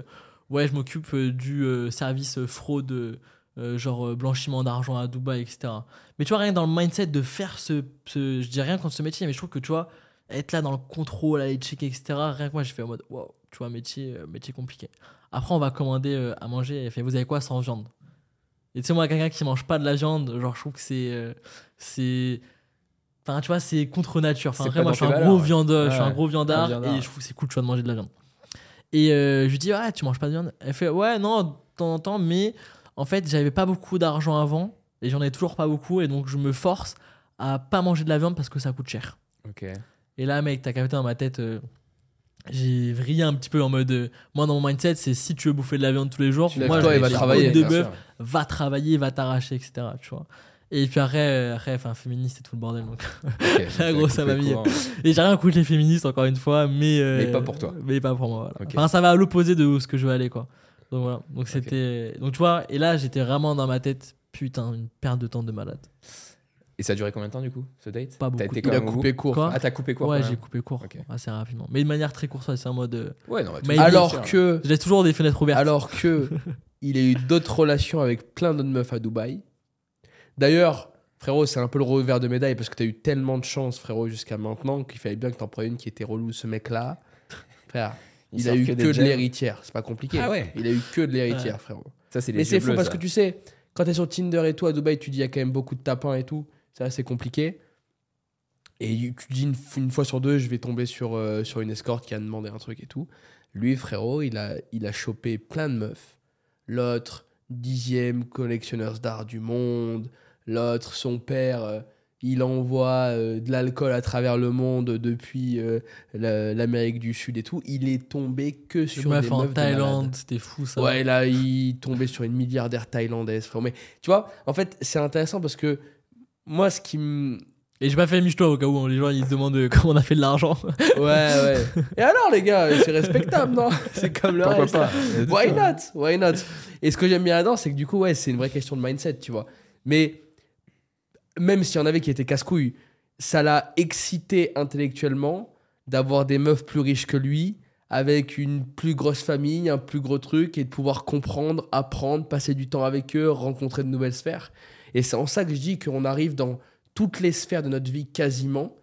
ouais, je m'occupe du service fraude. euh, genre euh, blanchiment d'argent à Dubaï, etc. Mais tu vois, rien que dans le mindset de faire ce, ce- Je dis rien contre ce métier, mais je trouve que tu vois, être là dans le contrôle, aller checker, etc. Rien que moi, j'ai fait en mode, wow, tu vois, métier, euh, métier compliqué. Après, on va commander euh, à manger. Elle fait, vous avez quoi sans viande? Et tu sais, moi, quelqu'un qui mange pas de la viande, genre, je trouve que c'est. euh, c'est. Enfin, tu vois, c'est contre nature. Enfin, après, moi, je suis un gros ouais. viandeur, je suis un Ouais. gros viandard, Un viandard. et je trouve que c'est cool, tu vois, de manger de la viande. Et euh, je lui dis, ouais, tu manges pas de viande Elle fait, ouais, non, de temps en temps, mais en fait, j'avais pas beaucoup d'argent avant, et j'en ai toujours pas beaucoup, et donc je me force à pas manger de la viande parce que ça coûte cher. Ok. Et là, mec, t'as capté dans ma tête, euh, j'ai vrillé un petit peu en mode. euh, moi, dans mon mindset, c'est si tu veux bouffer de la viande tous les jours, Tu moi, je et travailler, de bien bœuf, sûr. va travailler, va t'arracher, etc. Tu vois. Et puis après, euh, après, enfin, féministe et tout le bordel. Donc. Ok, donc [LAUGHS] gros, t'as ça m'a coupé mis- court. Et j'ai rien contre les féministes, encore une fois, mais. euh, Mais pas pour toi. Mais pas pour moi, voilà. Ok. Enfin, ça va à l'opposé de où ce que je veux aller, quoi. Donc voilà. Donc c'était. Donc tu vois, et là, j'étais vraiment dans ma tête, putain, une perte de temps de malade. Et ça a duré combien de temps du coup, ce date? Pas T'as beaucoup. été Il quand a même coupé court. Quoi Ah, t'as coupé court ouais, j'ai coupé court Ok. assez rapidement. Mais de manière très courte, c'est en mode. euh, Ouais, non, Mais Alors que, Je laisse toujours des fenêtres ouvertes. alors que, [LAUGHS] il a eu d'autres relations avec plein d'autres meufs à Dubaï. D'ailleurs, frérot, c'est un peu le revers de médaille parce que t'as eu tellement de chance, frérot, jusqu'à maintenant qu'il fallait bien que t'en prennes une qui était relou, ce mec-là. Frère, Il il, a eu que de l'héritière. C'est pas compliqué. Ah ouais. Il a eu que de l'héritière, frérot. Ça, c'est Mais c'est fou parce que tu sais, quand t'es sur Tinder et tout à Dubaï, tu dis il y a quand même beaucoup de tapins et tout. Ça, c'est compliqué. Et tu dis une, une fois sur deux, je vais tomber sur, euh, sur une escorte qui a demandé un truc et tout. Lui, frérot, il a, il a chopé plein de meufs. L'autre, dixième collectionneur d'art du monde. L'autre, son père, euh, il envoie euh, de l'alcool à travers le monde depuis la- l'Amérique du Sud et tout. Il est tombé que sur meuf des en meufs de malades. Thaïlande, c'était fou ça. Ouais, là, il tombait sur une milliardaire thaïlandaise, frérot. Mais tu vois, en fait, c'est intéressant parce que moi, ce qui me. Et j'ai pas fait miche-toi au cas où hein, les gens ils se demandent euh, [LAUGHS] comment on a fait de l'argent. Ouais, ouais. [LAUGHS] Et alors, les gars, c'est respectable, non? [LAUGHS] C'est comme le Pourquoi reste. pas? Why not? Why not? Et ce que j'aime bien là-dedans, c'est que du coup, ouais, c'est une vraie question de mindset, tu vois. Mais même s'il y en avait qui étaient casse-couilles, ça l'a excité intellectuellement d'avoir des meufs plus riches que lui, avec une plus grosse famille, un plus gros truc, et de pouvoir comprendre, apprendre, passer du temps avec eux, rencontrer de nouvelles sphères. Et c'est en ça que je dis qu'on arrive dans toutes les sphères de notre vie quasiment,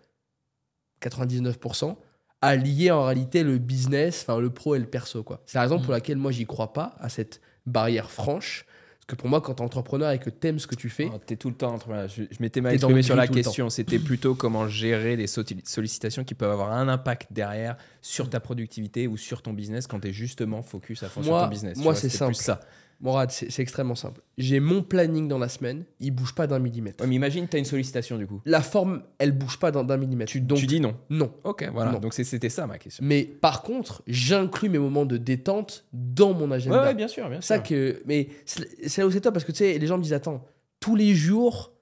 99%, à lier en réalité le business, enfin le pro et le perso. quoi. C'est la raison Mm. pour laquelle moi j'y crois pas, à cette barrière franche. Parce que pour moi, quand tu es entrepreneur et que tu aimes ce que tu fais, Oh, T'es tout le temps entrepreneur. Je, je m'étais mal T'es exprimé sur la question. C'était [LAUGHS] plutôt comment gérer les solli- sollicitations qui peuvent avoir un impact derrière sur ta productivité ou sur ton business quand t'es justement focus à fond sur ton business. moi, c'est plus simple. ça. Morad, c'est extrêmement simple. J'ai mon planning dans la semaine, il bouge pas d'un millimètre. Ouais, mais imagine, tu as une sollicitation du coup. La forme, elle bouge pas d'un millimètre. Tu, Donc, tu dis non. non. Ok, voilà. Non. Donc c'était ça ma question. Mais par contre, j'inclus mes moments de détente dans mon agenda. ouais, bien sûr, bien ça sûr. que, mais c'est là où c'est top parce que tu sais, les gens me disent attends, tous les jours,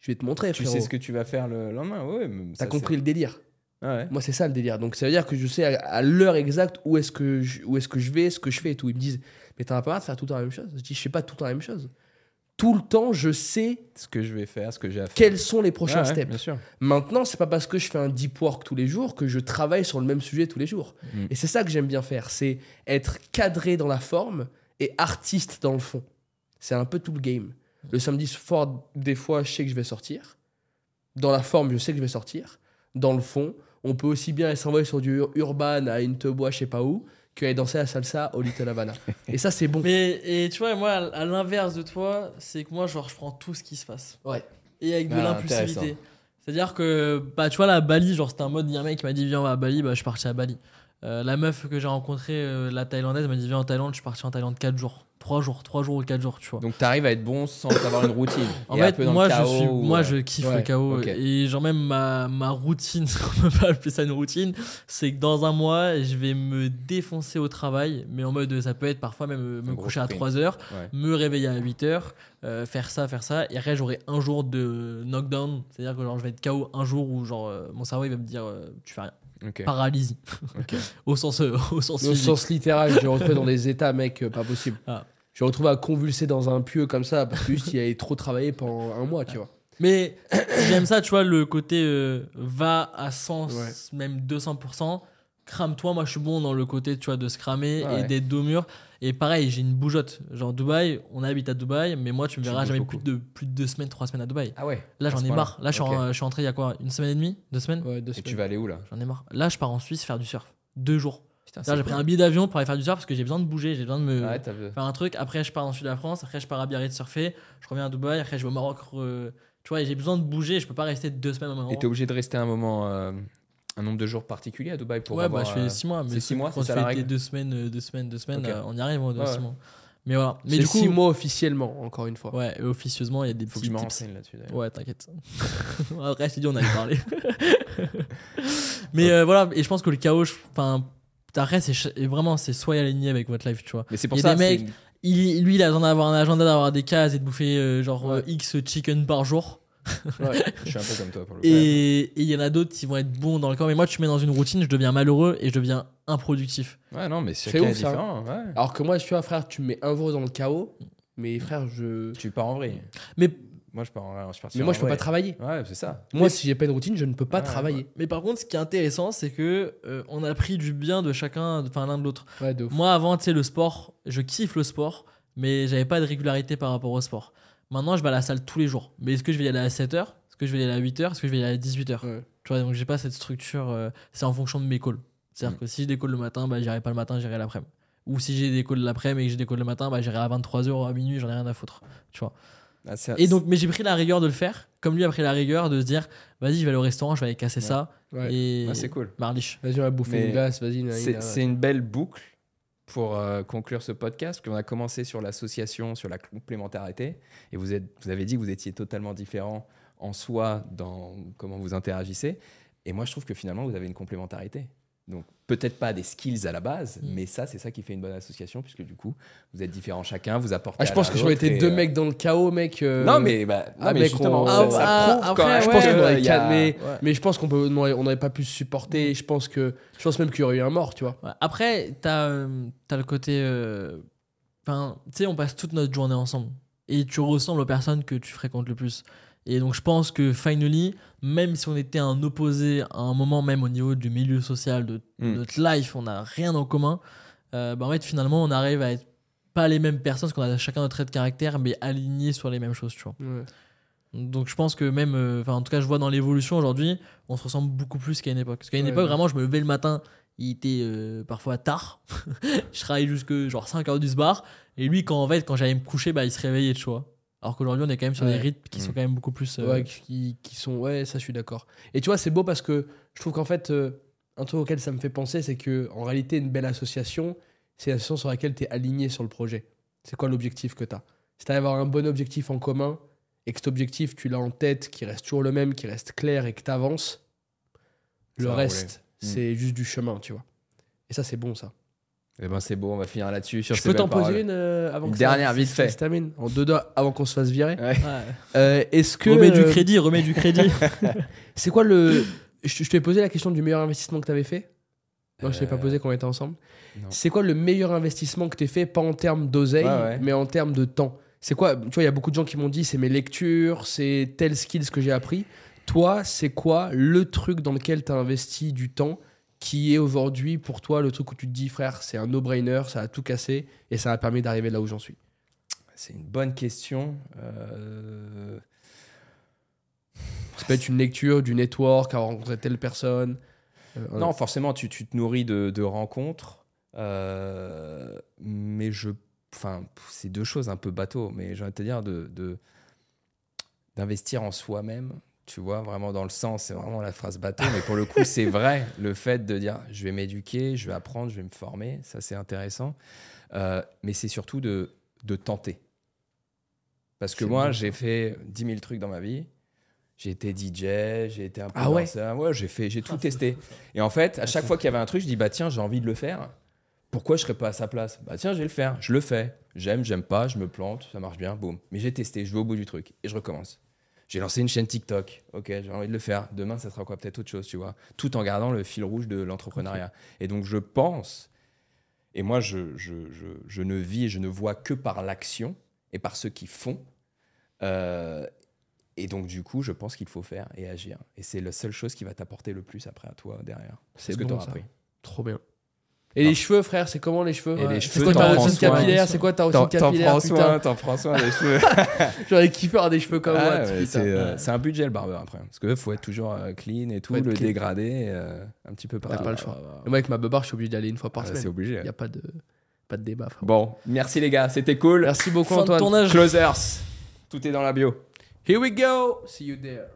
je vais te montrer. Tu frérot. sais ce que tu vas faire le lendemain. Ouais, T'as ça, compris le délire. c'est- Ouais. Moi, c'est ça le délire. Donc, ça veut dire que je sais à, à l'heure exacte où est-ce que, je, où est que je vais, ce que je fais et tout. Ils me disent, mais t'en as pas marre de faire tout le temps la même chose Je dis, je fais pas tout le temps la même chose. Tout le temps, je sais Ce que je vais faire, ce que j'ai à faire. quels sont les prochains ouais, steps. Bien sûr. Maintenant, c'est pas parce que je fais un deep work tous les jours que je travaille sur le même sujet tous les jours. Mm. Et c'est ça que j'aime bien faire, c'est être cadré dans la forme et artiste dans le fond. C'est un peu tout le game. Le samedi soir, des fois, je sais que je vais sortir. Dans la forme, je sais que je vais sortir. Dans le fond, on peut aussi bien s'envoyer sur du ur- urban à une bois, je sais pas où, qu'aller danser la salsa au Little Havana. et ça, c'est bon. Mais et tu vois, moi, à l'inverse de toi, c'est que moi, genre, je prends tout ce qui se passe. Ouais. Et avec de Ah, l'impulsivité. C'est-à-dire que, bah, tu vois, là, à Bali, genre, c'était un mode, il y a un mec qui m'a dit, viens, on va à Bali, bah, je suis parti à Bali. Euh, la meuf que j'ai rencontrée, euh, la thaïlandaise, m'a dit, viens en Thaïlande, je suis parti en Thaïlande 4 jours. 3 jours, 3 jours ou 4 jours, tu vois. Donc tu arrives à être bon sans avoir une routine. En Et fait, peu dans le moi, je suis, ou, moi, euh, je kiffe ouais, le chaos. Et genre, même ma, ma routine, [LAUGHS] on peut pas appeler ça une routine, c'est que dans un mois, je vais me défoncer au travail. Mais en mode, ça peut être parfois même euh, me coucher à sprint. 3 heures, Ouais. me réveiller à 8 heures, euh, faire ça, faire ça. Et après, j'aurai un jour de knockdown. C'est-à-dire que genre, je vais être KO un jour où genre, euh, mon cerveau il va me dire, euh, tu fais rien. Paralysie. [LAUGHS] Au sens, au sens Au physique. sens littéral, je me [LAUGHS] retrouve dans des états, mec, pas possible. Ah. Je me retrouve à convulser dans un pieu comme ça parce que juste il avait trop travaillé pendant un mois, tu vois. Mais j'aime ça, tu vois, le côté euh, va à 100, Ouais. même 200%. Crame-toi, moi je suis bon dans le côté, tu vois, de se cramer Ah ouais. et d'être dos au mur. Et pareil, j'ai une bougeotte. Genre Dubaï, on habite à Dubaï, mais moi tu me verras jamais beaucoup. plus de, plus de deux semaines, trois semaines à Dubaï. Ah ouais. Là À j'en ai marre. Là je suis, Ok. en- je suis entré il y a quoi Une semaine et demie Deux semaines? Ouais, deux Et tu semaines. vas aller où là? J'en ai marre. Là je pars en Suisse faire du surf. Deux jours. J'ai pris un billet d'avion pour aller faire du surf parce que j'ai besoin de bouger, j'ai besoin de me Ouais, faire un truc. Après je pars dans le sud de la France, après je pars à Biarritz surfer, je reviens à Dubaï, après je vais au Maroc. re- Tu vois, j'ai besoin de bouger, je peux pas rester deux semaines au même Et t'es obligé de rester un moment, euh, un nombre de jours particulier à Dubaï pour ouais, avoir. bah, je fais euh, 6 mois. c'est Mais six mois, quand ça règle deux semaines, euh, deux semaines, deux semaines, Ok. euh, on y arrive deux Ouais, six ouais. mois. Mais voilà. Mais du coup, six mois officiellement, encore une fois. ouais, et officieusement, il y a des Faut que petits je me tips. renseigne là-dessus. Ouais, t'inquiète. [LAUGHS] Après, je t'ai dit, on allait parler. [LAUGHS] [LAUGHS] Mais euh, voilà, et je pense que le chaos, je- enfin, après, c'est vraiment, c'est soyez aligné avec votre life, tu vois. Mais c'est pour Il y a ça des c'est mecs- Il, lui, il a besoin d'avoir un agenda, d'avoir des cases et de bouffer euh, genre Ouais. euh, X chicken par jour. Ouais. Je suis un peu comme toi pour le coup. Et il y en a d'autres qui vont être bons dans le corps. Mais moi, tu mets dans une routine, je deviens malheureux et je deviens improductif. Ouais, non, mais C'est différent. Ouais. Alors que moi, tu vois, frère, tu me mets un jour dans le chaos, mais frère, je. Tu pars en vrai. Mais Moi, je pars en, je pars Mais moi, je peux pas travailler. Ouais, c'est ça. Moi, si j'ai pas une routine, je ne peux pas Ouais, travailler. Mais par contre, ce qui est intéressant, c'est que euh, on a pris du bien de chacun, enfin l'un de l'autre. Moi, avant, tu sais, le sport, je kiffe le sport, mais j'avais pas de régularité par rapport au sport. Maintenant, je vais à la salle tous les jours. Mais est-ce que je vais y aller à 7h Est-ce que je vais y aller à 8h Est-ce que je vais y aller à 18h Ouais. Tu vois, donc j'ai pas cette structure. euh, c'est en fonction de mes calls. C'est-à-dire Mm. que si j'ai des calls le matin, bah, j'irai pas le matin, j'irai l'après-midi. Ou si j'ai des calls l'après-midi et que j'ai des calls le matin, bah, j'irai à 23h, à minuit, j'en ai rien à foutre. Tu vois. Ah, Et donc, mais j'ai pris la rigueur de le faire, comme lui a pris la rigueur de se dire, vas-y, je vais aller au restaurant, je vais aller casser Ouais. ça. Ouais. Et Ouais, c'est cool. Marliche. Vas-y, on va bouffer Mais une glace, vas-y. nani, C'est une belle boucle pour euh, conclure ce podcast, parce qu'on a commencé sur l'association, sur la complémentarité, et vous, êtes, vous avez dit que vous étiez totalement différent en soi dans comment vous interagissez, et moi je trouve que finalement vous avez une complémentarité. Donc peut-être pas des skills à la base, Mm. mais ça c'est ça qui fait une bonne association, puisque du coup vous êtes différents chacun, vous apportez. Ah, je à pense l'un que j'aurais été deux euh, mecs dans le chaos, mec. euh, Non mais, bah, non, ah, mais mec, justement, on- ça, Ah, ça ah, prouve après, quand même je ouais, pense qu'on aurait il y a- calmé, Ouais. mais je pense qu'on peut- on aurait, on aurait pas pu se supporter. Je pense que, je pense même qu'il y aurait eu un mort, tu vois. Ouais. Après, t'as euh, t'as le côté. euh, Enfin, tu sais, on passe toute notre journée ensemble. Et tu ressembles aux personnes que tu fréquentes le plus. Et donc, je pense que finally, même si on était un opposé à un moment, même au niveau du milieu social, de Mm. notre life, on n'a rien en commun, euh, bah, en fait, finalement, on arrive à être pas les mêmes personnes, parce qu'on a chacun notre trait de caractère, mais alignés sur les mêmes choses, tu vois. Donc je pense que même, euh, enfin en tout cas je vois dans l'évolution aujourd'hui, on se ressemble beaucoup plus qu'à une époque. Parce qu'à une Ouais, époque ouais. vraiment je me levais le matin, il était euh, parfois tard, [LAUGHS] je travaillais jusque genre 5 heures du bar, et lui quand en fait quand j'allais me coucher bah il se réveillait tu vois. Alors qu'aujourd'hui on est quand même sur des rythmes qui sont Mm. quand même beaucoup plus... euh, Ouais, qui, qui sont. Ouais, ça, je suis d'accord. Et tu vois, c'est beau parce que je trouve qu'en fait, euh, un truc auquel ça me fait penser, c'est que en réalité, une belle association, c'est l'association sur laquelle tu es aligné sur le projet. C'est quoi l'objectif que tu as Si tu à avoir un bon objectif en commun et que cet objectif, tu l'as en tête, qui reste toujours le même, qui reste clair et que tu avances, le reste. Mm. c'est juste du chemin, tu vois. Et ça, c'est bon, ça. Eh ben c'est bon, on va finir là-dessus. sur Je ces peux t'en poser une euh, avant Une que dernière, ça, vite ça fait. se termine En deux doigts avant qu'on se fasse virer. Ouais. Euh, Est-ce que. remets du euh, crédit, remets du crédit. [LAUGHS] C'est quoi le. Je, je t'ai posé la question du meilleur investissement que tu avais fait Non, je t'ai pas posé quand on était ensemble. non. C'est quoi le meilleur investissement que tu fait, pas en termes d'oseille, Ouais, ouais. mais en termes de temps? C'est quoi Tu vois, il y a beaucoup de gens qui m'ont dit c'est mes lectures, c'est tel skills que j'ai appris. Toi, c'est quoi le truc dans lequel tu as investi du temps qui est aujourd'hui pour toi le truc où tu te dis, frère, c'est un no-brainer, ça a tout cassé et ça m'a permis d'arriver là où j'en suis? C'est une bonne question. Euh, Ça peut être une lecture, du network, avoir rencontré telle personne. Euh, Non, forcément, tu, tu te nourris de, de rencontres. euh, mais je. Enfin, c'est deux choses un peu bateau. Mais j'ai envie de te dire de, de- d'investir en soi-même. Tu vois, vraiment dans le sens, c'est vraiment la phrase bateau. Mais pour le coup, c'est vrai. [LAUGHS] Le fait de dire je vais m'éduquer, je vais apprendre, je vais me former, ça c'est intéressant. Euh, mais c'est surtout de, de tenter. Parce que moi, j'ai fait 10 000 trucs dans ma vie. J'ai été DJ, j'ai été un peu Ah ouais j'ai fait, j'ai tout testé. Et en fait, à chaque fois qu'il y avait un truc, je dis bah tiens, j'ai envie de le faire. Pourquoi je serais pas à sa place? Bah tiens, je vais le faire. Je le fais. J'aime, j'aime pas, je me plante, ça marche bien, boum. Mais j'ai testé, je vais au bout du truc et je recommence. J'ai lancé une chaîne TikTok. Ok, j'ai envie de le faire. Demain, ça sera quoi? Peut-être autre chose, tu vois. Tout en gardant le fil rouge de l'entrepreneuriat. Et donc, je pense, et moi, je, je, je, je ne vis et je ne vois que par l'action et par ceux qui font. Euh, et donc, du coup, je pense qu'il faut faire et agir. Et c'est la seule chose qui va t'apporter le plus après à toi derrière. C'est ce que tu appris? Trop bien. Et les cheveux, frère, c'est comment les cheveux Et les C'est cheveux, quoi ta routine capillaire C'est quoi ta routine T'en t'en capillaire prends soin, t'en prends soin des [LAUGHS] cheveux. J'aurais kiffé avoir des cheveux comme Ah, moi. ouais, c'est euh, c'est un budget le barbeur après. Parce que faut être toujours euh, clean et tout, le clean. dégrader euh, un petit peu T'as partout. pas le choix. Et moi, avec ma beubare, je suis obligé d'y aller une fois par Ah, semaine. c'est obligé. Il n'y a pas de, pas de débat, frère. Bon, merci les gars, c'était cool. Merci beaucoup, Antoine. tournage. Closers, tout est dans la bio. Here we go. See you there.